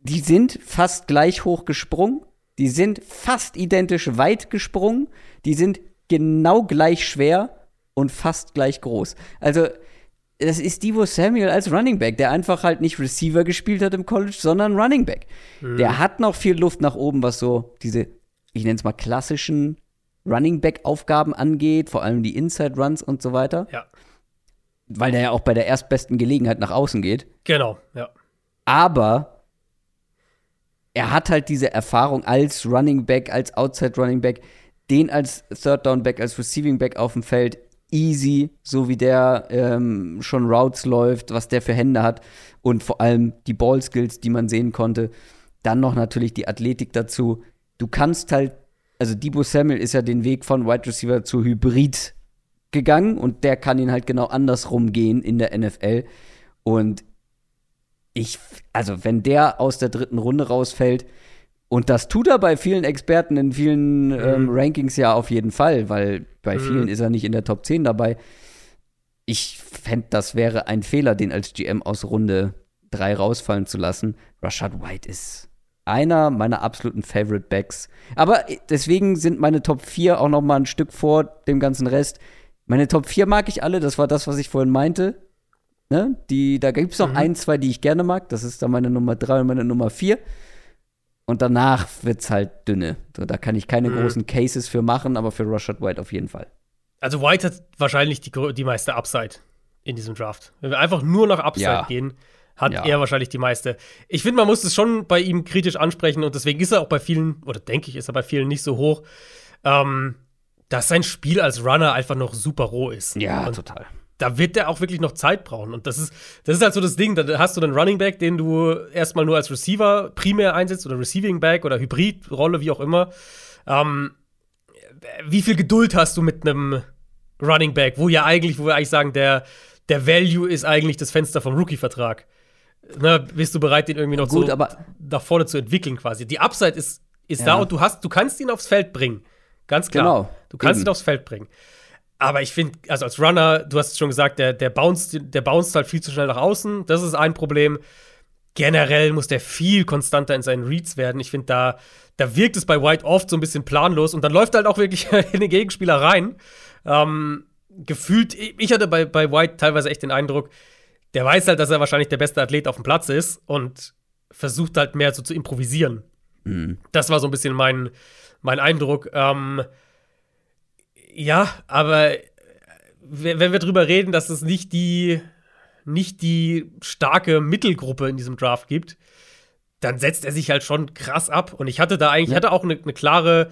Die sind fast gleich hoch gesprungen. Die sind fast identisch weit gesprungen. Die sind genau gleich schwer und fast gleich groß. Also, das ist Divo Samuel als Running Back, der einfach halt nicht Receiver gespielt hat im College, sondern Running Back. Mhm. Der hat noch viel Luft nach oben, was so diese, ich nenne es mal klassischen Running Back Aufgaben angeht, vor allem die Inside Runs und so weiter. Ja weil der ja auch bei der erstbesten Gelegenheit nach außen geht. Genau, ja. Aber er hat halt diese Erfahrung als Running Back, als Outside Running Back, den als Third Down Back, als Receiving Back auf dem Feld easy, so wie der ähm, schon Routes läuft, was der für Hände hat und vor allem die Ball Skills, die man sehen konnte. Dann noch natürlich die Athletik dazu. Du kannst halt, also Debo Samuel ist ja den Weg von Wide Receiver zu Hybrid gegangen und der kann ihn halt genau andersrum gehen in der NFL. Und ich, also wenn der aus der dritten Runde rausfällt, und das tut er bei vielen Experten in vielen mhm. ähm, Rankings ja auf jeden Fall, weil bei mhm. vielen ist er nicht in der Top 10 dabei. Ich fände, das wäre ein Fehler, den als GM aus Runde 3 rausfallen zu lassen. Rashad White ist einer meiner absoluten Favorite Backs. Aber deswegen sind meine Top 4 auch noch mal ein Stück vor dem ganzen Rest. Meine Top 4 mag ich alle, das war das, was ich vorhin meinte. Ne? Die, da gibt es noch mhm. ein, zwei, die ich gerne mag. Das ist dann meine Nummer 3 und meine Nummer 4. Und danach wird es halt dünne. So, da kann ich keine mhm. großen Cases für machen, aber für Rashad White auf jeden Fall. Also White hat wahrscheinlich die, die meiste Upside in diesem Draft. Wenn wir einfach nur nach Upside ja. gehen, hat ja. er wahrscheinlich die meiste. Ich finde, man muss es schon bei ihm kritisch ansprechen und deswegen ist er auch bei vielen, oder denke ich, ist er bei vielen nicht so hoch, ähm, dass sein Spiel als Runner einfach noch super roh ist. Ja, und total da wird der auch wirklich noch Zeit brauchen. Und das ist, das ist halt so das Ding. Da hast du einen Running Back, den du erstmal nur als Receiver primär einsetzt oder Receiving Back oder Hybridrolle, wie auch immer. Ähm, wie viel Geduld hast du mit einem Running Back, wo ja eigentlich, wo wir eigentlich sagen, der, der Value ist eigentlich das Fenster vom Rookie-Vertrag. Ne, bist du bereit, den irgendwie noch Gut, so nach vorne zu entwickeln, quasi? Die Upside ist, ist ja. da und du hast, du kannst ihn aufs Feld bringen. Ganz klar. Genau. Du kannst Eben. ihn aufs Feld bringen. Aber ich finde, also als Runner, du hast es schon gesagt, der, der, bounced, der bounced halt viel zu schnell nach außen. Das ist ein Problem. Generell muss der viel konstanter in seinen Reads werden. Ich finde, da, da wirkt es bei White oft so ein bisschen planlos und dann läuft er halt auch wirklich in den Gegenspieler rein. Ähm, gefühlt, ich hatte bei, bei White teilweise echt den Eindruck, der weiß halt, dass er wahrscheinlich der beste Athlet auf dem Platz ist und versucht halt mehr so zu improvisieren. Mhm. Das war so ein bisschen mein, mein Eindruck. Ähm, ja, aber äh, wenn wir drüber reden, dass es nicht die, nicht die starke Mittelgruppe in diesem Draft gibt, dann setzt er sich halt schon krass ab. Und ich hatte da eigentlich, ja. hatte auch eine, eine klare,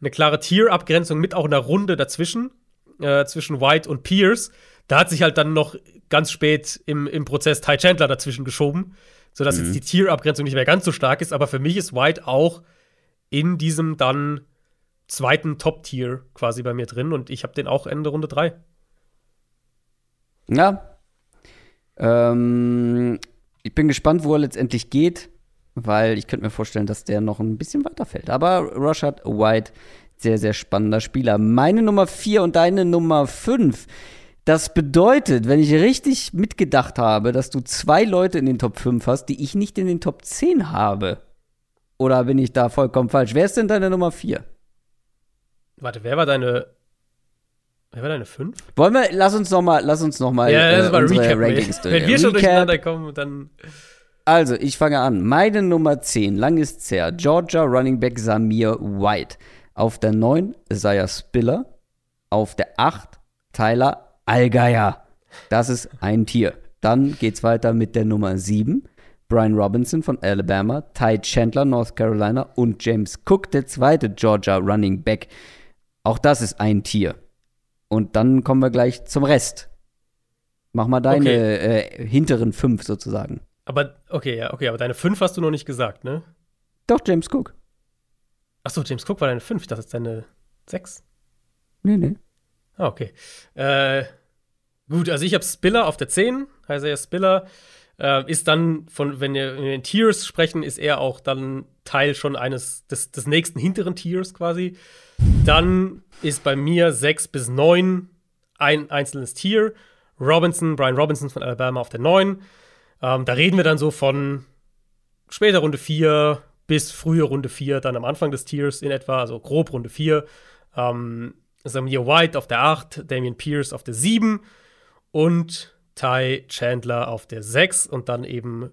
eine klare Tier-Abgrenzung mit auch einer Runde dazwischen, äh, zwischen White und Pierce. Da hat sich halt dann noch ganz spät im, im Prozess Ty Chandler dazwischen geschoben, sodass mhm. jetzt die Tier-Abgrenzung nicht mehr ganz so stark ist. Aber für mich ist White auch in diesem dann zweiten Top-Tier quasi bei mir drin und ich habe den auch Ende Runde 3. Ja. Ähm, ich bin gespannt, wo er letztendlich geht, weil ich könnte mir vorstellen, dass der noch ein bisschen weiter fällt. Aber Rashad White, sehr, sehr spannender Spieler. Meine Nummer 4 und deine Nummer 5. Das bedeutet, wenn ich richtig mitgedacht habe, dass du zwei Leute in den Top 5 hast, die ich nicht in den Top 10 habe. Oder bin ich da vollkommen falsch? Wer ist denn deine Nummer 4? Warte, wer war deine. Wer war deine 5? Wollen wir, lass uns noch mal, lass uns noch mal, ja, äh, mal unsere Recap Rankings durch. Wenn wir schon durcheinander kommen, dann. Also, ich fange an. Meine Nummer 10, lang ist her. Georgia Running Back Samir White. Auf der 9 Isaiah Spiller. Auf der 8 Tyler Allgeier. Das ist ein Tier. Dann geht's weiter mit der Nummer 7. Brian Robinson von Alabama, Ty Chandler, North Carolina und James Cook, der zweite Georgia Running Back. Auch das ist ein Tier. Und dann kommen wir gleich zum Rest. Mach mal deine okay. äh, hinteren fünf sozusagen. Aber, okay, ja, okay, aber deine fünf hast du noch nicht gesagt, ne? Doch, James Cook. Achso, James Cook war deine fünf. Das ist deine sechs. Nee, nee. Ah, okay. Äh, gut, also ich habe Spiller auf der 10, Isaiah Spiller. Äh, ist dann, von, wenn wir in Tiers sprechen, ist er auch dann Teil schon eines des, des nächsten hinteren Tiers quasi. Dann ist bei mir sechs bis neun ein einzelnes Tier. Robinson, Brian Robinson von Alabama auf der 9. Ähm, da reden wir dann so von später Runde 4 bis frühe Runde 4, dann am Anfang des Tiers in etwa, also grob Runde 4. Ähm, Samir White auf der 8, Damian Pierce auf der 7 und Ty Chandler auf der 6 und dann eben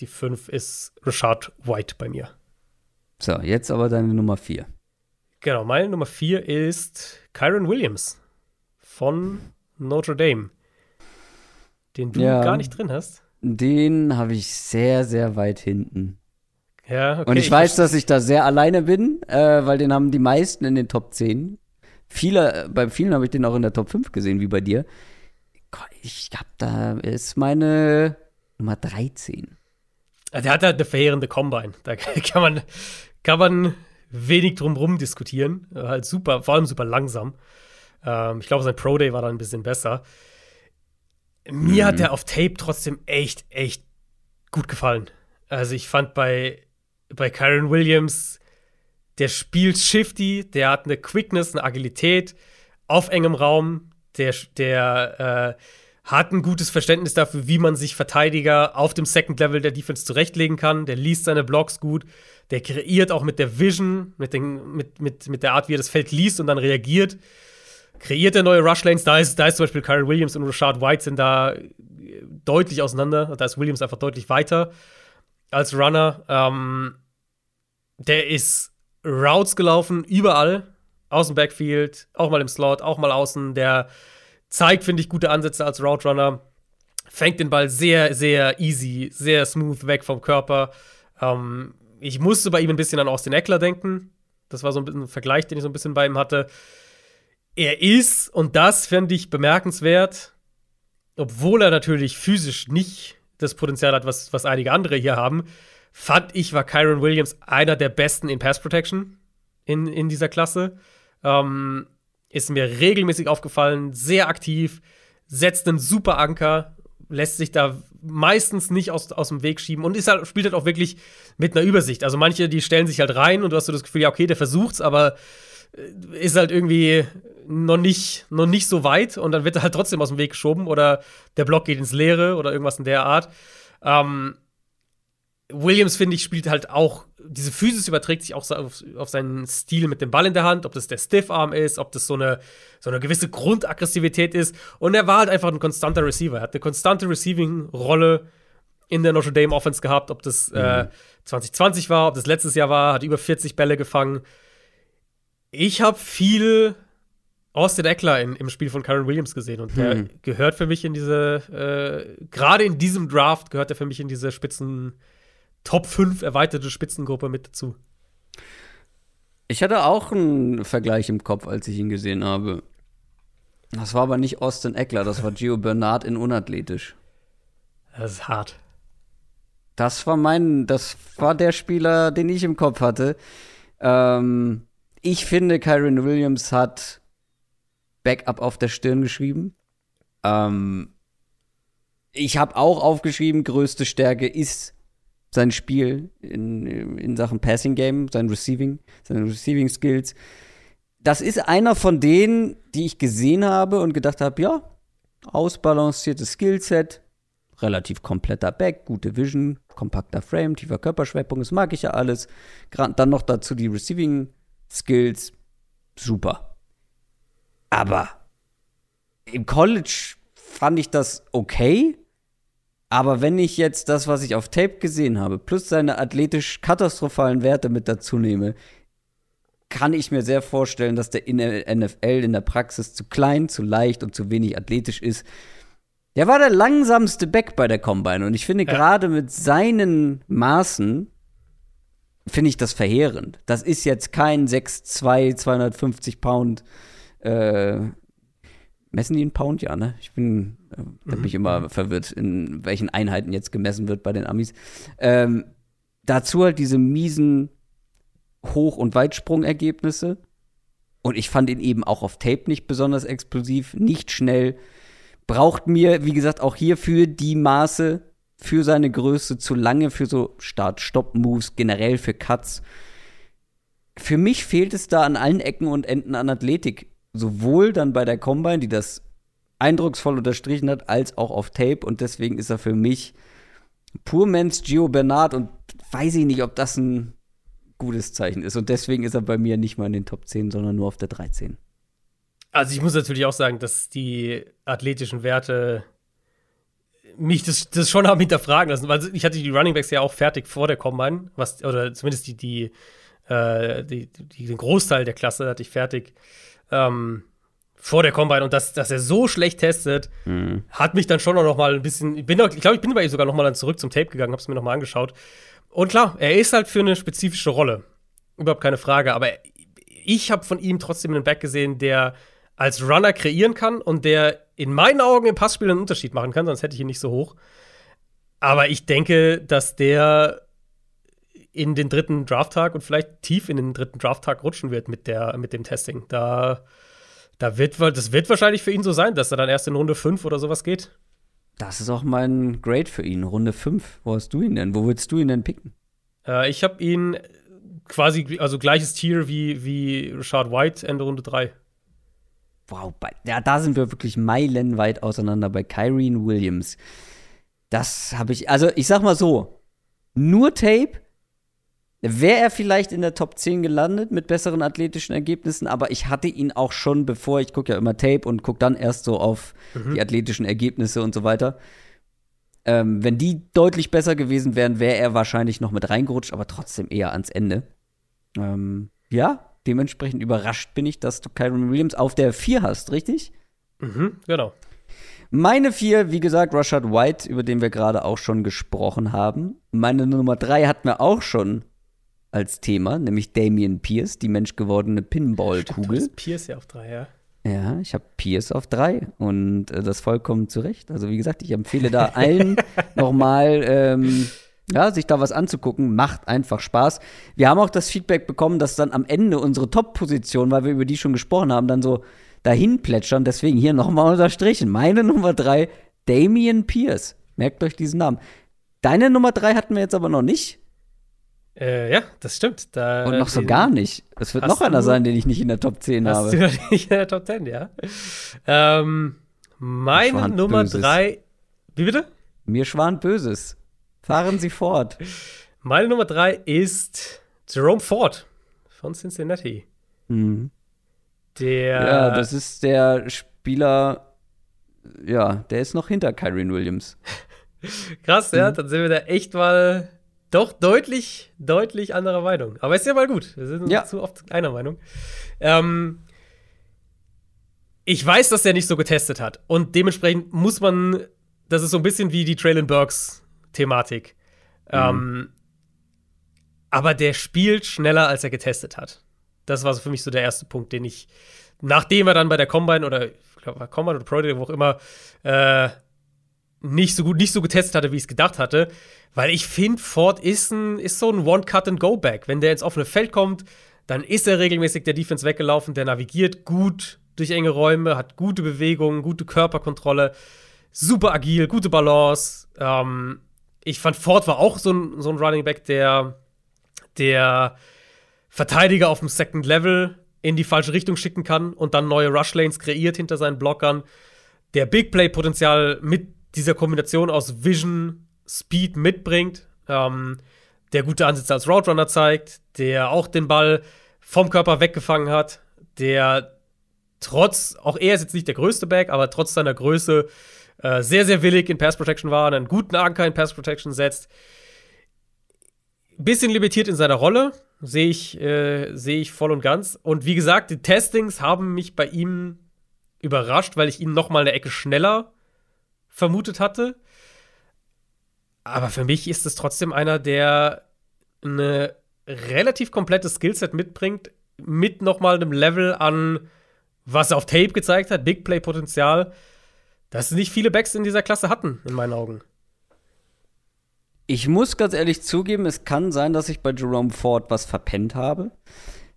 die 5 ist Rashad White bei mir. So, jetzt aber deine Nummer 4. Genau, meine Nummer 4 ist Kyron Williams von Notre Dame. Den du ja, gar nicht drin hast. Den habe ich sehr, sehr weit hinten. Ja, okay. Und ich, ich weiß, dass ich da sehr alleine bin, äh, weil den haben die meisten in den Top 10. Viele, bei vielen habe ich den auch in der Top 5 gesehen, wie bei dir. Ich hab da ist meine Nummer 13. Also der hat halt eine verheerende Combine. Da kann man, kann man wenig drum rum diskutieren. Halt super, vor allem super langsam. Ähm, ich glaube, sein Pro Day war dann ein bisschen besser. Mir mhm. hat der auf Tape trotzdem echt, echt gut gefallen. Also ich fand bei, bei Kyron Williams, der spielt shifty, der hat eine Quickness, eine Agilität auf engem Raum, der, der äh, hat ein gutes Verständnis dafür, wie man sich Verteidiger auf dem Second Level der Defense zurechtlegen kann. Der liest seine Blocks gut. Der kreiert auch mit der Vision, mit, den, mit, mit, mit der Art, wie er das Feld liest und dann reagiert. Kreiert er neue Rush Lanes. Da ist, da ist zum Beispiel Kyron Williams und Rashad White sind da deutlich auseinander. Da ist Williams einfach deutlich weiter als Runner. Ähm, der ist Routes gelaufen, überall. Aus dem Backfield, auch mal im Slot, auch mal außen. Der zeigt, finde ich, gute Ansätze als Route Runner. Fängt den Ball sehr, sehr easy, sehr smooth weg vom Körper. Ähm, ich musste bei ihm ein bisschen an Austin Eckler denken. Das war so ein, bisschen ein Vergleich, den ich so ein bisschen bei ihm hatte. Er ist, und das fände ich bemerkenswert, obwohl er natürlich physisch nicht das Potenzial hat, was, was einige andere hier haben, fand ich, war Kyron Williams einer der besten in Pass Protection in, in dieser Klasse. Ähm, ist mir regelmäßig aufgefallen, sehr aktiv, setzt einen super Anker, lässt sich da meistens nicht aus, aus dem Weg schieben und ist halt, spielt halt auch wirklich mit einer Übersicht. Also manche, die stellen sich halt rein und du hast so das Gefühl, ja, okay, der versucht's, aber äh, ist halt irgendwie noch nicht, noch nicht so weit und dann wird er halt trotzdem aus dem Weg geschoben oder der Block geht ins Leere oder irgendwas in der Art. Ähm, Williams, finde ich, spielt halt auch, diese Physis überträgt sich auch auf, auf, seinen Stil mit dem Ball in der Hand, ob das der Stiffarm ist, ob das so eine, so eine gewisse Grundaggressivität ist. Und er war halt einfach ein konstanter Receiver. Er hat eine konstante Receiving-Rolle in der Notre Dame Offense gehabt, ob das äh, mhm. äh, 2020 war, ob das letztes Jahr war, hat über 40 Bälle gefangen. Ich habe viel Austin Eckler in, im Spiel von Karen Williams gesehen und der hm. gehört für mich in diese, äh, gerade in diesem Draft gehört er für mich in diese Spitzen, Top 5 erweiterte Spitzengruppe mit dazu. Ich hatte auch einen Vergleich im Kopf, als ich ihn gesehen habe. Das war aber nicht Austin Eckler, das war Gio Bernard in unathletisch. Das ist hart. Das war mein, das war der Spieler, den ich im Kopf hatte. Ähm, ich finde, Kyron Williams hat Backup auf der Stirn geschrieben. Ähm, ich habe auch aufgeschrieben, größte Stärke ist sein Spiel in, in Sachen Passing Game, sein Receiving, seine Receiving Skills. Das ist einer von denen, die ich gesehen habe und gedacht habe, ja, ausbalanciertes Skillset, relativ kompletter Back, gute Vision, kompakter Frame, tiefer Körperschwerpunkt, das mag ich ja alles. Dann noch dazu die Receiving Skills, super. Aber im College fand ich das okay, aber wenn ich jetzt das, was ich auf Tape gesehen habe, plus seine athletisch katastrophalen Werte mit dazu nehme, kann ich mir sehr vorstellen, dass der in der NFL in der Praxis zu klein, zu leicht und zu wenig athletisch ist. Der war der langsamste Back bei der Combine und ich finde ja. gerade mit seinen Maßen finde ich das verheerend. Das ist jetzt kein 6'2, 250 Pound äh, Messen die in Pound? Ja, ne? Ich bin, äh, da bin ich mhm. immer verwirrt, in welchen Einheiten jetzt gemessen wird bei den Amis. Ähm, dazu halt diese miesen Hoch- und Weitsprungergebnisse. Und ich fand ihn eben auch auf Tape nicht besonders explosiv, nicht schnell. Braucht mir, wie gesagt, auch hierfür die Maße für seine Größe zu lange, für so Start-Stopp-Moves, generell für Cuts. Für mich fehlt es da an allen Ecken und Enden an Athletik sowohl dann bei der Combine, die das eindrucksvoll unterstrichen hat, als auch auf Tape. Und deswegen ist er für mich pur Mens Gio Bernard und weiß ich nicht, ob das ein gutes Zeichen ist. Und deswegen ist er bei mir nicht mal in den Top 10, sondern nur auf der 13. Also ich muss natürlich auch sagen, dass die athletischen Werte mich das, das schon haben hinterfragen lassen, weil ich hatte die Running Backs ja auch fertig vor der Combine, was, oder zumindest die, die, äh, die, die, den Großteil der Klasse hatte ich fertig ähm, vor der Combine und dass, dass er so schlecht testet, mhm. hat mich dann schon noch mal ein bisschen. Ich, bin ich glaube, ich bin bei ihm sogar noch mal dann zurück zum Tape gegangen, habe es mir noch mal angeschaut. Und klar, er ist halt für eine spezifische Rolle. Überhaupt keine Frage. Aber ich habe von ihm trotzdem einen Back gesehen, der als Runner kreieren kann und der in meinen Augen im Passspiel einen Unterschied machen kann, sonst hätte ich ihn nicht so hoch. Aber ich denke, dass der in den dritten Drafttag und vielleicht tief in den dritten Drafttag rutschen wird mit, der, mit dem Testing. Da, da wird, das wird wahrscheinlich für ihn so sein, dass er dann erst in Runde 5 oder sowas geht. Das ist auch mein Grade für ihn, Runde 5. Wo hast du ihn denn? Wo willst du ihn denn picken? Äh, ich habe ihn quasi, also gleiches Tier wie, wie Richard White Ende Runde 3. Wow, bei, ja, da sind wir wirklich meilenweit auseinander bei Kyrene Williams. Das habe ich, also ich sag mal so, nur Tape wäre er vielleicht in der Top 10 gelandet mit besseren athletischen Ergebnissen, aber ich hatte ihn auch schon, bevor ich gucke ja immer Tape und gucke dann erst so auf mhm. die athletischen Ergebnisse und so weiter. Ähm, wenn die deutlich besser gewesen wären, wäre er wahrscheinlich noch mit reingerutscht, aber trotzdem eher ans Ende. Ähm, ja, dementsprechend überrascht bin ich, dass du Kyron Williams auf der 4 hast, richtig? Mhm, genau. Meine 4, wie gesagt, Rashad White, über den wir gerade auch schon gesprochen haben. Meine Nummer 3 hatten wir auch schon als Thema, nämlich Damian Pierce, die menschgewordene Pinballkugel. Pierce ja auf 3, ja. Ja, ich habe Pierce auf 3 und äh, das vollkommen zu Recht. Also wie gesagt, ich empfehle da allen nochmal ähm, ja, sich da was anzugucken, macht einfach Spaß. Wir haben auch das Feedback bekommen, dass dann am Ende unsere Top-Position, weil wir über die schon gesprochen haben, dann so dahin plätschern. Deswegen hier nochmal unterstrichen. Meine Nummer drei, Damian Pierce. Merkt euch diesen Namen. Deine Nummer drei hatten wir jetzt aber noch nicht. Äh, ja, das stimmt. Da, Und noch so gar nicht. Es wird noch einer sein, den ich nicht in der Top 10 hast habe. Du nicht in der Top 10, ja. Ähm, meine Nummer Böses. drei. Wie bitte? Mir schwant Böses. Fahren Sie fort. Meine Nummer drei ist Jerome Ford von Cincinnati. Mhm. Der. Ja, das ist der Spieler. Ja, der ist noch hinter Kyrie Williams. Krass, ja, mhm. dann sind wir da echt mal doch deutlich, deutlich anderer Meinung. Aber ist ja mal gut. Wir sind ja. zu oft einer Meinung. Ähm, ich weiß, dass der nicht so getestet hat. Und dementsprechend muss man, das ist so ein bisschen wie die Traylon Burks Thematik. Mhm. Ähm, aber der spielt schneller, als er getestet hat. Das war so für mich so der erste Punkt, den ich, nachdem er dann bei der Combine oder ich glaube, Combine oder Pro Day, wo auch immer, äh, nicht so gut, nicht so getestet hatte, wie ich es gedacht hatte. Weil ich finde, Ford ist, ein, ist so ein One-Cut-and-Go-Back. Wenn der ins offene Feld kommt, dann ist er regelmäßig der Defense weggelaufen, der navigiert gut durch enge Räume, hat gute Bewegungen, gute Körperkontrolle, super agil, gute Balance. Ähm, ich fand, Ford war auch so ein, so ein Running Back, der, der Verteidiger auf dem Second Level in die falsche Richtung schicken kann und dann neue Rush Lanes kreiert hinter seinen Blockern. Der Big Play Potenzial mit dieser Kombination aus Vision, Speed mitbringt, ähm, der gute Ansätze als Route Runner zeigt, der auch den Ball vom Körper weggefangen hat, der trotz, auch er ist jetzt nicht der größte Back, aber trotz seiner Größe äh, sehr, sehr willig in Pass Protection war, einen guten Anker in Pass Protection setzt. Bisschen limitiert in seiner Rolle, sehe ich, äh, seh ich voll und ganz. Und wie gesagt, die Testings haben mich bei ihm überrascht, weil ich ihn noch mal eine Ecke schneller vermutet hatte. Aber für mich ist es trotzdem einer, der eine relativ komplettes Skillset mitbringt, mit noch mal einem Level an, was er auf Tape gezeigt hat, Big Play Potenzial, dass nicht viele Backs in dieser Klasse hatten, in meinen Augen. Ich muss ganz ehrlich zugeben, es kann sein, dass ich bei Jerome Ford was verpennt habe.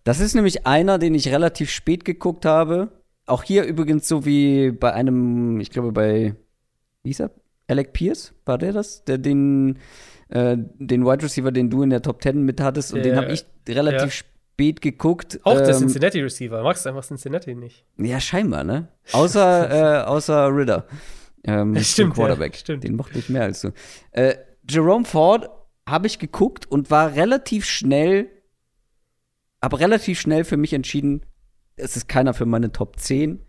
Das ist nämlich einer, den ich relativ spät geguckt habe. Auch hier übrigens so wie bei einem, ich glaube bei, wie hieß er? Alec Pierce, war der das? Der den, äh, den Wide Receiver, den du in der Top 10 mit hattest, und den habe ich relativ ja spät geguckt. Auch ähm, der Cincinnati Receiver. Magst du einfach Cincinnati nicht? Ja, scheinbar, ne? Außer, äh, außer Ridder. Ähm, stimmt, Quarterback. Ja, stimmt. Den mochte ich mehr als du. Äh, Jerome Ford habe ich geguckt und war relativ schnell, aber relativ schnell für mich entschieden, es ist keiner für meine Top 10.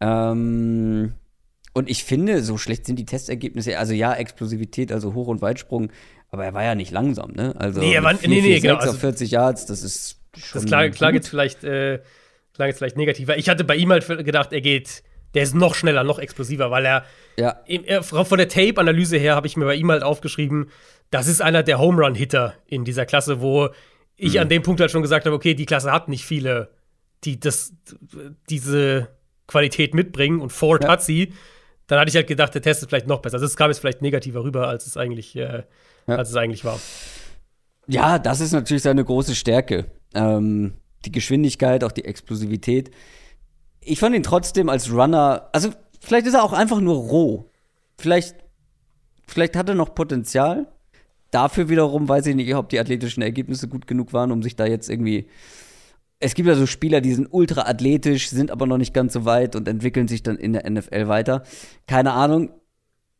Ähm, und ich finde, so schlecht sind die Testergebnisse. Also ja, Explosivität, also Hoch- und Weitsprung, aber er war ja nicht langsam, ne? Also nee, er war, 4, nee, nee, 4, genau. Also, auf 40 Yards, das ist das klang, klang jetzt vielleicht, äh, klang jetzt vielleicht negativer. Ich hatte bei ihm halt gedacht, er geht, der ist noch schneller, noch explosiver, weil er, ja. er von der Tape-Analyse her habe ich mir bei ihm halt aufgeschrieben, das ist einer der Home Run Hitter in dieser Klasse, wo ich mhm. an dem Punkt halt schon gesagt habe, okay, die Klasse hat nicht viele, die das diese Qualität mitbringen und Ford ja. hat sie. Dann hatte ich halt gedacht, der Test ist vielleicht noch besser. Also es kam jetzt vielleicht negativer rüber, als es eigentlich, äh, ja. als es eigentlich war. Ja, das ist natürlich seine große Stärke. Ähm, die Geschwindigkeit, auch die Explosivität. Ich fand ihn trotzdem als Runner, also vielleicht ist er auch einfach nur roh. Vielleicht, vielleicht hat er noch Potenzial. Dafür wiederum weiß ich nicht, ob die athletischen Ergebnisse gut genug waren, um sich da jetzt irgendwie. Es gibt ja so Spieler, die sind ultra athletisch, sind aber noch nicht ganz so weit und entwickeln sich dann in der NFL weiter. Keine Ahnung.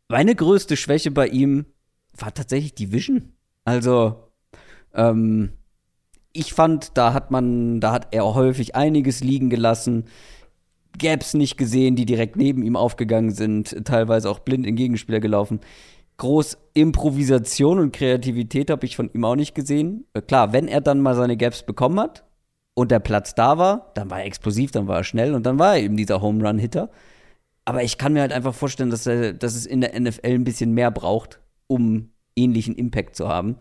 Meine größte Schwäche bei ihm war tatsächlich die Vision. Also, ähm, ich fand, da hat man, da hat er häufig einiges liegen gelassen. Gaps nicht gesehen, die direkt neben ihm aufgegangen sind, teilweise auch blind in Gegenspieler gelaufen. Groß Improvisation und Kreativität habe ich von ihm auch nicht gesehen. Äh, klar, wenn er dann mal seine Gaps bekommen hat und der Platz da war, dann war er explosiv, dann war er schnell und dann war er eben dieser Home Run Hitter. Aber ich kann mir halt einfach vorstellen, dass, er, dass es in der NFL ein bisschen mehr braucht, um ähnlichen Impact zu haben.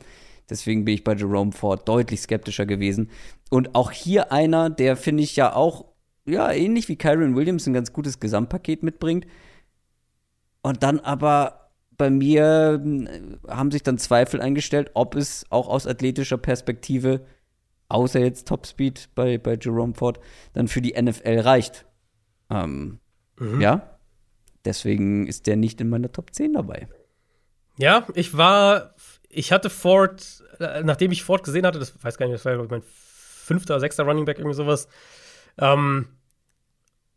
Deswegen bin ich bei Jerome Ford deutlich skeptischer gewesen. Und auch hier einer, der finde ich ja auch, ja, ähnlich wie Kyron Williams ein ganz gutes Gesamtpaket mitbringt. Und dann aber bei mir hm, haben sich dann Zweifel eingestellt, ob es auch aus athletischer Perspektive, außer jetzt Topspeed bei, bei Jerome Ford, dann für die NFL reicht. Ähm, mhm. Ja, deswegen ist der nicht in meiner Top 10 dabei. Ja, ich war ich hatte Ford, äh, nachdem ich Ford gesehen hatte, das weiß gar nicht, das war glaube ich mein fünfter oder sechster Running Back, irgendwie sowas, ähm,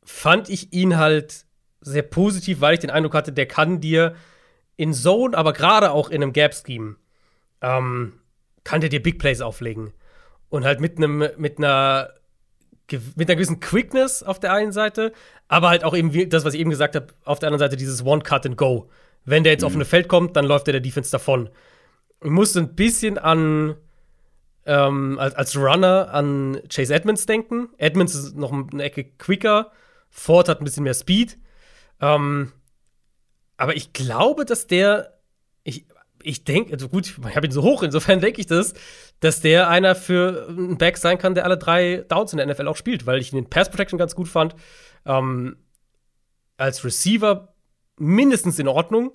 fand ich ihn halt sehr positiv, weil ich den Eindruck hatte, der kann dir in Zone, aber gerade auch in einem Gap-Scheme, ähm, kann der dir Big Plays auflegen. Und halt mit einem, mit einer, mit einer gewissen Quickness auf der einen Seite, aber halt auch eben das, was ich eben gesagt habe, auf der anderen Seite dieses One-Cut-and-Go. Wenn der jetzt mhm. auf eine Feld kommt, dann läuft der der Defense davon ich musste ein bisschen an ähm, als, als Runner an Chase Edmonds denken. Edmonds ist noch eine Ecke quicker. Ford hat ein bisschen mehr Speed. Ähm, aber ich glaube, dass der, ich, ich denke, also gut, ich habe ihn so hoch, insofern denke ich das, dass der einer für einen Back sein kann, der alle drei Downs in der NFL auch spielt, weil ich ihn in Pass Protection ganz gut fand. Ähm, als Receiver mindestens in Ordnung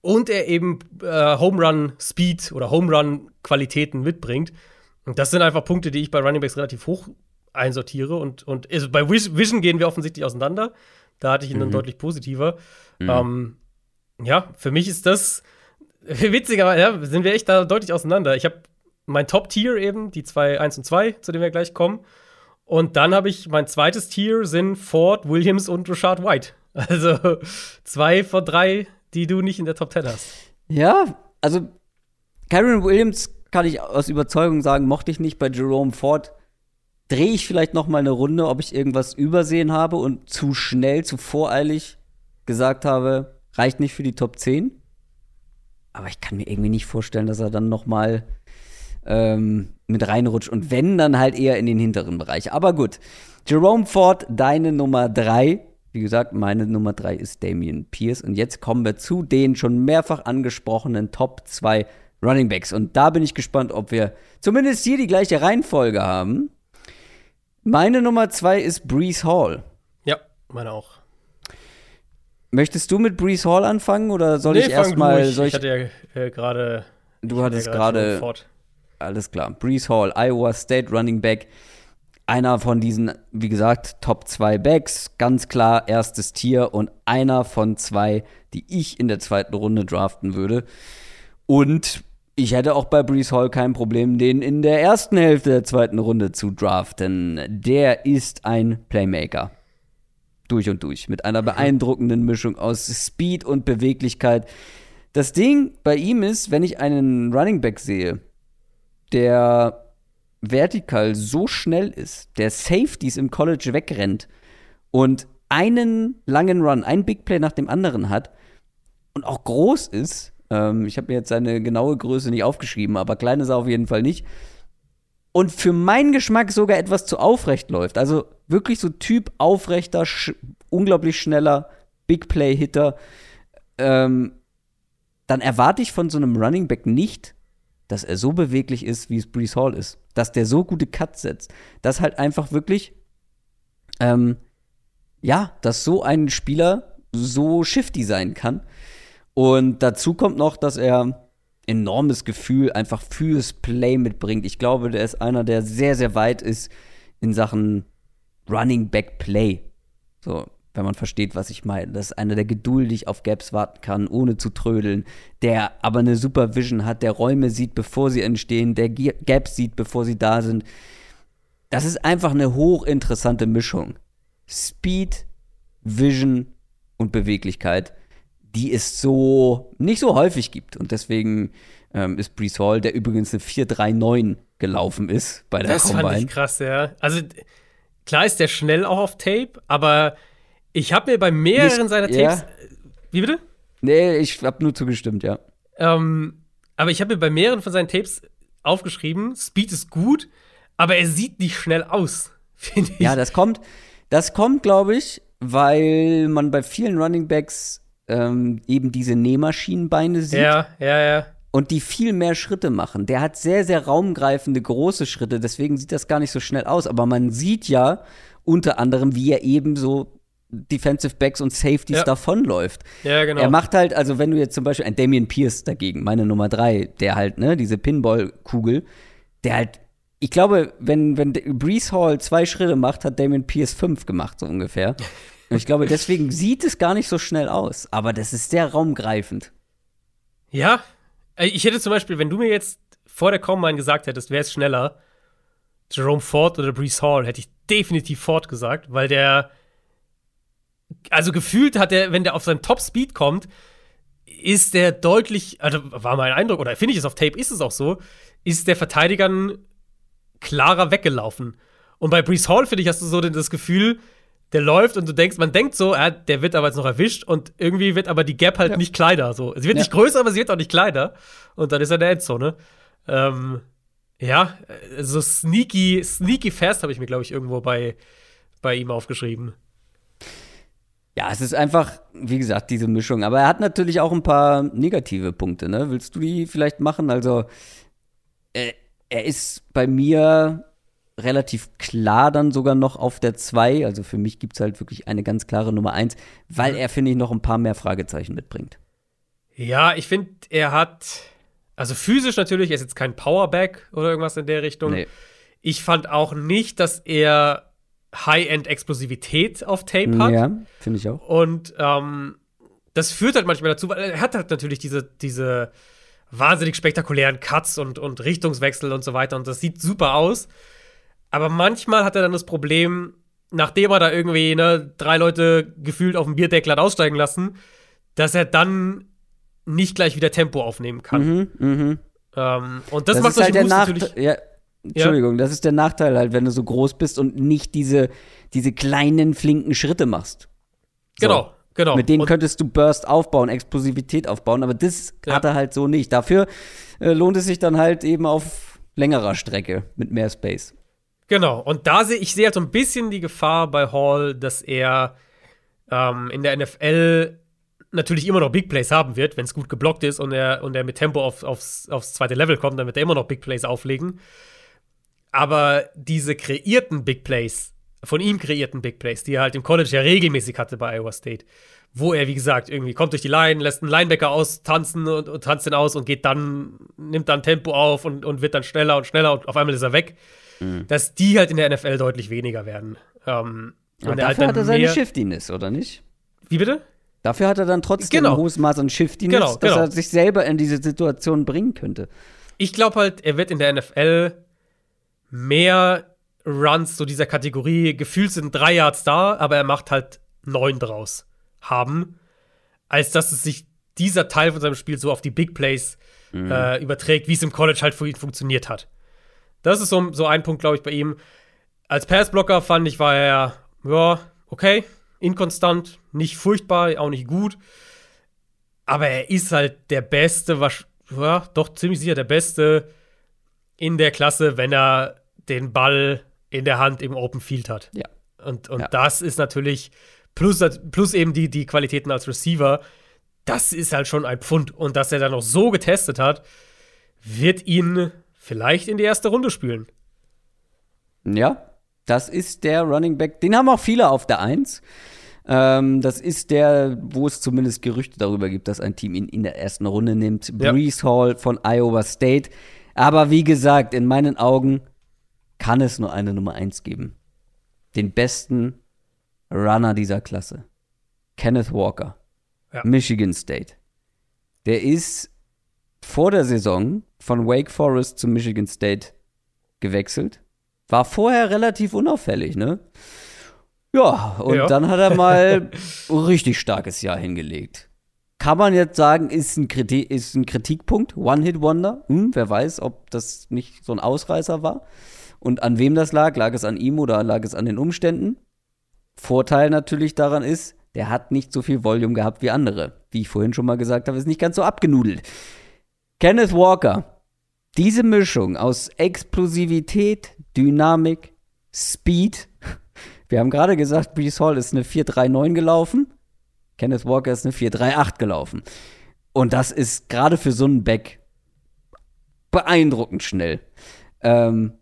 und er eben äh, Home Run Speed oder Home Run Qualitäten mitbringt. Und das sind einfach Punkte, die ich bei Running Backs relativ hoch einsortiere. Und, und also bei Vision gehen wir offensichtlich auseinander. Da hatte ich ihn mhm. dann deutlich positiver. Mhm. Ähm, ja, für mich ist das witziger, ja, sind wir echt da deutlich auseinander. Ich habe mein Top-Tier eben, die zwei 1 und 2, zu denen wir gleich kommen. Und dann habe ich mein zweites Tier sind Ford, Williams und Rashad White. Also zwei von drei die du nicht in der Top 10 hast. Ja, also Karen Williams kann ich aus Überzeugung sagen, mochte ich nicht bei Jerome Ford. Drehe ich vielleicht noch mal eine Runde, ob ich irgendwas übersehen habe und zu schnell, zu voreilig gesagt habe, reicht nicht für die Top 10. Aber ich kann mir irgendwie nicht vorstellen, dass er dann noch mal ähm, mit reinrutscht. Und wenn, dann halt eher in den hinteren Bereich. Aber gut. Jerome Ford, deine Nummer 3. Wie gesagt, meine Nummer 3 ist Damian Pierce. Und jetzt kommen wir zu den schon mehrfach angesprochenen Top 2 Running Backs. Und da bin ich gespannt, ob wir zumindest hier die gleiche Reihenfolge haben. Meine Nummer 2 ist Breeze Hall. Ja, meine auch. Möchtest du mit Breeze Hall anfangen oder soll nee, ich erstmal. Ich, ich hatte ja äh, gerade. Du hattest gerade. Alles klar. Breeze Hall, Iowa State Running Back einer von diesen, wie gesagt, Top 2 Backs, ganz klar erstes Tier und einer von zwei, die ich in der zweiten Runde draften würde. Und ich hätte auch bei Brees Hall kein Problem, den in der ersten Hälfte der zweiten Runde zu draften. Der ist ein Playmaker. Durch und durch. Mit einer beeindruckenden Mischung aus Speed und Beweglichkeit. Das Ding bei ihm ist, wenn ich einen Running Back sehe, der vertikal so schnell ist, der Safeties im College wegrennt und einen langen Run, einen Big Play nach dem anderen hat und auch groß ist, ähm, ich habe mir jetzt seine genaue Größe nicht aufgeschrieben, aber klein ist er auf jeden Fall nicht, und für meinen Geschmack sogar etwas zu aufrecht läuft. Also wirklich so Typ aufrechter, sch unglaublich schneller Big Play-Hitter. Ähm, dann erwarte ich von so einem Running Back nicht, dass er so beweglich ist, wie es Brees Hall ist. Dass der so gute Cuts setzt. Dass halt einfach wirklich, ähm, ja, dass so ein Spieler so shifty sein kann. Und dazu kommt noch, dass er enormes Gefühl einfach fürs Play mitbringt. Ich glaube, der ist einer, der sehr, sehr weit ist in Sachen Running Back Play. So, wenn man versteht, was ich meine. Das ist einer, der geduldig auf Gaps warten kann, ohne zu trödeln, der aber eine super Vision hat, der Räume sieht, bevor sie entstehen, der Gaps sieht, bevor sie da sind. Das ist einfach eine hochinteressante Mischung. Speed, Vision und Beweglichkeit, die es so nicht so häufig gibt. Und deswegen ähm, ist Brees Hall, der übrigens eine 4-3-9 gelaufen ist bei der das Combine. Das fand ich krass, ja. Also klar ist der schnell auch auf Tape, aber ich habe mir bei mehreren Nicht, seiner Tapes. Ja. Wie bitte? Nee, ich habe nur zugestimmt, ja. Ähm, aber ich habe mir bei mehreren von seinen Tapes aufgeschrieben, Speed ist gut, aber er sieht nicht schnell aus, finde ich. Ja, das kommt, das kommt, glaube ich, weil man bei vielen Running Backs ähm, eben diese Nähmaschinenbeine sieht. Ja, ja, ja. Und die viel mehr Schritte machen. Der hat sehr, sehr raumgreifende, große Schritte, deswegen sieht das gar nicht so schnell aus. Aber man sieht ja unter anderem, wie er eben so Defensive Backs und Safeties ja. davonläuft. Ja, genau. Er macht halt, also wenn du jetzt zum Beispiel ein Damian Pierce dagegen, meine Nummer drei, der halt, ne, diese Pinball-Kugel, der halt, ich glaube, wenn, wenn Brees Hall zwei Schritte macht, hat Damian Pierce fünf gemacht, so ungefähr. Und ich glaube, deswegen sieht es gar nicht so schnell aus, aber das ist sehr raumgreifend. Ja, äh, ich hätte zum Beispiel, wenn du mir jetzt vor der Combine gesagt hättest, wer ist schneller, Jerome Ford oder Brees Hall, hätte ich definitiv Ford gesagt, weil der also gefühlt hat er, wenn der auf seinen Top-Speed kommt, ist der deutlich, also war mein Eindruck, oder finde ich es auf Tape, ist es auch so, ist der Verteidigern klarer weggelaufen. Und bei Brees Hall, finde ich, hast du so das Gefühl, der läuft und du denkst, man denkt so, äh, der wird aber jetzt noch erwischt und irgendwie wird aber die Gap halt ja. nicht kleiner. So. Sie wird ja. nicht größer, aber sie wird auch nicht kleiner. Und dann ist er in der Endzone. Ähm, ja, so sneaky, sneaky fast habe ich mir, glaube ich, irgendwo bei, bei ihm aufgeschrieben. Ja, es ist einfach, wie gesagt, diese Mischung. Aber er hat natürlich auch ein paar negative Punkte, ne? Willst du die vielleicht machen? Also, äh, er ist bei mir relativ klar dann sogar noch auf der 2. Also für mich gibt es halt wirklich eine ganz klare Nummer 1, weil mhm. er, finde ich, noch ein paar mehr Fragezeichen mitbringt. Ja, ich finde, er hat, also physisch natürlich, er ist jetzt kein Powerback oder irgendwas in der Richtung. Nee. Ich fand auch nicht, dass er High-End-Explosivität auf Tape hat. Ja, finde ich auch. Und ähm, das führt halt manchmal dazu, weil er hat halt natürlich diese, diese wahnsinnig spektakulären Cuts und, und Richtungswechsel und so weiter. Und das sieht super aus. Aber manchmal hat er dann das Problem, nachdem er da irgendwie ne, drei Leute gefühlt auf dem Bierdeckel hat aussteigen lassen, dass er dann nicht gleich wieder Tempo aufnehmen kann. Mhm, mh. ähm, und das, das macht halt der natürlich. Ja, Entschuldigung, ja. das ist der Nachteil halt, wenn du so groß bist und nicht diese, diese kleinen, flinken Schritte machst. So. Genau, genau. Mit denen und könntest du Burst aufbauen, Explosivität aufbauen, aber das ja. hat er halt so nicht. Dafür äh, lohnt es sich dann halt eben auf längerer Strecke mit mehr Space. Genau, und da sehe ich sehe halt so ein bisschen die Gefahr bei Hall, dass er ähm, in der NFL natürlich immer noch Big Plays haben wird, wenn es gut geblockt ist und er, und er mit Tempo auf, aufs, aufs zweite Level kommt, dann wird er immer noch Big Plays auflegen. Aber diese kreierten Big Plays, von ihm kreierten Big Plays, die er halt im College ja regelmäßig hatte bei Iowa State, wo er, wie gesagt, irgendwie kommt durch die Line, lässt einen Linebacker austanzen und, und tanzt den aus und geht dann, nimmt dann Tempo auf und, und wird dann schneller und schneller und auf einmal ist er weg. Mhm. Dass die halt in der NFL deutlich weniger werden. Ähm, und dafür halt hat er seine Shiftiness, oder nicht? Wie bitte? Dafür hat er dann trotzdem genau. ein hohes Maß an Shiftiness, genau, dass genau. er sich selber in diese Situation bringen könnte. Ich glaube halt, er wird in der NFL mehr Runs so dieser Kategorie, gefühlt sind drei Yards da, aber er macht halt neun draus haben, als dass es sich dieser Teil von seinem Spiel so auf die Big Plays mhm. äh, überträgt, wie es im College halt für ihn funktioniert hat. Das ist so, so ein Punkt, glaube ich, bei ihm. Als Passblocker fand ich, war er, ja, okay, inkonstant, nicht furchtbar, auch nicht gut. Aber er ist halt der Beste, was, ja, doch ziemlich sicher der Beste in der Klasse, wenn er den Ball in der Hand im Open Field hat. Ja. Und, und ja. das ist natürlich, plus, plus eben die, die Qualitäten als Receiver, das ist halt schon ein Pfund. Und dass er dann noch so getestet hat, wird ihn vielleicht in die erste Runde spülen. Ja, das ist der Running Back. Den haben auch viele auf der Eins. Ähm, das ist der, wo es zumindest Gerüchte darüber gibt, dass ein Team ihn in der ersten Runde nimmt. Ja. Brees Hall von Iowa State. Aber wie gesagt, in meinen Augen kann es nur eine Nummer 1 geben. Den besten Runner dieser Klasse. Kenneth Walker. Ja. Michigan State. Der ist vor der Saison von Wake Forest zu Michigan State gewechselt. War vorher relativ unauffällig, ne? Ja, und ja. dann hat er mal ein richtig starkes Jahr hingelegt. Kann man jetzt sagen, ist ein, Kritik, ist ein Kritikpunkt, One-Hit-Wonder. Hm, wer weiß, ob das nicht so ein Ausreißer war. Und an wem das lag? Lag es an ihm oder lag es an den Umständen? Vorteil natürlich daran ist, der hat nicht so viel Volume gehabt wie andere. Wie ich vorhin schon mal gesagt habe, ist nicht ganz so abgenudelt. Kenneth Walker, diese Mischung aus Explosivität, Dynamik, Speed. Wir haben gerade gesagt, Brees Hall ist eine 439 gelaufen. Kenneth Walker ist eine 438 gelaufen. Und das ist gerade für so einen Back beeindruckend schnell. Ähm,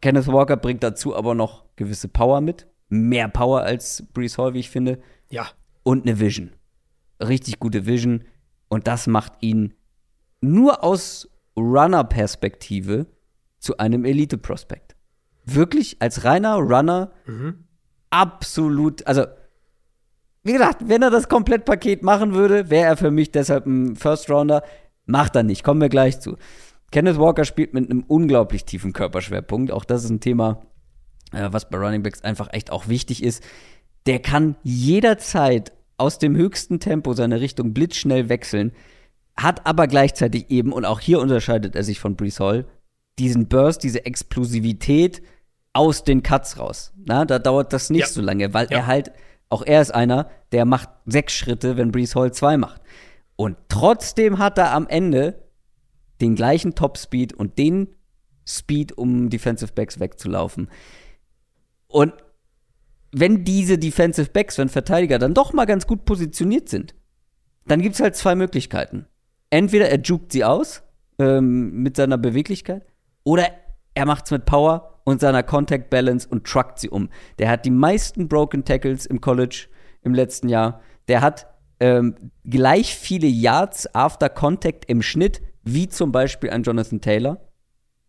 Kenneth Walker bringt dazu aber noch gewisse Power mit. Mehr Power als Brees Hall, wie ich finde. Ja. Und eine Vision. Richtig gute Vision. Und das macht ihn nur aus Runner-Perspektive zu einem Elite-Prospekt. Wirklich als reiner Runner mhm. absolut, also wie gesagt, wenn er das Komplettpaket machen würde, wäre er für mich deshalb ein First Rounder. Macht er nicht, kommen wir gleich zu. Kenneth Walker spielt mit einem unglaublich tiefen Körperschwerpunkt. Auch das ist ein Thema, äh, was bei Running Backs einfach echt auch wichtig ist. Der kann jederzeit aus dem höchsten Tempo seine Richtung blitzschnell wechseln hat aber gleichzeitig eben, und auch hier unterscheidet er sich von Brees Hall, diesen Burst, diese Explosivität aus den Cuts raus. Na, da dauert das nicht ja. so lange, weil ja. er halt, auch er ist einer, der macht sechs Schritte, wenn Brees Hall zwei macht. Und trotzdem hat er am Ende den gleichen Top-Speed und den Speed, um Defensive Backs wegzulaufen. Und wenn diese Defensive Backs, wenn Verteidiger dann doch mal ganz gut positioniert sind, dann gibt es halt zwei Möglichkeiten entweder er juckt sie aus ähm, mit seiner Beweglichkeit oder er macht es mit Power und seiner Contact Balance und truckt sie um. Der hat die meisten Broken Tackles im College im letzten Jahr. Der hat ähm, gleich viele Yards after Contact im Schnitt wie zum Beispiel ein Jonathan Taylor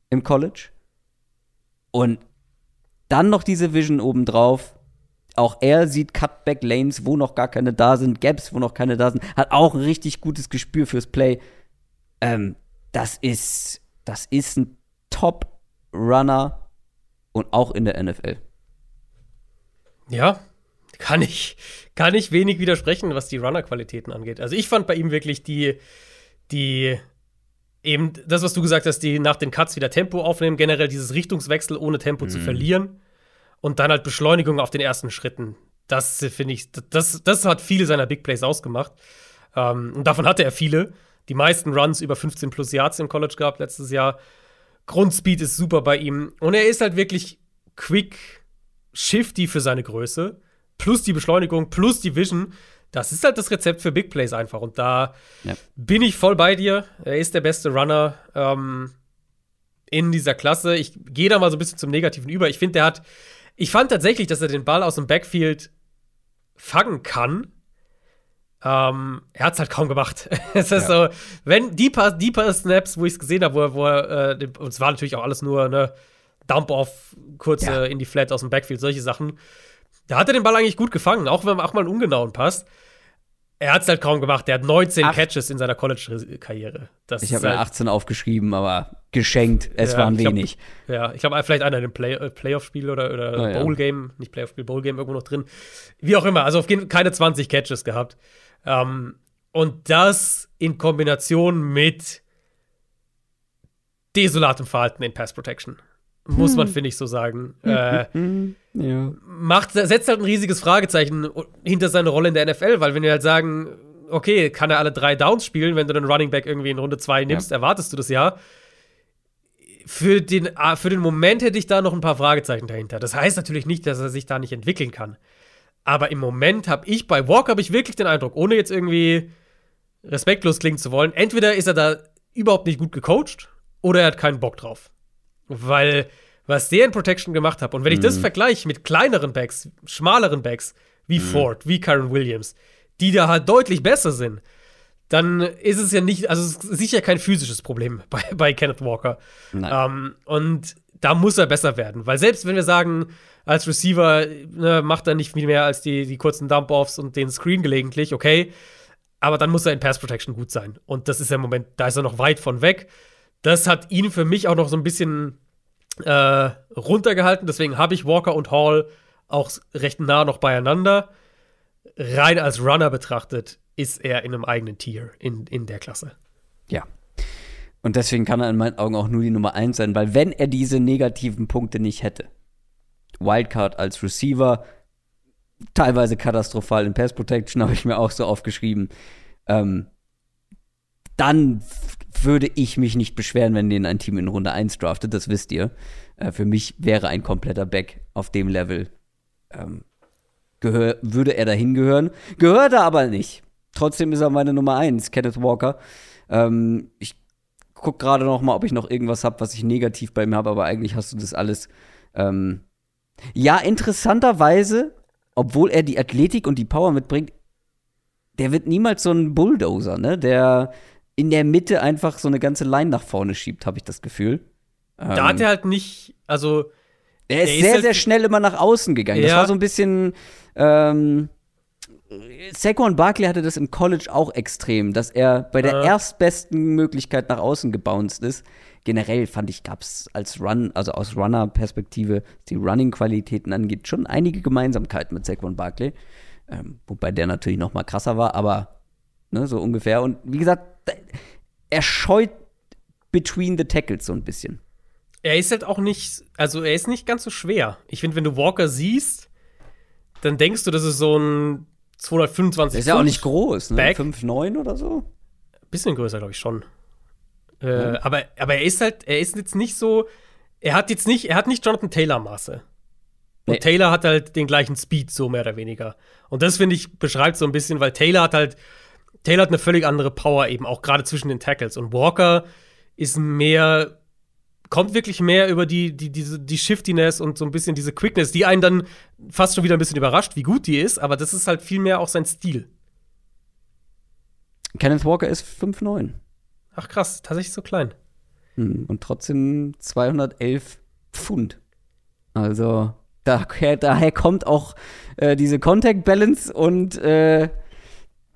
im College. Und dann noch diese Vision obendrauf. Auch er sieht Cutback Lanes, wo noch gar keine da sind, Gaps, wo noch keine da sind, hat auch ein richtig gutes Gespür fürs Play. Ähm, das ist, das ist ein Top-Runner und auch in der NFL. Ja, kann ich, kann ich wenig widersprechen, was die Runner-Qualitäten angeht. Also ich fand bei ihm wirklich die, die, eben das, was du gesagt hast, die nach den Cuts wieder Tempo aufnehmen, generell dieses Richtungswechsel ohne Tempo mhm. zu verlieren und dann halt Beschleunigung auf den ersten Schritten. Das finde ich, das, das hat viele seiner Big Plays ausgemacht. Ähm, und davon hatte er viele. Die meisten Runs über 15 plus Yards im College gehabt letztes Jahr. Grundspeed ist super bei ihm. Und er ist halt wirklich quick, shifty für seine Größe. Plus die Beschleunigung, plus die Vision. Das ist halt das Rezept für Big Plays einfach. Und da ja. bin ich voll bei dir. Er ist der beste Runner ähm, in dieser Klasse. Ich gehe da mal so ein bisschen zum Negativen über. Ich finde, der hat ich fand tatsächlich, dass er den Ball aus dem Backfield fangen kann. Ähm, er hat es halt kaum gemacht. es ist ja. so, wenn die paar, die paar Snaps, wo ich es gesehen habe, wo er, wo er äh, und es war natürlich auch alles nur ne Dump-off, kurze ja. in die Flat aus dem Backfield, solche Sachen. Da hat er den Ball eigentlich gut gefangen, auch wenn man auch mal einen ungenauen Pass. Er hat es halt kaum gemacht. Er hat 19 Ach. Catches in seiner College-Karriere. Ich habe halt 18 aufgeschrieben, aber geschenkt. Es ja, waren wenig. Glaub, ja, ich glaube, vielleicht einer in einem Play äh, Playoff-Spiel oder, oder oh, Bowl-Game, nicht Playoff-Spiel, Bowl-Game irgendwo noch drin. Wie auch immer. Also auf jeden Fall keine 20 Catches gehabt. Ähm, und das in Kombination mit desolatem Verhalten in Pass Protection. Muss hm. man, finde ich, so sagen. Hm, äh, hm, ja. macht, setzt halt ein riesiges Fragezeichen hinter seine Rolle in der NFL, weil wenn wir halt sagen, okay, kann er alle drei Downs spielen, wenn du den Running Back irgendwie in Runde 2 nimmst, ja. erwartest du das ja. Für den, für den Moment hätte ich da noch ein paar Fragezeichen dahinter. Das heißt natürlich nicht, dass er sich da nicht entwickeln kann. Aber im Moment habe ich bei Walker habe ich wirklich den Eindruck, ohne jetzt irgendwie respektlos klingen zu wollen, entweder ist er da überhaupt nicht gut gecoacht oder er hat keinen Bock drauf. Weil was der in Protection gemacht hat, und wenn ich das mhm. vergleiche mit kleineren Backs, schmaleren Backs, wie mhm. Ford, wie Karen Williams, die da halt deutlich besser sind, dann ist es ja nicht, also es ist sicher kein physisches Problem bei, bei Kenneth Walker. Ähm, und da muss er besser werden. Weil selbst wenn wir sagen, als Receiver ne, macht er nicht viel mehr als die, die kurzen Dump-Offs und den Screen gelegentlich, okay. Aber dann muss er in Pass Protection gut sein. Und das ist ja im Moment, da ist er noch weit von weg. Das hat ihn für mich auch noch so ein bisschen äh, runtergehalten. Deswegen habe ich Walker und Hall auch recht nah noch beieinander. Rein als Runner betrachtet ist er in einem eigenen Tier in, in der Klasse. Ja. Und deswegen kann er in meinen Augen auch nur die Nummer 1 sein, weil wenn er diese negativen Punkte nicht hätte, Wildcard als Receiver, teilweise katastrophal in Pass Protection, habe ich mir auch so aufgeschrieben, ähm, dann würde ich mich nicht beschweren, wenn den ein Team in Runde 1 draftet, das wisst ihr. Äh, für mich wäre ein kompletter Back auf dem Level, ähm, würde er dahin gehören. Gehört er aber nicht. Trotzdem ist er meine Nummer 1, Kenneth Walker. Ähm, ich gucke gerade noch mal, ob ich noch irgendwas habe, was ich negativ bei mir habe, aber eigentlich hast du das alles. Ähm ja, interessanterweise, obwohl er die Athletik und die Power mitbringt, der wird niemals so ein Bulldozer, ne? Der in der Mitte einfach so eine ganze Line nach vorne schiebt, habe ich das Gefühl. Da ähm, hat er halt nicht, also er ist, er ist sehr, halt sehr schnell immer nach außen gegangen. Ja. Das war so ein bisschen ähm, Saquon Barkley hatte das im College auch extrem, dass er bei der äh. erstbesten Möglichkeit nach außen gebounced ist. Generell fand ich, gab es als Run, also aus Runner-Perspektive, die Running-Qualitäten angeht, schon einige Gemeinsamkeiten mit Saquon Barkley. Ähm, wobei der natürlich noch mal krasser war, aber ne, so ungefähr. Und wie gesagt, er scheut between the tackles so ein bisschen. Er ist halt auch nicht, also er ist nicht ganz so schwer. Ich finde, wenn du Walker siehst, dann denkst du, das ist so ein 225. Ist ja auch nicht groß, ne? 5,9 oder so? Bisschen größer, glaube ich schon. Äh, ja. aber, aber er ist halt, er ist jetzt nicht so, er hat jetzt nicht, er hat nicht Jonathan Taylor Maße. Und nee. Taylor hat halt den gleichen Speed, so mehr oder weniger. Und das, finde ich, beschreibt so ein bisschen, weil Taylor hat halt, Taylor hat eine völlig andere Power eben, auch gerade zwischen den Tackles. Und Walker ist mehr kommt wirklich mehr über die, die, diese, die Shiftiness und so ein bisschen diese Quickness, die einen dann fast schon wieder ein bisschen überrascht, wie gut die ist, aber das ist halt viel mehr auch sein Stil. Kenneth Walker ist 5'9. Ach krass, tatsächlich so klein. Hm, und trotzdem 211 Pfund. Also, daher, daher kommt auch äh, diese Contact Balance und äh,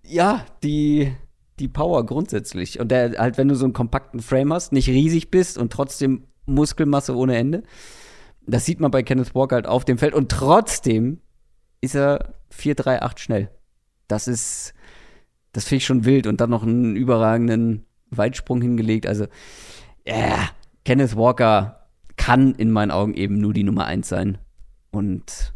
ja, die, die Power grundsätzlich. Und der, halt, wenn du so einen kompakten Frame hast, nicht riesig bist und trotzdem Muskelmasse ohne Ende. Das sieht man bei Kenneth Walker halt auf dem Feld. Und trotzdem ist er 4-3-8 schnell. Das ist, das finde ich schon wild. Und dann noch einen überragenden Weitsprung hingelegt. Also, ja, yeah, Kenneth Walker kann in meinen Augen eben nur die Nummer 1 sein. Und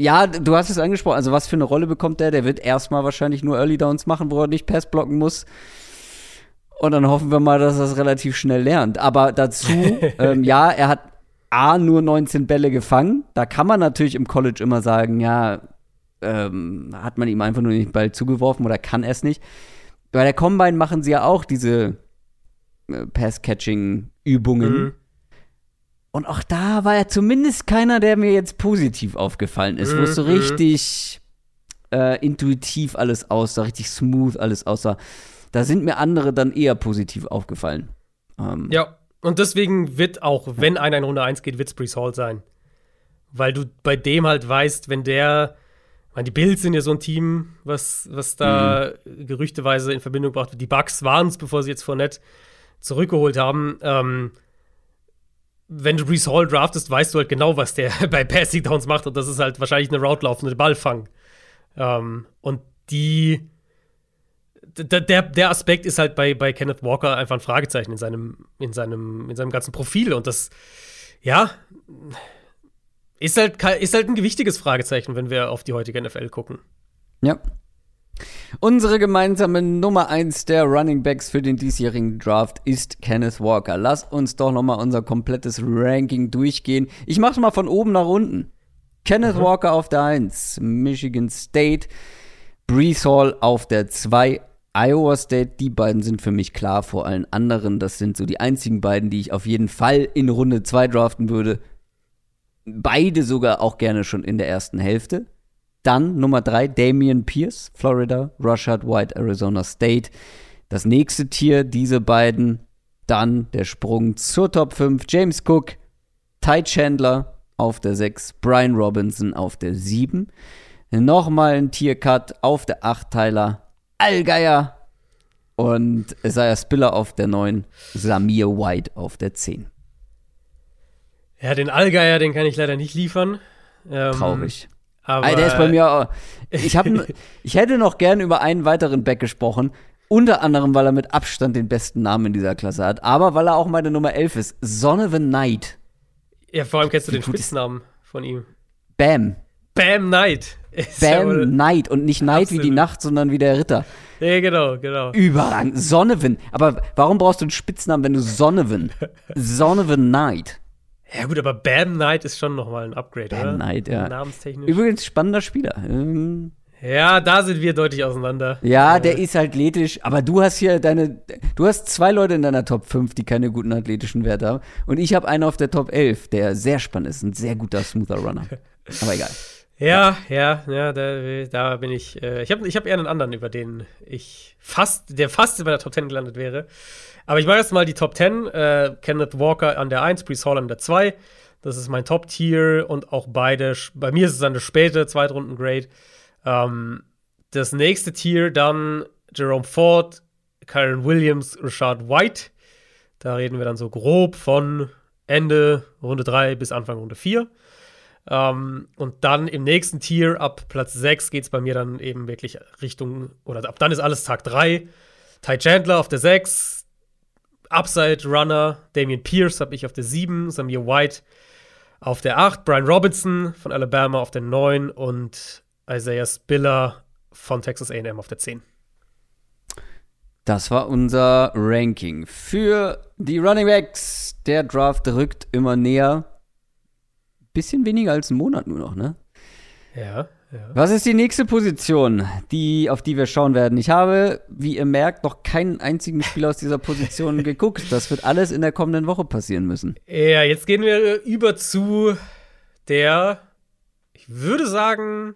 ja, du hast es angesprochen. Also, was für eine Rolle bekommt der? Der wird erstmal wahrscheinlich nur Early Downs machen, wo er nicht Pass blocken muss. Und dann hoffen wir mal, dass er es relativ schnell lernt. Aber dazu, ähm, ja, er hat A, nur 19 Bälle gefangen. Da kann man natürlich im College immer sagen, ja, ähm, hat man ihm einfach nur den Ball zugeworfen oder kann er es nicht. Bei der Combine machen sie ja auch diese äh, Pass-Catching-Übungen. Mhm. Und auch da war er zumindest keiner, der mir jetzt positiv aufgefallen ist, wo es so mhm. richtig äh, intuitiv alles aussah, richtig smooth alles aussah. Da sind mir andere dann eher positiv aufgefallen. Ähm, ja, und deswegen wird auch, ja. wenn einer in Runde 1 geht, wird es Brees Hall sein. Weil du bei dem halt weißt, wenn der, meine, die Bills sind ja so ein Team, was, was da mhm. gerüchteweise in Verbindung gebracht wird. Die Bucks waren es, bevor sie jetzt vor Net zurückgeholt haben. Ähm, wenn du Brees Hall draftest, weißt du halt genau, was der bei Passing Downs macht. Und das ist halt wahrscheinlich eine Route laufende Ballfang. Ähm, und die. Der, der Aspekt ist halt bei, bei Kenneth Walker einfach ein Fragezeichen in seinem, in, seinem, in seinem ganzen Profil. Und das, ja, ist halt, ist halt ein gewichtiges Fragezeichen, wenn wir auf die heutige NFL gucken. Ja, Unsere gemeinsame Nummer 1 der Running Backs für den diesjährigen Draft ist Kenneth Walker. Lass uns doch noch mal unser komplettes Ranking durchgehen. Ich mache mal von oben nach unten. Kenneth mhm. Walker auf der 1, Michigan State. Brees Hall auf der 2, Iowa State, die beiden sind für mich klar vor allen anderen. Das sind so die einzigen beiden, die ich auf jeden Fall in Runde 2 draften würde. Beide sogar auch gerne schon in der ersten Hälfte. Dann Nummer 3, Damian Pierce, Florida, Rushard White, Arizona State. Das nächste Tier, diese beiden. Dann der Sprung zur Top 5, James Cook, Ty Chandler auf der 6, Brian Robinson auf der 7. Nochmal ein Tiercut auf der 8 Tyler Allgeier und Isaiah Spiller auf der 9, Samir White auf der 10. Ja, den Allgeier, den kann ich leider nicht liefern. Ähm, Traurig. Aber der ist bei mir auch, ich, hab, ich hätte noch gern über einen weiteren Back gesprochen. Unter anderem, weil er mit Abstand den besten Namen in dieser Klasse hat. Aber weil er auch meine Nummer 11 ist. Son of a Knight. Ja, vor allem kennst du den Spitznamen von ihm. Bam. Bam Knight. Bam ja Knight. Und nicht Knight wie die Nacht, sondern wie der Ritter. Ja, genau, genau. Überragend. Sonneven. Aber warum brauchst du einen Spitznamen, wenn du Sonneven? Sonneven Knight. Ja, gut, aber Bam Knight ist schon nochmal ein Upgrade, Bam oder? Knight, ja. Namenstechnisch. Übrigens spannender Spieler. Ähm, ja, da sind wir deutlich auseinander. Ja, der ist athletisch, aber du hast hier deine, du hast zwei Leute in deiner Top 5, die keine guten athletischen Werte haben. Und ich habe einen auf der Top 11, der sehr spannend ist, ein sehr guter Smoother Runner. Aber egal. Ja, ja, ja, da, da bin ich. Äh, ich habe ich hab eher einen anderen, über den ich fast, der fast in meiner Top 10 gelandet wäre. Aber ich mache jetzt mal die Top 10. Äh, Kenneth Walker an der 1, Brees Hall an der 2. Das ist mein Top-Tier und auch beide. Bei mir ist es eine späte Zweitrunden-Grade. Ähm, das nächste Tier dann Jerome Ford, Kyron Williams, Richard White. Da reden wir dann so grob von Ende Runde 3 bis Anfang Runde 4. Ähm, und dann im nächsten Tier, ab Platz 6, geht es bei mir dann eben wirklich Richtung, oder ab dann ist alles Tag 3. Ty Chandler auf der 6, Upside Runner, Damian Pierce habe ich auf der 7, Samir White auf der 8, Brian Robinson von Alabama auf der 9 und Isaiah Spiller von Texas AM auf der 10. Das war unser Ranking für die Running Backs. Der Draft rückt immer näher bisschen weniger als einen Monat nur noch, ne? Ja, ja. Was ist die nächste Position, die, auf die wir schauen werden? Ich habe, wie ihr merkt, noch keinen einzigen Spieler aus dieser Position geguckt. Das wird alles in der kommenden Woche passieren müssen. Ja, jetzt gehen wir über zu der, ich würde sagen,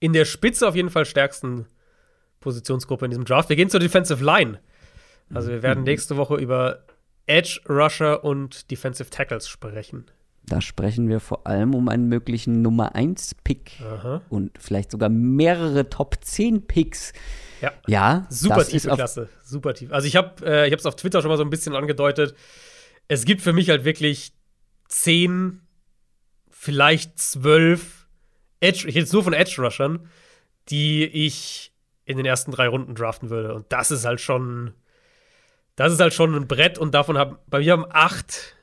in der Spitze auf jeden Fall stärksten Positionsgruppe in diesem Draft. Wir gehen zur Defensive Line. Also wir werden mhm. nächste Woche über Edge Rusher und Defensive Tackles sprechen. Da sprechen wir vor allem um einen möglichen Nummer 1 Pick und vielleicht sogar mehrere Top 10 Picks. Ja, ja super tiefe Klasse, super tief. Also ich habe äh, ich es auf Twitter schon mal so ein bisschen angedeutet. Es gibt für mich halt wirklich 10, vielleicht 12 Edge, ich jetzt nur von Edge Rushern, die ich in den ersten drei Runden draften würde und das ist halt schon das ist halt schon ein Brett und davon haben bei mir haben acht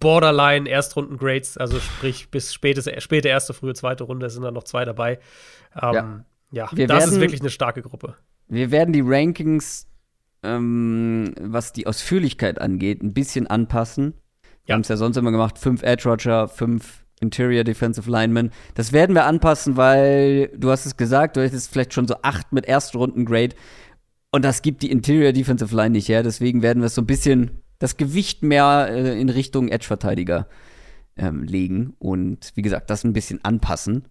Borderline Erstrunden-Grades, also sprich bis späte, späte erste, frühe zweite Runde sind da noch zwei dabei. Ähm, ja, ja das werden, ist wirklich eine starke Gruppe. Wir werden die Rankings, ähm, was die Ausführlichkeit angeht, ein bisschen anpassen. Wir ja. haben es ja sonst immer gemacht: fünf Edge Roger, fünf Interior Defensive Linemen. Das werden wir anpassen, weil du hast es gesagt, du hättest vielleicht schon so acht mit Erstrunden-Grade. Und das gibt die Interior Defensive Line nicht her. Deswegen werden wir es so ein bisschen das Gewicht mehr äh, in Richtung Edge-Verteidiger ähm, legen und wie gesagt, das ein bisschen anpassen.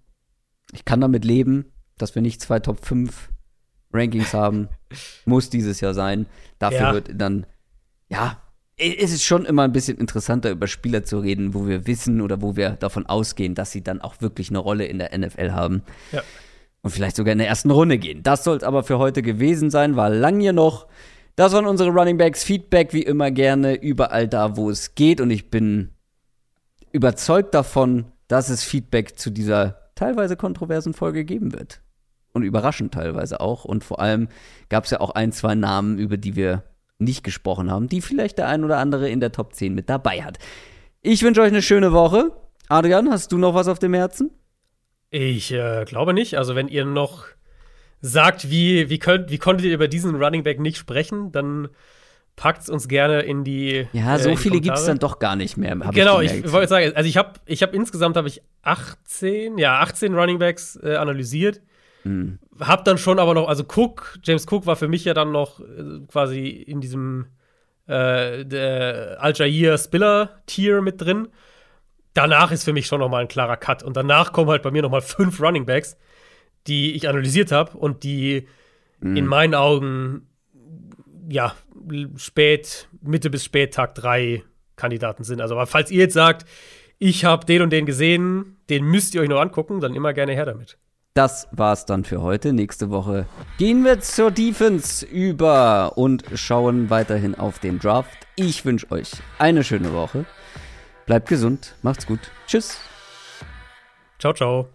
Ich kann damit leben, dass wir nicht zwei Top 5 Rankings haben. Muss dieses Jahr sein. Dafür ja. wird dann, ja, es ist schon immer ein bisschen interessanter, über Spieler zu reden, wo wir wissen oder wo wir davon ausgehen, dass sie dann auch wirklich eine Rolle in der NFL haben. Ja. Und vielleicht sogar in der ersten Runde gehen. Das soll es aber für heute gewesen sein. War lang hier noch. Das waren unsere Running Backs. Feedback wie immer gerne überall da, wo es geht. Und ich bin überzeugt davon, dass es Feedback zu dieser teilweise kontroversen Folge geben wird. Und überraschend teilweise auch. Und vor allem gab es ja auch ein, zwei Namen, über die wir nicht gesprochen haben, die vielleicht der ein oder andere in der Top 10 mit dabei hat. Ich wünsche euch eine schöne Woche. Adrian, hast du noch was auf dem Herzen? Ich äh, glaube nicht. Also, wenn ihr noch sagt, wie, wie, könnt, wie konntet ihr über diesen Running Back nicht sprechen, dann packt es uns gerne in die. Ja, so äh, viele gibt es dann doch gar nicht mehr. Genau, ich, ich wollte sagen, also ich habe ich hab insgesamt habe ich 18, ja, 18 Running Backs äh, analysiert. Mhm. Hab dann schon aber noch, also Cook, James Cook war für mich ja dann noch äh, quasi in diesem äh, der Al-Jair Spiller-Tier mit drin. Danach ist für mich schon noch mal ein klarer Cut. Und danach kommen halt bei mir noch mal fünf Running Backs, die ich analysiert habe und die mhm. in meinen Augen ja spät, Mitte bis spät Tag 3 Kandidaten sind. Also, aber falls ihr jetzt sagt, ich habe den und den gesehen, den müsst ihr euch noch angucken, dann immer gerne her damit. Das war's dann für heute. Nächste Woche gehen wir zur Defense über und schauen weiterhin auf den Draft. Ich wünsche euch eine schöne Woche. Bleibt gesund, macht's gut. Tschüss. Ciao, ciao.